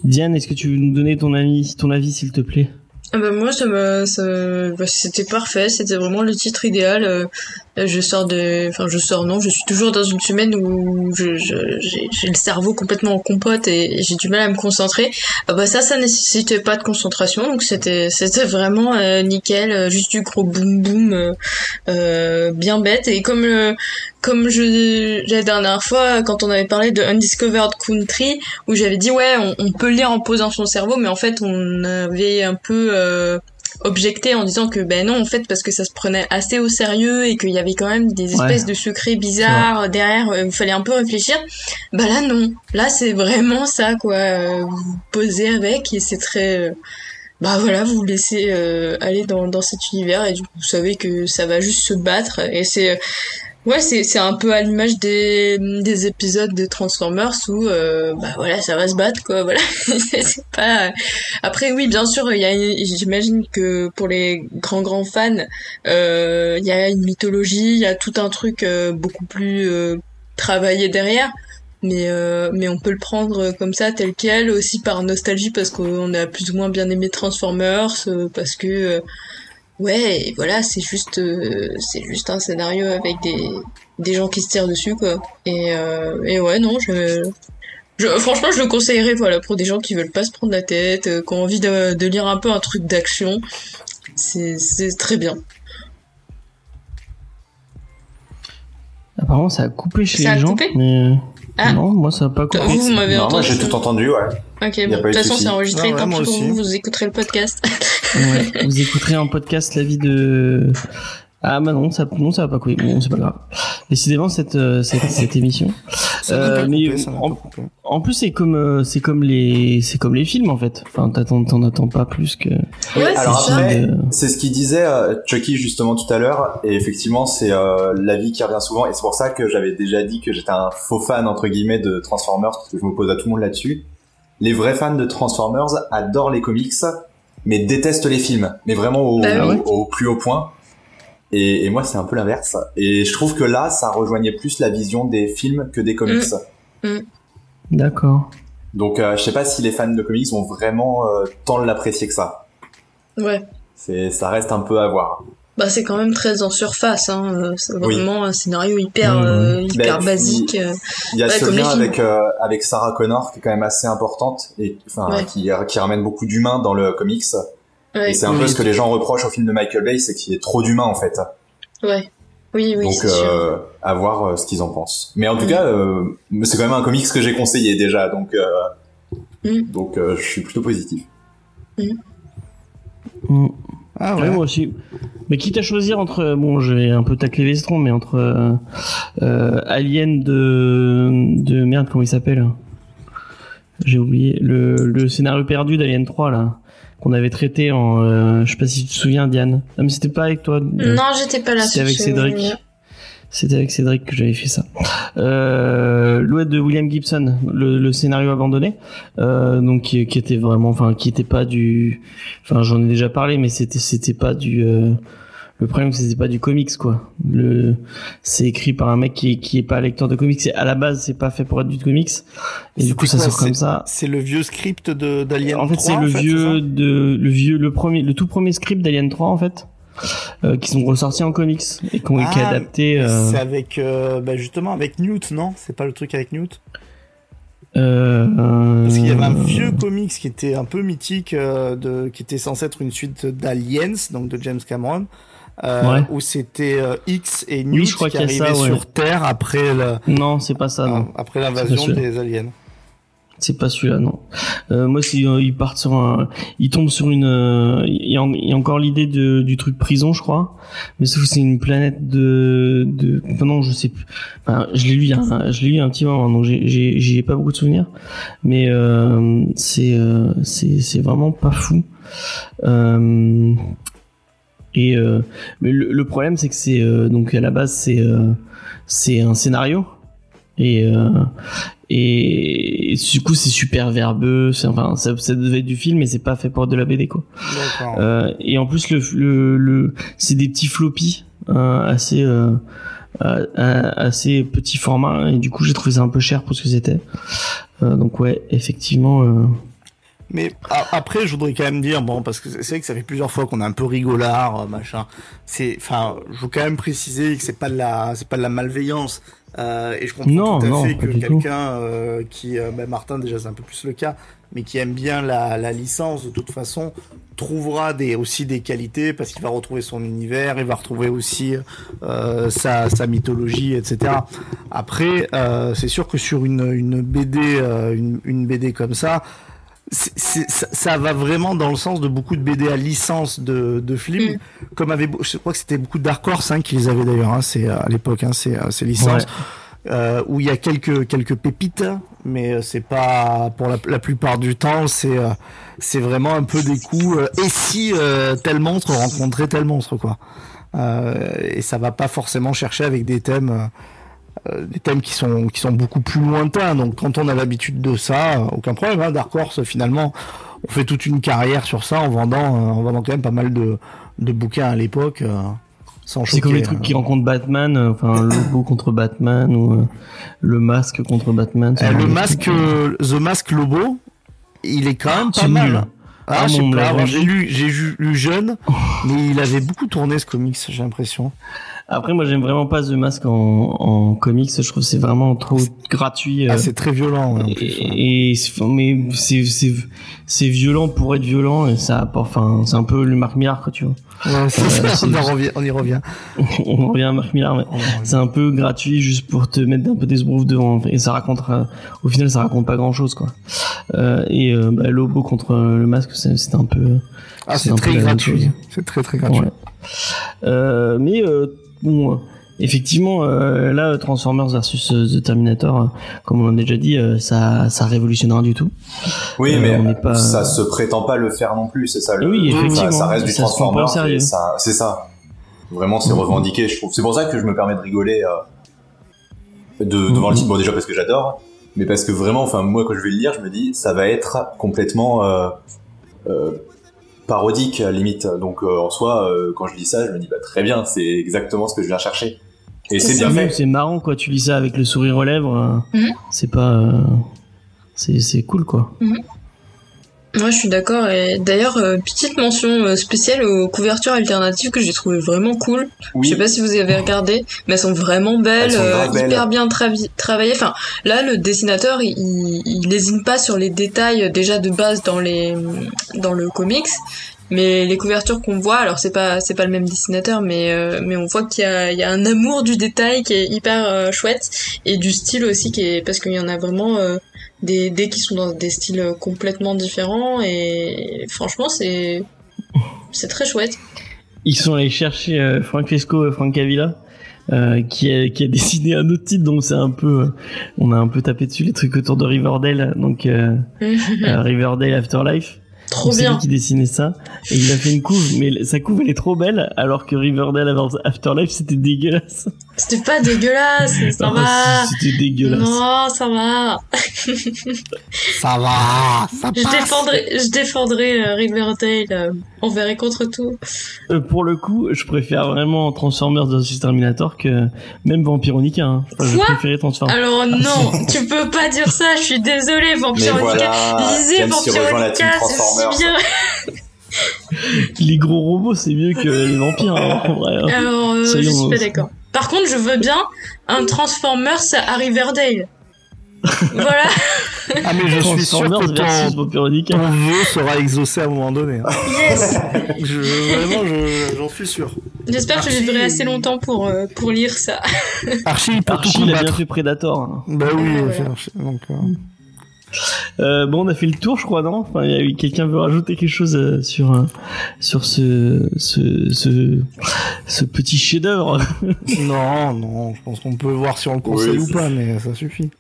Diane est-ce que tu veux nous donner ton avis ton avis s'il te plaît? Bah moi ça ça bah, c'était parfait. C'était vraiment le titre idéal. Euh, je sors de enfin je sors non je suis toujours dans une semaine où je je- j'ai j'ai le cerveau complètement en compote et, j'ai du mal à me concentrer. Ah bah ça ça nécessitait pas de concentration. Donc c'était c'était vraiment euh, nickel. Euh, juste du gros boum boum euh, euh, bien bête. Et comme comme je la dernière fois quand on avait parlé de Undiscovered Country où j'avais dit ouais on, on peut lire en posant son cerveau mais en fait on avait un peu euh, objecté en disant que ben non en fait parce que ça se prenait assez au sérieux et qu'il y avait quand même des Ouais. espèces de secrets bizarres derrière euh, il fallait un peu réfléchir. Bah là non. Là c'est vraiment ça quoi. Euh, vous vous posez avec et c'est très euh, bah voilà vous vous laissez euh, aller dans, dans cet univers et du coup vous savez que ça va juste se battre et c'est euh, Ouais, c'est un peu à l'image des des épisodes de Transformers où euh, bah voilà, ça va se battre quoi, voilà. c'est pas Après oui, bien sûr, il y a j'imagine que pour les grands grands fans, euh, il y a une mythologie, il y a tout un truc euh, beaucoup plus euh, travaillé derrière. Mais euh, mais on peut le prendre comme ça tel quel aussi par nostalgie parce qu'on a plus ou moins bien aimé Transformers euh, parce que euh, Ouais, et voilà, c'est juste, euh, c'est juste un scénario avec des, des gens qui se tirent dessus, quoi. Et, euh, et ouais, non, je, je, franchement, je le conseillerais, voilà, pour des gens qui veulent pas se prendre la tête, euh, qui ont envie de, de lire un peu un truc d'action. C'est, c'est très bien. apparemment ça a coupé chez Ça a les gens coupé mais Ah. non moi ça a pas coupé Vous, vous m'avez Non, moi entendu. j'ai tout entendu, ouais. Ok, bon, de toute façon, c'est enregistré, Ah ouais, tant pis pour vous, vous écouterez le podcast. Ouais, vous écouterez en podcast l'avis de ah bah non ça non ça va pas couper bon c'est pas grave. Décidément cette euh, cette, cette émission. Euh, mais en- plus c'est comme euh, c'est comme les c'est comme les films en fait. Enfin t'attends t'en attends pas plus que Ouais, alors après, de- c'est ce qu'il disait euh, Chucky justement tout à l'heure, et effectivement c'est euh, l'avis qui revient souvent, et c'est pour ça que j'avais déjà dit que j'étais un faux fan entre guillemets de Transformers, parce que je m'oppose à tout le monde là-dessus. Les vrais fans de Transformers adorent les comics, mais détestent les films, mais vraiment au, Bah oui. au, au plus haut point. Et, et moi c'est un peu l'inverse, et je trouve que là ça rejoignait plus la vision des films que des comics. d'accord Donc euh, je sais pas si les fans de comics vont vraiment euh, tant l'apprécier que ça. Ouais. C'est, ça reste un peu à voir. Bah, c'est quand même très en surface, hein. euh, C'est Oui. vraiment un scénario hyper, Oui, oui. euh, hyper Ben, basique. euh. Il y a Ouais, ce lien avec euh, avec Sarah Connor qui est quand même assez importante et enfin Ouais. qui qui ramène beaucoup d'humains dans le comics. Ouais. Et c'est un peu ce que les gens reprochent au film de Michael Bay, c'est qu'il y ait trop d'humains en fait. Ouais. Oui, oui, Donc euh, à voir euh, ce qu'ils en pensent. Mais en tout Mm. cas, euh, c'est quand même un comics que j'ai conseillé déjà, donc euh, Mm. donc euh, je suis plutôt positif. Mm. Ah Ouais, ouais. moi aussi. Mais quitte à choisir entre, bon, j'ai un peu taclé Vestron, mais entre euh, euh, Alien de de merde, comment il s'appelle? J'ai oublié le le scénario perdu d'Alien 3 là qu'on avait traité en, euh, je sais pas si tu te souviens Diane. Ah mais c'était pas avec toi. euh, Non, j'étais pas là. C'était sur avec Cédric. C'était avec Cédric que j'avais fait ça. Euh, de William Gibson, le, le scénario abandonné, euh, donc qui, qui était vraiment, enfin, qui était pas du, enfin, j'en ai déjà parlé, mais c'était, c'était pas du. euh, le problème, c'était pas du comics, quoi. Le, c'est écrit par un mec qui, qui est pas lecteur de comics. Et à la base, c'est pas fait pour être du comics. Et du coup, ça quoi, sort comme ça. C'est le vieux script de d'Alien En fait, 3, c'est le vieux de le vieux le premier le tout premier script d'Alien 3 en fait euh, qui sont ressortis en comics et qui ont été Ah, adaptés euh, C'est avec, euh, bah justement, avec Newt, non? C'est pas le truc avec Newt? Parce qu'il y avait un vieux comics qui était un peu mythique, de, qui était censé être une suite d'Aliens, donc de James Cameron, euh, Ouais. où c'était euh, X et Newt je crois qui a arrivaient ouais. sur Terre après le, Non, c'est pas ça, non. après l'invasion des aliens. C'est pas celui-là, non. Euh, moi, c'est euh, ils partent sur un, ils tombent sur une, euh, il y, a, encore l'idée de du truc prison, je crois, mais sauf que c'est une planète de, non, je sais plus. Enfin, je l'ai lu, un- je l'ai lu un petit moment, donc j'ai, j'ai, pas beaucoup de souvenirs, mais euh, c'est, c'est, c'est vraiment pas fou. Et mais le, problème, c'est que c'est donc à la base, c'est, c'est un scénario et et du coup c'est super verbeux c'est enfin ça, ça devait être du film mais c'est pas fait pour de la BD quoi. Euh, et en plus le le, le c'est des petits floppies euh, assez euh, euh, assez petit format et du coup j'ai trouvé ça un peu cher pour ce que c'était. Euh, donc ouais effectivement euh, Mais après, je voudrais quand même dire, bon, parce que c'est vrai que ça fait plusieurs fois qu'on est un peu rigolard, euh, machin. C'est, enfin, je veux quand même préciser que c'est pas de la, c'est pas de la malveillance. Euh, et je comprends Non, tout à non, fait que quelqu'un euh, qui, euh, ben, Martin déjà c'est un peu plus le cas, mais qui aime bien la, la licence de toute façon, trouvera des, aussi des qualités parce qu'il va retrouver son univers, il va retrouver aussi euh, sa, sa mythologie, etc. Après, euh, c'est sûr que sur une, une BD, euh, une, une BD comme ça, c'est- ça, ça va vraiment dans le sens de beaucoup de BD à licence de, de films, comme avait, je crois que c'était beaucoup Dark Horse hein, qui les avait d'ailleurs, hein, c'est à l'époque, hein, c'est euh, ces licences, euh, où il y a quelques quelques pépites, mais euh, c'est pas pour la, la plupart du temps, c'est euh, c'est vraiment un peu des coups. euh, et si euh, tel monstre rencontrait tel monstre, quoi. Euh, et ça va pas forcément chercher avec des thèmes. Euh, des thèmes qui sont qui sont beaucoup plus lointains. Donc quand on a l'habitude de ça, euh, aucun problème. Hein, Dark Horse, finalement, on fait toute une carrière sur ça en vendant euh, en vendant quand même pas mal de de bouquins à l'époque. c'est comme les trucs qui rencontrent Batman euh, enfin le logo contre Batman ou euh, le masque contre Batman Euh, le masque, The Mask Lobo, il est quand même pas mal. nul. Ah, Ah, j'ai lu, j'ai lu jeune, mais il avait beaucoup tourné ce comics, j'ai l'impression. Après, moi, j'aime vraiment pas The Mask en, en comics. Je trouve c'est vraiment trop gratuit. Ah, euh, c'est très violent, ouais, en plus, ouais. et, et mais c'est c'est c'est violent pour être violent et ça apporte. Enfin, c'est un peu le Marc Millar, quoi, tu vois. Ouais, Euh, on, en revient, on y revient. On revient à Marc Millar, mais c'est un peu gratuit juste pour te mettre un peu des sbroufs devant. Et ça raconte, euh, au final, ça raconte pas grand chose, quoi. Euh, et euh, bah, Lobo contre le masque, c'est un peu. Ah, c'est très gratuit. C'est très très gratuit. Ouais. Euh, mais euh, bon, euh, effectivement, euh, là, Transformers versus The Terminator, comme on l'a déjà dit, euh, ça, ça révolutionnera du tout. Oui, Euh, mais on pas- ça se prétend pas le faire non plus, c'est ça. Le, Oui, ça- effectivement, Ça, reste du ça Transformers, ça- c'est ça. Vraiment, c'est revendiqué, je trouve. C'est pour ça que je me permets de rigoler euh, de, devant le Mhm. titre. Bon, déjà parce que j'adore, mais parce que vraiment, enfin, moi, quand je vais le lire, je me dis, ça va être complètement euh, euh, parodique, à la limite. Donc, euh, en soi, euh, quand je lis ça, je me dis, bah, très bien, c'est exactement ce que je viens chercher. Et c'est bien même, fait. C'est marrant, quoi. Tu lis ça avec le sourire aux lèvres. euh, Mhm. C'est pas. euh, c'est c'est cool, quoi. Moi, je suis d'accord. Et d'ailleurs, euh, petite mention euh, spéciale aux couvertures alternatives que j'ai trouvé vraiment cool. Oui. Je sais pas si vous avez regardé, mais elles sont vraiment belles, sont euh, belles. hyper bien travaillées. Enfin, là, le dessinateur, il, il, lésine pas sur les détails déjà de base dans les dans le comics. Mais les couvertures qu'on voit, alors c'est pas c'est pas le même dessinateur, mais euh, mais on voit qu'il y a il y a un amour du détail qui est hyper chouette et du style aussi qui est parce qu'il y en a vraiment des des qui sont dans des styles complètement différents et franchement c'est c'est très chouette. Ils sont allés chercher euh, Francesco Francavilla. Euh, qui a qui a dessiné un autre titre donc c'est un peu euh, on a un peu tapé dessus les trucs autour de Riverdale donc euh, euh, Riverdale Afterlife Trop Donc, c'est lui bien. qui dessinait ça et il a fait une couve mais sa couve elle est trop belle alors que Riverdale Afterlife c'était dégueulasse C'était pas dégueulasse, ça Ah, va. c'était dégueulasse Non, ça va. Ça va, ça Je défendrai, je défendrai euh, Riverdale euh, envers et contre tout. Euh, pour le coup je préfère vraiment Transformers vs Terminator que même Vampironica hein. Enfin, je préférais Transformers Alors non, tu peux pas dire ça, je suis désolée, Vampironica. voilà, Lisez Vampironica, Transformers. C'est bien. les gros robots c'est mieux que les vampires hein, en vrai hein. Alors, euh, je suis pas d'accord. Par contre, je veux bien un Transformers à Riverdale. voilà. Ah mais je suis sûr Transformers que ton, ton vœu sera exaucé à un moment donné. hein. Yes Je, vraiment, je- j'en suis sûr. J'espère que je vivrai assez longtemps pour, euh, pour lire ça. Archie, tout Archie, il a bien fait Predator. hein. Bah oui, Ouais, il a ouais. fait Archie, donc, euh, Euh, bon, on a fait le tour, je crois, non Enfin, il y a eu- quelqu'un veut rajouter quelque chose euh, sur euh, sur ce ce ce, ce petit chef-d'œuvre. Non, non, je pense qu'on peut voir si on le conseille Oui, ou pas, mais ça suffit.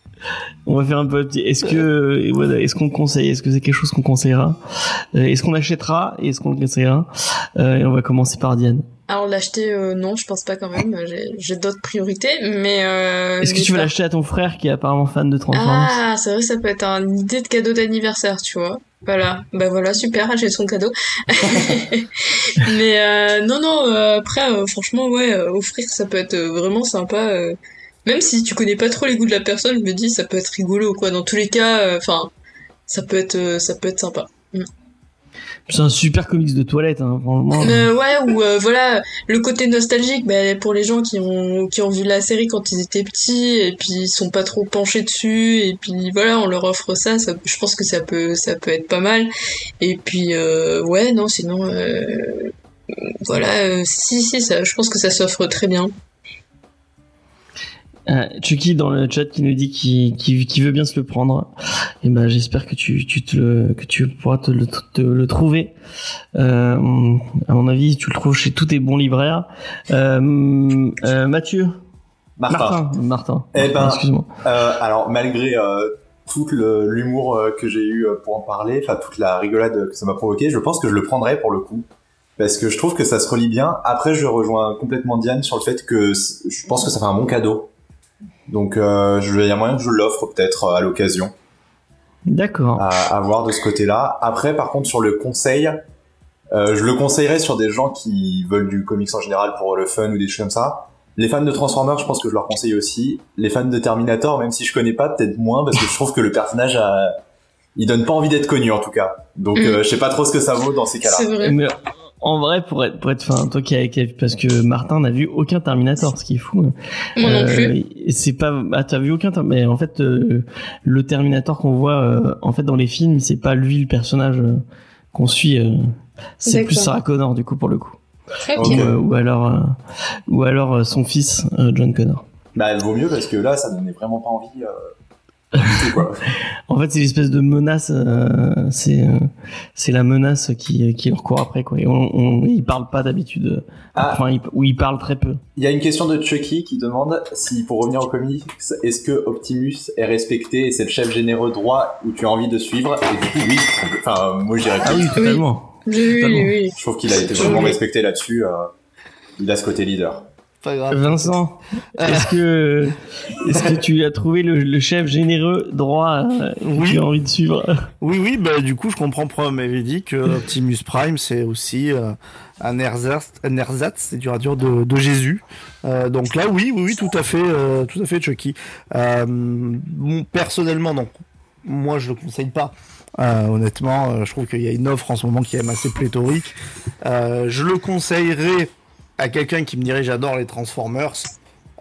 On va faire un peu petit. Est-ce que voilà, est-ce qu'on conseille Est-ce que c'est quelque chose qu'on conseillera? Euh, Est-ce qu'on achètera Et est-ce qu'on le conseillera? Euh, Et on va commencer par Diane. Alors l'acheter, euh, non, je pense pas quand même. J'ai, d'autres priorités, mais. Euh, Est-ce que tu veux l'acheter à ton frère qui est apparemment fan de Transformers? Ah, c'est vrai, ça peut être une idée de cadeau d'anniversaire, tu vois. Voilà, bah voilà, super, j'ai son cadeau. mais euh, non, non, euh, après, euh, franchement, ouais, euh, offrir, ça peut être vraiment sympa. euh. Même si tu connais pas trop les goûts de la personne, je me dis, ça peut être rigolo, quoi. Dans tous les cas, enfin, ça peut être, ça peut être sympa. C'est un super comics de toilette, hein. Euh, ouais, ou euh, voilà, le côté nostalgique, bah, pour les gens qui ont qui ont vu la série quand ils étaient petits et puis ils sont pas trop penchés dessus et puis voilà, on leur offre ça, je pense que ça peut ça peut être pas mal. Et puis euh, ouais, non, sinon euh, voilà, si si ça, je pense que ça s'offre très bien. Euh, Chucky dans le chat qui nous dit qu'il qu'il veut bien se le prendre. Et ben j'espère que tu, tu te le, que tu pourras te le, te le trouver. Euh, à mon avis, tu le trouves chez tous tes bons libraires. Euh, euh, Mathieu, Martin. Martin, Martin. Eh ben, excuse-moi. Euh, alors malgré tout l'humour que j'ai eu pour en parler, enfin toute la rigolade que ça m'a provoqué, je pense que je le prendrai pour le coup. Parce que je trouve que ça se relie bien. Après, je rejoins complètement Diane sur le fait que je pense que ça fait un bon cadeau. Donc, euh, je- il y a moyen que je l'offre peut-être euh, à l'occasion, D'accord. à, à voir de ce côté-là. Après, par contre, sur le conseil, euh, je le conseillerais sur des gens qui veulent du comics en général pour le fun ou des choses comme ça. Les fans de Transformers, je pense que je leur conseille aussi. Les fans de Terminator, même si je connais pas, peut-être moins, parce que je trouve que le personnage a... il donne pas envie d'être connu en tout cas. Donc, Mm. euh, je sais pas trop ce que ça vaut dans ces cas-là. C'est vrai. En vrai, pour être, pour être, enfin, toi qui parce que Martin n'a vu aucun Terminator, ce qui est fou. Moi non Euh, plus. C'est pas, ah, t'as vu aucun, mais en fait, euh, le Terminator qu'on voit, euh, en fait, dans les films, c'est pas lui le personnage euh, qu'on suit. euh, c'est plus Sarah Connor du coup pour le coup, Ok. Ok. ou, euh, ou alors, euh, ou alors euh, son fils euh, John Connor. Bah, elle vaut mieux parce que là, ça donnait vraiment pas envie. Quoi. En fait, c'est l'espèce de menace, euh, c'est, euh, c'est la menace qui, qui leur court après quoi. Et on, on, ils parlent pas d'habitude, Ah. enfin, ils, ou ils parlent très peu. Il y a une question de Chucky qui demande si, pour revenir au comics, est-ce que Optimus est respecté et c'est le chef généreux droit où tu as envie de suivre? Et du coup, oui. Enfin, moi, je dirais que Ah oui, totalement. Oui, oui, Totalement. oui. Je trouve qu'il a été vraiment respecté là-dessus. euh, il a ce côté leader. Pas grave. Vincent, est-ce que est-ce que tu as trouvé le, le chef généreux droit euh, que Oui. tu as envie de suivre Oui, oui, bah du coup, je comprends pourquoi on m'avait dit que Optimus Prime, c'est aussi euh, un ersatz, un ersatz, c'est dur à dire, de, de Jésus. Euh, donc là, oui, oui, oui, tout à fait, euh, tout à fait, Chucky. Euh, bon, personnellement, non. Moi, je le conseille pas. Euh, honnêtement, euh, je trouve qu'il y a une offre en ce moment qui est même assez pléthorique. Euh, je le conseillerais à quelqu'un qui me dirait j'adore les Transformers.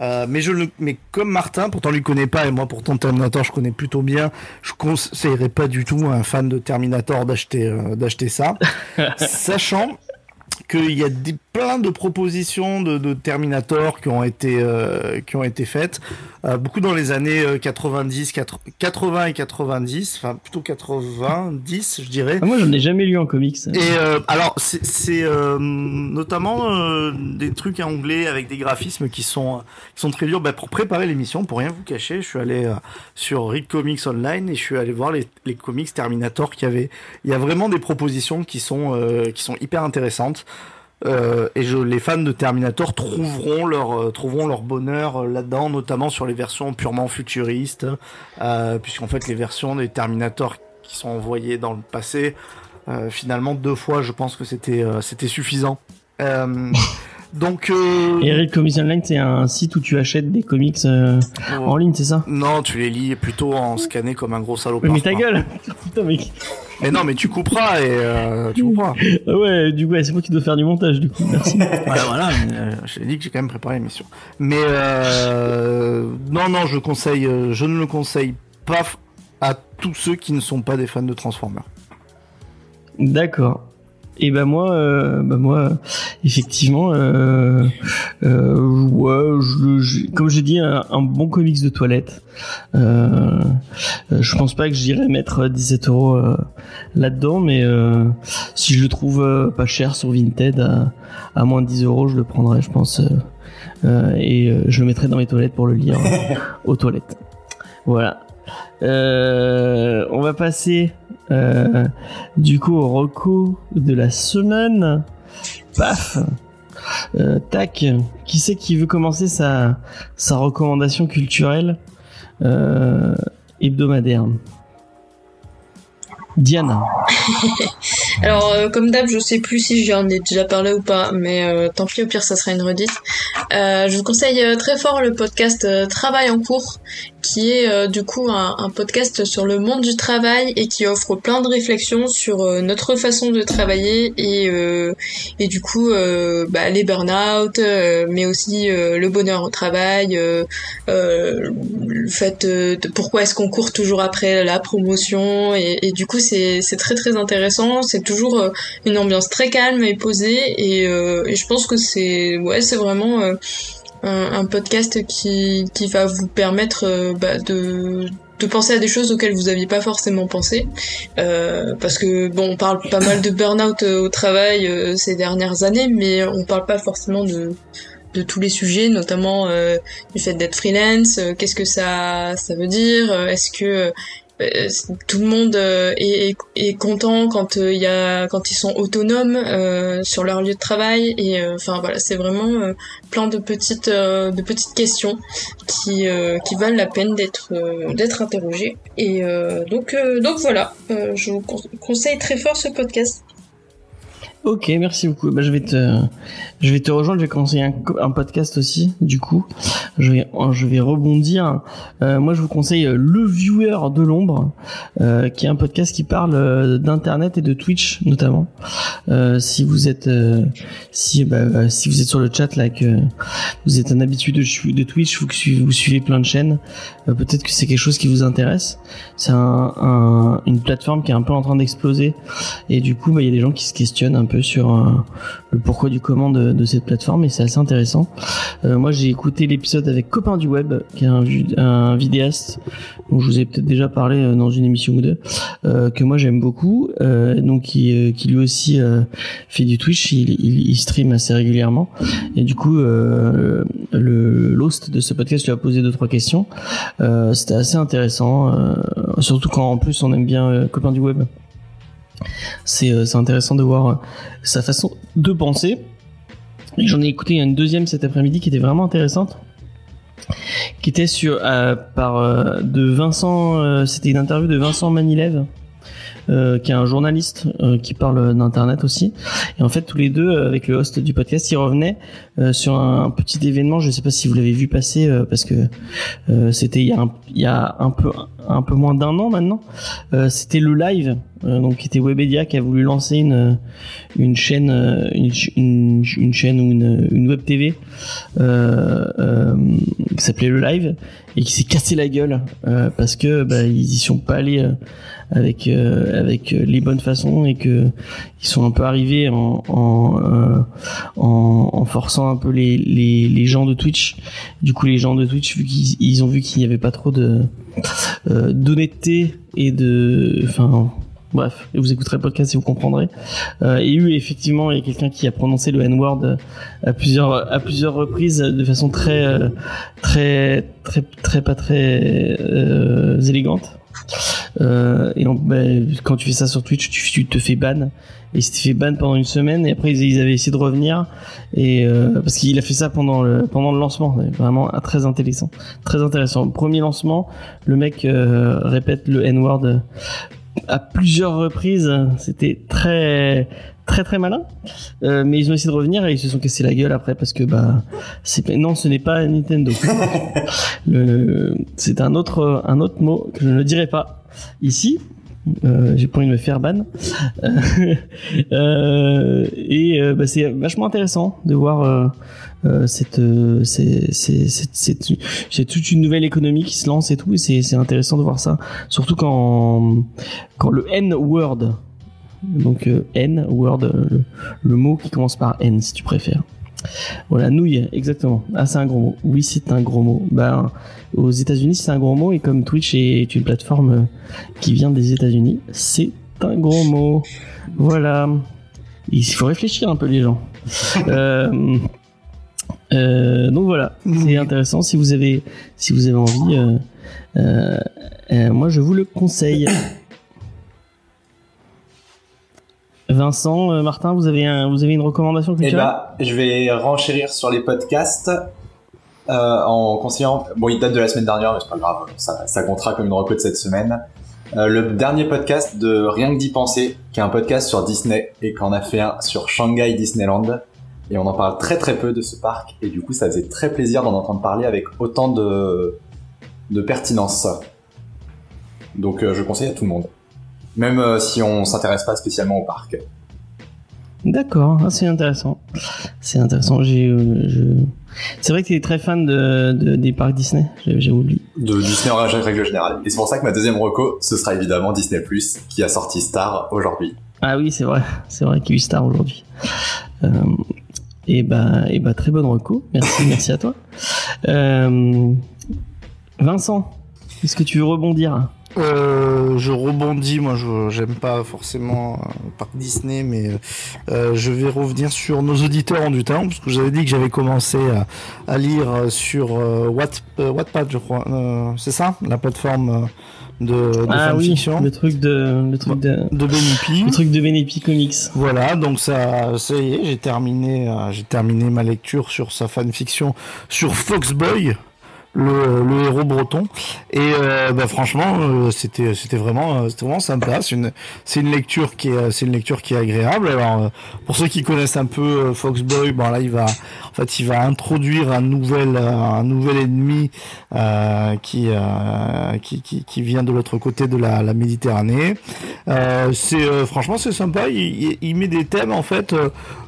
Euh, mais je le, mais comme Martin, pourtant lui connaît pas et moi pourtant Terminator je connais plutôt bien, je conseillerais pas du tout à un fan de Terminator d'acheter euh, d'acheter ça, sachant qu'il y a des, plein de propositions de, de Terminator qui ont été euh, qui ont été faites, euh, beaucoup dans les années euh, 90, 80 et 90, enfin plutôt 90 je dirais. Ah, Moi, j'en ai jamais lu en comics. Et euh, alors, c'est euh, notamment euh, des trucs en anglais avec des graphismes qui sont qui sont très durs. Bah, pour préparer l'émission, pour rien vous cacher, je suis allé euh, sur Read Comics Online et je suis allé voir les, les comics Terminator qu'il y avait. Il y a vraiment des propositions qui sont euh, qui sont hyper intéressantes. Euh, et je, les fans de Terminator trouveront leur euh, trouveront leur bonheur euh, là-dedans, notamment sur les versions purement futuristes, euh, puisqu'en fait les versions des Terminator qui sont envoyées dans le passé euh, finalement, deux fois, je pense que c'était c'était suffisant. Donc, euh, Et Read Comics Online, c'est un site où tu achètes des comics euh, en ligne, c'est ça? Non, tu les lis plutôt en scanné comme un gros salopard. Mais ta quoi. gueule Putain, mec. Mais non, mais tu couperas et euh, tu couperas. Ah Ouais, du coup, ouais, c'est moi qui dois faire du montage, du coup. Merci. voilà, voilà. mais, euh, je t'ai dit que j'ai quand même préparé l'émission. Mais euh, non, non, je conseille, je ne le conseille pas à tous ceux qui ne sont pas des fans de Transformers. D'accord. Et ben moi, euh, bah moi, effectivement, euh, euh, ouais, je, je- comme j'ai dit, un, un bon comics de toilette. Euh, euh, je pense pas que j'irai mettre 17 euros là-dedans, mais euh, si je le trouve pas cher sur Vinted à, à moins de 10 euros, je le prendrai, je pense, et je le mettrai dans mes toilettes pour le lire aux toilettes. Voilà. Euh, on va passer euh, du coup au reco de la semaine. Paf. Euh, tac. Qui c'est qui veut commencer sa recommandation culturelle euh, hebdomadaire? Diana. Alors, comme d'hab, je sais plus si j'en ai déjà parlé ou pas, mais tant pis, au pire, ça sera une redite. Je vous conseille très fort le podcast Travail en cours, qui est euh, du coup un, un podcast sur le monde du travail et qui offre plein de réflexions sur euh, notre façon de travailler et, euh, et du coup euh, bah, les burn-out, euh, mais aussi le bonheur au travail, le fait de pourquoi est-ce qu'on court toujours après la promotion et, et du coup c'est très très intéressant. C'est toujours une ambiance très calme et posée et, et je pense que c'est ouais c'est vraiment un, podcast qui qui va vous permettre euh, bah, de de penser à des choses auxquelles vous aviez pas forcément pensé. Euh, parce que bon on parle pas mal de burn-out euh, au travail euh, ces dernières années mais on parle pas forcément de de tous les sujets, notamment euh, du fait d'être freelance, qu'est-ce que ça ça veut dire, est-ce que tout le monde euh, est, est, est content quand euh, il y a quand ils sont autonomes euh, sur leur lieu de travail. Et euh, enfin voilà c'est vraiment euh, plein de petites euh, de petites questions qui euh, qui valent la peine d'être euh, d'être interrogées. Et euh, donc euh, donc voilà. Euh, je vous con- conseille très fort ce podcast. Ok, merci beaucoup. Bah, je vais te, je vais te rejoindre. Je vais commencer un, podcast aussi. Du coup, je vais, je vais rebondir. Euh, moi, je vous conseille euh, le Viewer de l'ombre, euh, qui est un podcast qui parle d'internet et de Twitch notamment. Si vous êtes, si, bah, euh, si vous êtes sur le chat là, que vous êtes un habitué de, Twitch, vous, suivez- plein de chaînes, peut-être que c'est quelque chose qui vous intéresse. C'est un, un- une plateforme qui est un peu en train d'exploser et du coup, bah, il y a des gens qui se questionnent un peu sur le pourquoi du comment de, de cette plateforme et c'est assez intéressant. Euh, moi, j'ai écouté l'épisode avec Copain du Web, qui est un, un vidéaste dont je vous ai peut-être déjà parlé euh, dans une émission ou deux, euh, que moi j'aime beaucoup, euh, donc qui, euh, qui lui aussi euh, fait du Twitch, il, il, il stream assez régulièrement et du coup, le l'host de ce podcast lui a posé deux trois questions. C'était assez intéressant, surtout quand en plus on aime bien Copain du Web c'est intéressant de voir sa façon de penser. J'en ai écouté une deuxième cet après-midi qui était vraiment intéressante, qui était sur euh, par euh, de Vincent. euh, C'était une interview de Vincent Manilev. Euh, qui est un journaliste euh, qui parle d'internet aussi. Et en fait tous les deux euh, avec le host du podcast ils revenaient euh, sur un petit événement. Je sais pas si vous l'avez vu passer parce que c'était il y a un, il y a un peu un peu moins d'un an maintenant. C'était le live donc qui était Webedia qui a voulu lancer une une chaîne une, ch- une, une chaîne ou une, une web TV qui s'appelait le live et qui s'est cassé la gueule parce que bah, ils y sont pas allés avec euh, avec euh, les bonnes façons et que ils sont un peu arrivés en en, euh, en, en forçant un peu les, les gens de Twitch du coup les gens de Twitch vu qu'ils ils ont vu qu'il n'y avait pas trop de euh, d'honnêteté et de enfin Bref, vous écouterez le podcast et vous comprendrez. Euh, et eu effectivement, il y a quelqu'un qui a prononcé le N-word à plusieurs à plusieurs reprises de façon très euh, très très très pas très euh, élégante. Euh, et on- ben, quand tu fais ça sur Twitch, tu, te fais ban. Et il s'était fait ban pendant une semaine. Et après, ils, avaient essayé de revenir. Et euh, parce qu'il a fait ça pendant le lancement. Vraiment très intéressant, très intéressant. Premier lancement, le mec euh, répète le N-word à plusieurs reprises. C'était très très très malin. Euh, mais ils ont essayé de revenir et ils se sont cassés la gueule après parce que bah c'est non, ce n'est pas Nintendo. le, c'est un autre un autre mot que je ne dirai pas ici. Euh, j'ai pas envie de me faire ban. Et euh, bah, c'est vachement intéressant de voir euh, cette, c'est, toute une nouvelle économie qui se lance et tout. Et c'est, intéressant de voir ça, surtout quand quand le N word, donc N word, le, le mot qui commence par N si tu préfères. Voilà, nouille, exactement. Ah, c'est un gros mot. Oui, c'est un gros mot. Ben, aux États-Unis, c'est un gros mot et comme Twitch est une plateforme euh, qui vient des États-Unis, c'est un gros mot. Voilà. Il faut réfléchir un peu les gens. Euh, euh, donc voilà, c'est intéressant. Si vous avez, si vous avez envie, euh, euh, euh, moi je vous le conseille. Vincent, euh, Martin, vous avez un, vous avez une recommandation Eh culturelle bah, je vais renchérir sur les podcasts euh, en conseillant. Bon, il date de la semaine dernière, mais c'est pas grave, ça, ça comptera comme une reco cette semaine. Euh, le dernier podcast de Rien que d'y penser, qui est un podcast sur Disney et qu'on a fait un sur Shanghai Disneyland. Et on en parle très très peu de ce parc et du coup ça faisait très plaisir d'en entendre parler avec autant de, de pertinence. Donc euh, je conseille à tout le monde. Même si on s'intéresse pas spécialement au parc. D'accord, ah, c'est intéressant. C'est intéressant. J'ai, je... C'est vrai que tu es très fan de, de- des parcs Disney. J'ai j'ai oublié. de Disney en règle générale. Et c'est pour ça que ma deuxième reco, ce sera évidemment Disney+, qui a sorti Star aujourd'hui. Ah oui, c'est vrai. C'est vrai qu'il y a eu Star aujourd'hui. Euh, et bah, et bah, très bonne reco. Merci, merci à toi. Euh, Vincent, est-ce que tu veux rebondir? Euh, je rebondis, moi je j'aime pas forcément euh, parc Disney, mais euh, je vais revenir sur nos auditeurs en du temps, parce que j'avais dit que j'avais commencé à, à lire euh, sur euh, Watt, euh, Wattpad, je crois. Euh, c'est ça, la plateforme de, de Ah oui, fanfiction? le truc de, le truc de, de le truc de Benepi Comics. Voilà, donc ça, ça y est, j'ai terminé, j'ai terminé ma lecture sur sa fanfiction sur Foxboy, le, le héros breton. Et euh, bah, franchement, euh, c'était, c'était vraiment, euh, c'était vraiment sympa. C'est une, c'est une lecture qui est, c'est une lecture qui est agréable. Alors, pour ceux qui connaissent un peu Foxboy, bon là, il va, en fait, il va introduire un nouvel, un nouvel ennemi qui, qui, qui, qui vient de l'autre côté de la, la Méditerranée. C'est franchement c'est sympa. Il, il, il met des thèmes en fait.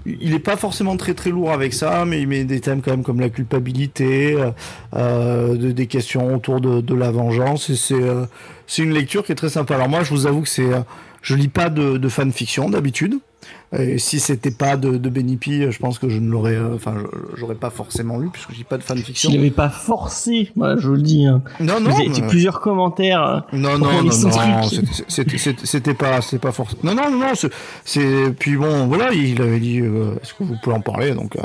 Il est pas forcément très très lourd avec ça, mais il met des thèmes quand même comme la culpabilité, euh, euh, de- des questions autour de, de la vengeance. Et c'est euh, c'est une lecture qui est très sympa. Alors moi je vous avoue que c'est euh, je lis pas de, de fanfiction d'habitude. Et si c'était pas de, de Benipi, je pense que je ne l'aurais, euh, enfin, j'aurais pas forcément lu puisque je lis pas de fanfiction. S'il n'avait pas forcé, voilà, je le dis. Hein. Non, non, avez mais- plusieurs commentaires. Non, non, non, non, c'était- pas, c'était pas forcément. Non, non, non, non, c'est- c'est, puis bon, voilà, il avait dit, euh, est-ce que vous pouvez en parler, donc, euh,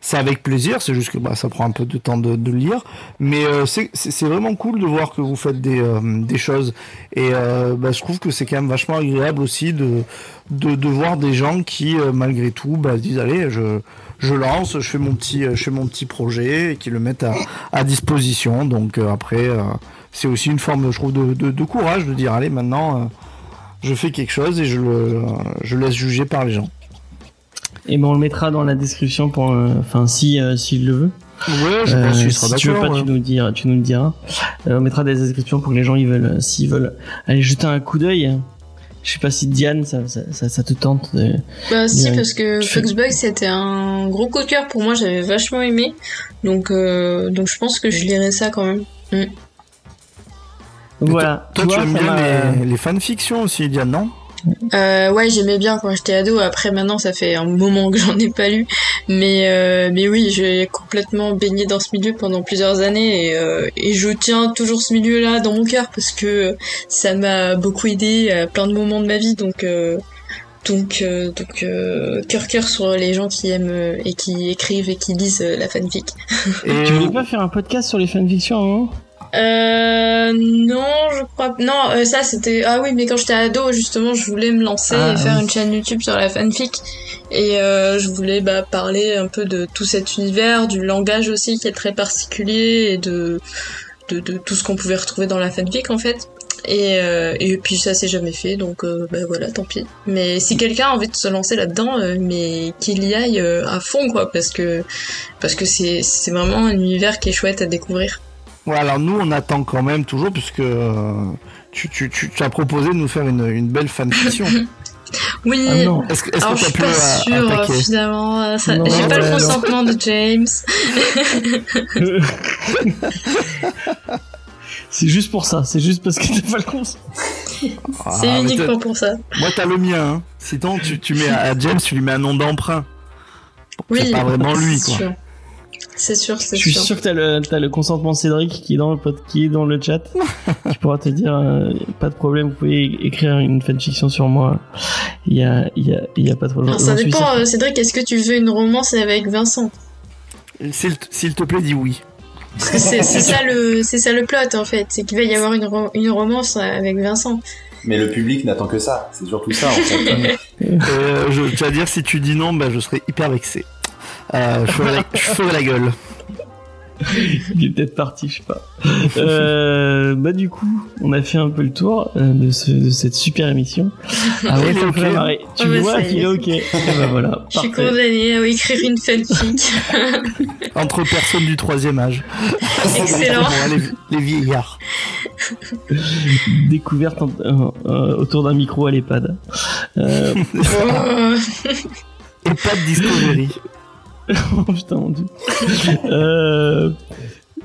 c'est avec plaisir, c'est juste que, bah, ça prend un peu de temps de, de le lire, mais, euh, c'est, c'est c'est vraiment cool de voir que vous faites des, des choses, et, bah, je trouve que c'est quand même vachement agréable aussi de, de, de voir des gens qui, euh, malgré tout, bah, se disent, allez, je, je lance, je fais mon petit, euh, je fais mon petit projet, et qui le mettent à, à disposition, donc, euh, après, c'est aussi une forme, je trouve, de, de, de courage de dire allez maintenant, je fais quelque chose et je le, je laisse juger par les gens. Et ben on le mettra dans la description pour, enfin si s'il le veut. Ouais, je Euh, pense qu'il sera si tu veux pas, ouais. tu nous le diras. Tu nous le diras. Euh, on mettra des descriptions pour que les gens ils veulent, s'ils veulent aller jeter un coup d'œil. Je sais pas si Diane, ça, ça, ça, ça te tente. de- Bah si parce que Foxbug c'était un gros coup de cœur pour moi, j'avais vachement aimé. Donc euh, donc je pense que je lirai ça quand même. Donc voilà. Toi, tu aimes bien les, les fanfictions aussi, Diane, non? Euh, ouais, j'aimais bien quand j'étais ado. Après, maintenant, ça fait un moment que j'en ai pas lu. Mais, euh, mais oui, j'ai complètement baigné dans ce milieu pendant plusieurs années et, euh, et je tiens toujours ce milieu-là dans mon cœur parce que ça m'a beaucoup aidé à plein de moments de ma vie. Donc, euh, donc, euh, donc, euh, cœur cœur sur les gens qui aiment euh, et qui écrivent et qui lisent euh, la fanfic. Et Tu voulais pas faire un podcast sur les fanfictions, hein? Euh, non, je crois non. euh, ça c'était ah oui, mais quand j'étais ado, justement, je voulais me lancer Ah, et faire oui. une chaîne YouTube sur la fanfic et euh, je voulais bah, parler un peu de tout cet univers, du langage aussi qui est très particulier et de de, de tout ce qu'on pouvait retrouver dans la fanfic en fait. Et, euh, et puis ça s'est jamais fait, donc euh, bah voilà, tant pis. Mais si quelqu'un a envie de se lancer là-dedans, euh, mais qu'il y aille à fond quoi, parce que parce que c'est c'est vraiment un univers qui est chouette à découvrir. Ouais, alors nous, on attend quand même toujours, puisque euh, tu, tu, tu, tu as proposé de nous faire une, une belle fanfiction. Oui. Ah. Est-ce que Alors que je suis pu pas à- sûre finalement. euh, ça- Non, J'ai pas ouais, le consentement de James. C'est juste pour ça, c'est juste parce que t'as pas le con. Ah, C'est uniquement pour ça. Moi, t'as le mien. Hein. Sinon, tu, tu mets à James, tu lui mets un nom d'emprunt. Oui. C'est pas vraiment lui, quoi. sûr. C'est sûr, c'est Je suis sûr. sûr que t'as le, t'as le consentement de Cédric qui est dans le, pod- qui est dans le chat, qui pourra te dire, euh, pas de problème, vous pouvez écrire une fanfiction sur moi. Il y a, il y a, il y a pas de problème. Ça dépend, euh, Cédric, est-ce que tu veux une romance avec Vincent? S'il te plaît, dis oui. Parce que c'est ça le c'est ça le plot en fait, c'est qu'il va y avoir une, ro- une romance avec Vincent. Mais le public n'attend que ça. C'est surtout ça, en fait. Euh, je tiens à dire, si tu dis non, bah, je serai hyper vexé. Euh, je, ferai la, je ferai la gueule. Il est peut-être parti, je sais pas. Euh, bah du coup, on a fait un peu le tour euh, de, ce, de cette super émission. Ah ouais, Il est ça me ok. fait marrer. Tu Ah bah, vois qu'il est. ok. Et bah voilà, Je suis parfait. condamnée à écrire une fanfic. Entre personnes du troisième âge. Excellent. Les, les vieillards. Découverte en- euh, euh, autour d'un micro à l'EHPAD. Euh, Oh. Et pas de Discovery. oh putain, mon dieu. euh,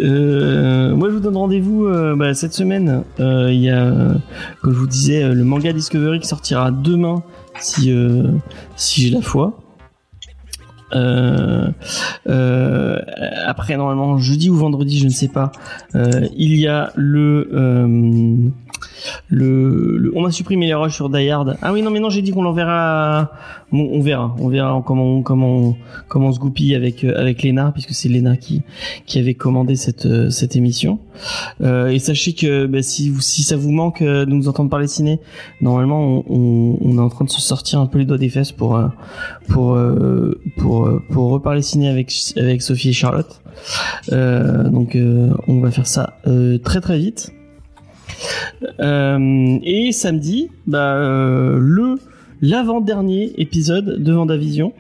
euh, moi, je vous donne rendez-vous euh, bah, cette semaine. Il y a, comme je vous disais, le manga Discovery qui sortira demain, si si j'ai la foi. Après, normalement, jeudi ou vendredi, je ne sais pas. il y a le, le, le- on a supprimé les rushs sur Die. Ah oui, non, mais non, j'ai dit qu'on l'enverra. Bon, on verra, on verra comment comment comment on se goupille avec euh, avec Léna, puisque c'est Léna qui qui avait commandé cette euh, cette émission. Euh, et sachez que bah, si si ça vous manque euh, de nous entendre parler ciné, normalement on, on, on est en train de se sortir un peu les doigts des fesses pour pour pour pour reparler ciné avec avec Sophie et Charlotte. Donc on va faire ça très très vite. Euh, et samedi, bah, euh, le l'avant-dernier épisode de Vendavision.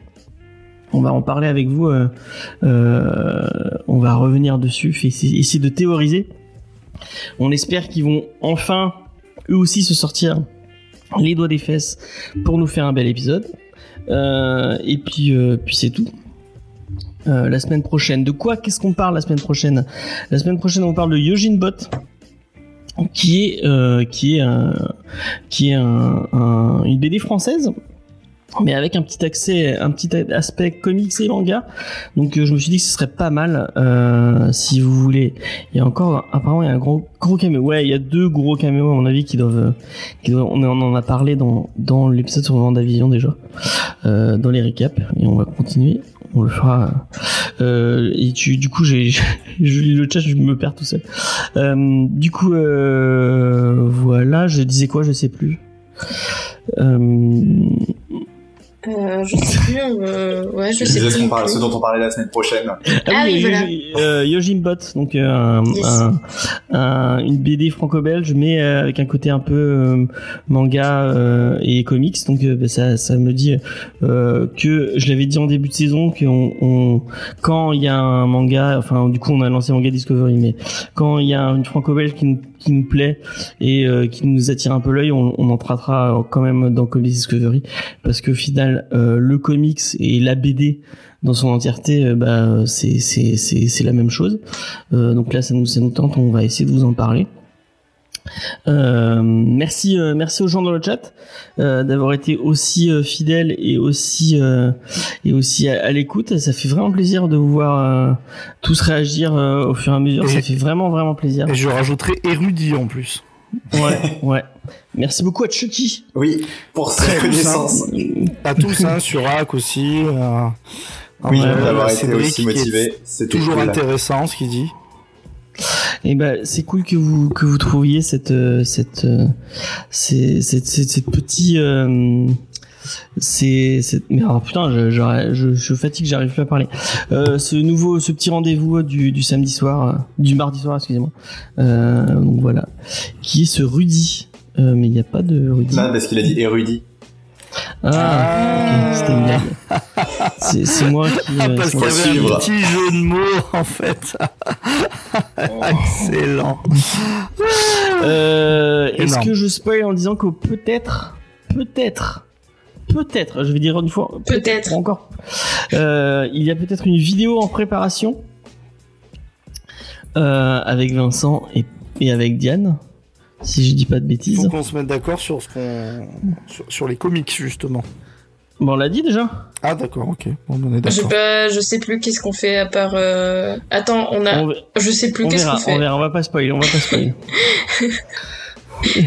On va en parler avec vous. euh, on va revenir dessus, essayer de théoriser. On espère qu'ils vont enfin, eux aussi, se sortir les doigts des fesses pour nous faire un bel épisode. Et puis, puis c'est tout. La semaine prochaine, de quoi? Qu'est-ce qu'on parle la semaine prochaine? La semaine prochaine, on parle de Yojin Bot, qui est euh, qui est un, qui est un, un- une BD française mais avec un petit accès, un petit aspect comics et manga. Donc euh, je me suis dit que ce serait pas mal euh, si vous voulez. Il encore apparemment il y a un gros gros caméo. Ouais, il y a deux gros caméos à mon avis qui doivent. Qui doivent on en en a parlé dans dans l'épisode sur Vendavision déjà, euh, dans les récaps et on va continuer. On le fera. Euh, et tu, du coup, j'ai, je lis le chat, je me perds tout seul. Euh, du coup, euh, voilà, je disais quoi, je sais plus. Euh, Euh, je sais plus. euh, ouais, je Je sais plus. ce, dont on parlait la semaine prochaine. Ah oui, Yo- voilà. euh, Yojimbot, donc euh, un, Yes. un- un- une BD franco-belge, mais euh, avec un côté un peu euh, manga euh, et comics. Donc euh, bah, ça, ça me dit euh, que je l'avais dit en début de saison que on, on- quand il y a un manga, enfin du coup on a lancé Manga Discovery, mais quand il y a une franco-belge qui nous qui nous plaît et euh, qui nous attire un peu l'œil, on, on en traitera quand même dans Comics Discovery parce qu'au final euh, le comics et la BD dans son entièreté, euh, bah, c'est la même chose. Euh, donc là, ça nous ça nous tente. On va essayer de vous en parler. Euh, merci euh, merci aux gens dans le chat euh, d'avoir été aussi euh, fidèles et aussi euh, et aussi à, à l'écoute. Ça fait vraiment plaisir de vous voir euh, tous réagir euh, au fur et à mesure. Ça fait vraiment vraiment plaisir. Et je rajouterai érudit en plus. Ouais ouais. Merci beaucoup à Chucky. Oui, pour sa Très connaissance. À tous, hein, sur Hack aussi. Euh, Oui, d'avoir été aussi motivé. C'était Toujours cool. intéressant ce qu'il dit. Et ben c'est cool que vous que vous trouviez cette euh, cette euh, c'est cette cette, cette petit euh, c'est mais alors putain je je, je, je fatigue j'arrive plus à parler. Euh, ce nouveau ce petit rendez-vous du, du samedi soir euh, du mardi soir excusez-moi. Euh, donc voilà. Qui est ce Rudy? Mais il n'y a pas de Rudy. Non, parce qu'il a dit érudit. Ah. Ok, c'était une blague. C'est c'est moi qui euh, Parce qu'il y avait un petit jeu de mots en fait. Excellent. Euh, Est-ce que je spoil en disant que peut-être, peut-être, peut-être, je vais dire une fois, Peut-être. encore, euh, il y a peut-être une vidéo en préparation euh, avec Vincent et, et avec Diane, si je dis pas de Il bêtises. faut qu'on se mette d'accord sur ce qu'on sur, sur les comics justement. Bon, on l'a dit déjà. Ah d'accord, ok. Bon, on est Je, d'accord. pas, je sais plus qu'est-ce qu'on fait à part. euh, Attends, on a. On, ve- Je sais plus qu'est-ce qu'on fait. on verra, on va pas spoiler, on va pas spoiler.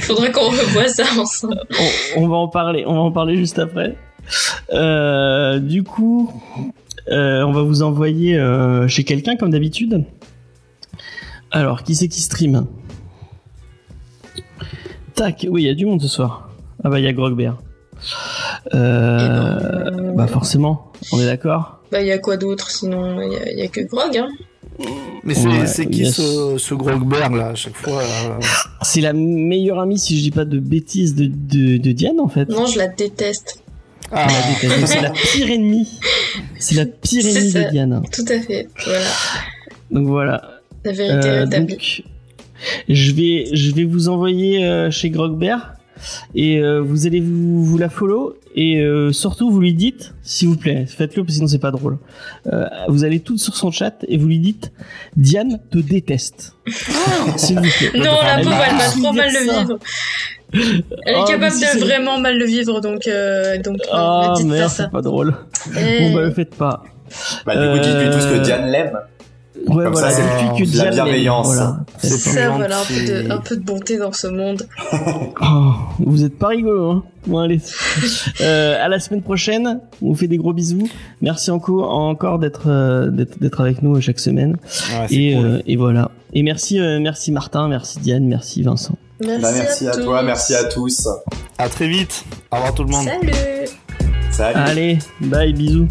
Faudrait qu'on revoie ça ensemble. on, on va en parler, on va en parler juste après. Euh, du coup, euh, on va vous envoyer euh, chez quelqu'un comme d'habitude. Alors, qui c'est qui stream? Tac, oui, il y a du monde ce soir. Ah bah il y a Grogbert. Euh, bah forcément, on est d'accord. Bah, y a quoi d'autre sinon Il y a, y a que Grog, hein. Mais c'est Ouais, qui yes. ce, ce là à chaque fois euh, C'est la meilleure amie, si je dis pas de bêtises, de, de, de Diane en fait. Non, je la déteste. Ah, C'est la pire ennemie. C'est la pire ennemie ça. de Diane. Tout à fait. Voilà. Donc voilà. La vérité Euh, est établie. donc, je vais, je vais vous envoyer euh, chez Grogbert et euh, vous allez vous, vous la follow et euh, surtout vous lui dites, s'il vous plaît, faites-le parce que sinon c'est pas drôle. Euh, vous allez toutes sur son chat et vous lui dites, Diane te déteste. s'il vous plaît. Non, la pauvre, elle va trop mal le ça. vivre. Elle est Oh, capable si, de vraiment mal le vivre, donc, euh, donc Ah pas merde, ça. c'est pas drôle. Eh, Bon bah le faites pas. Bah, du coup, dites-lui tous que Euh, Diane l'aime. Ouais Comme voilà, ça, c'est de la bienveillance. Voilà. Ça, voilà, un peu, de, un peu de bonté dans ce monde. Oh, vous êtes pas rigolo, hein Bon allez. Euh, à la semaine prochaine. On vous fait des gros bisous. Merci encore, encore d'être euh, d'être d'être avec nous chaque semaine. ouais, c'est Et, cool. euh, et voilà. Et merci euh, merci Martin, merci Diane, merci Vincent. Merci, Bah, merci à, tous. toi, merci à tous. À très vite. Au revoir tout le monde. Salut Salut. Allez, bye, bisous.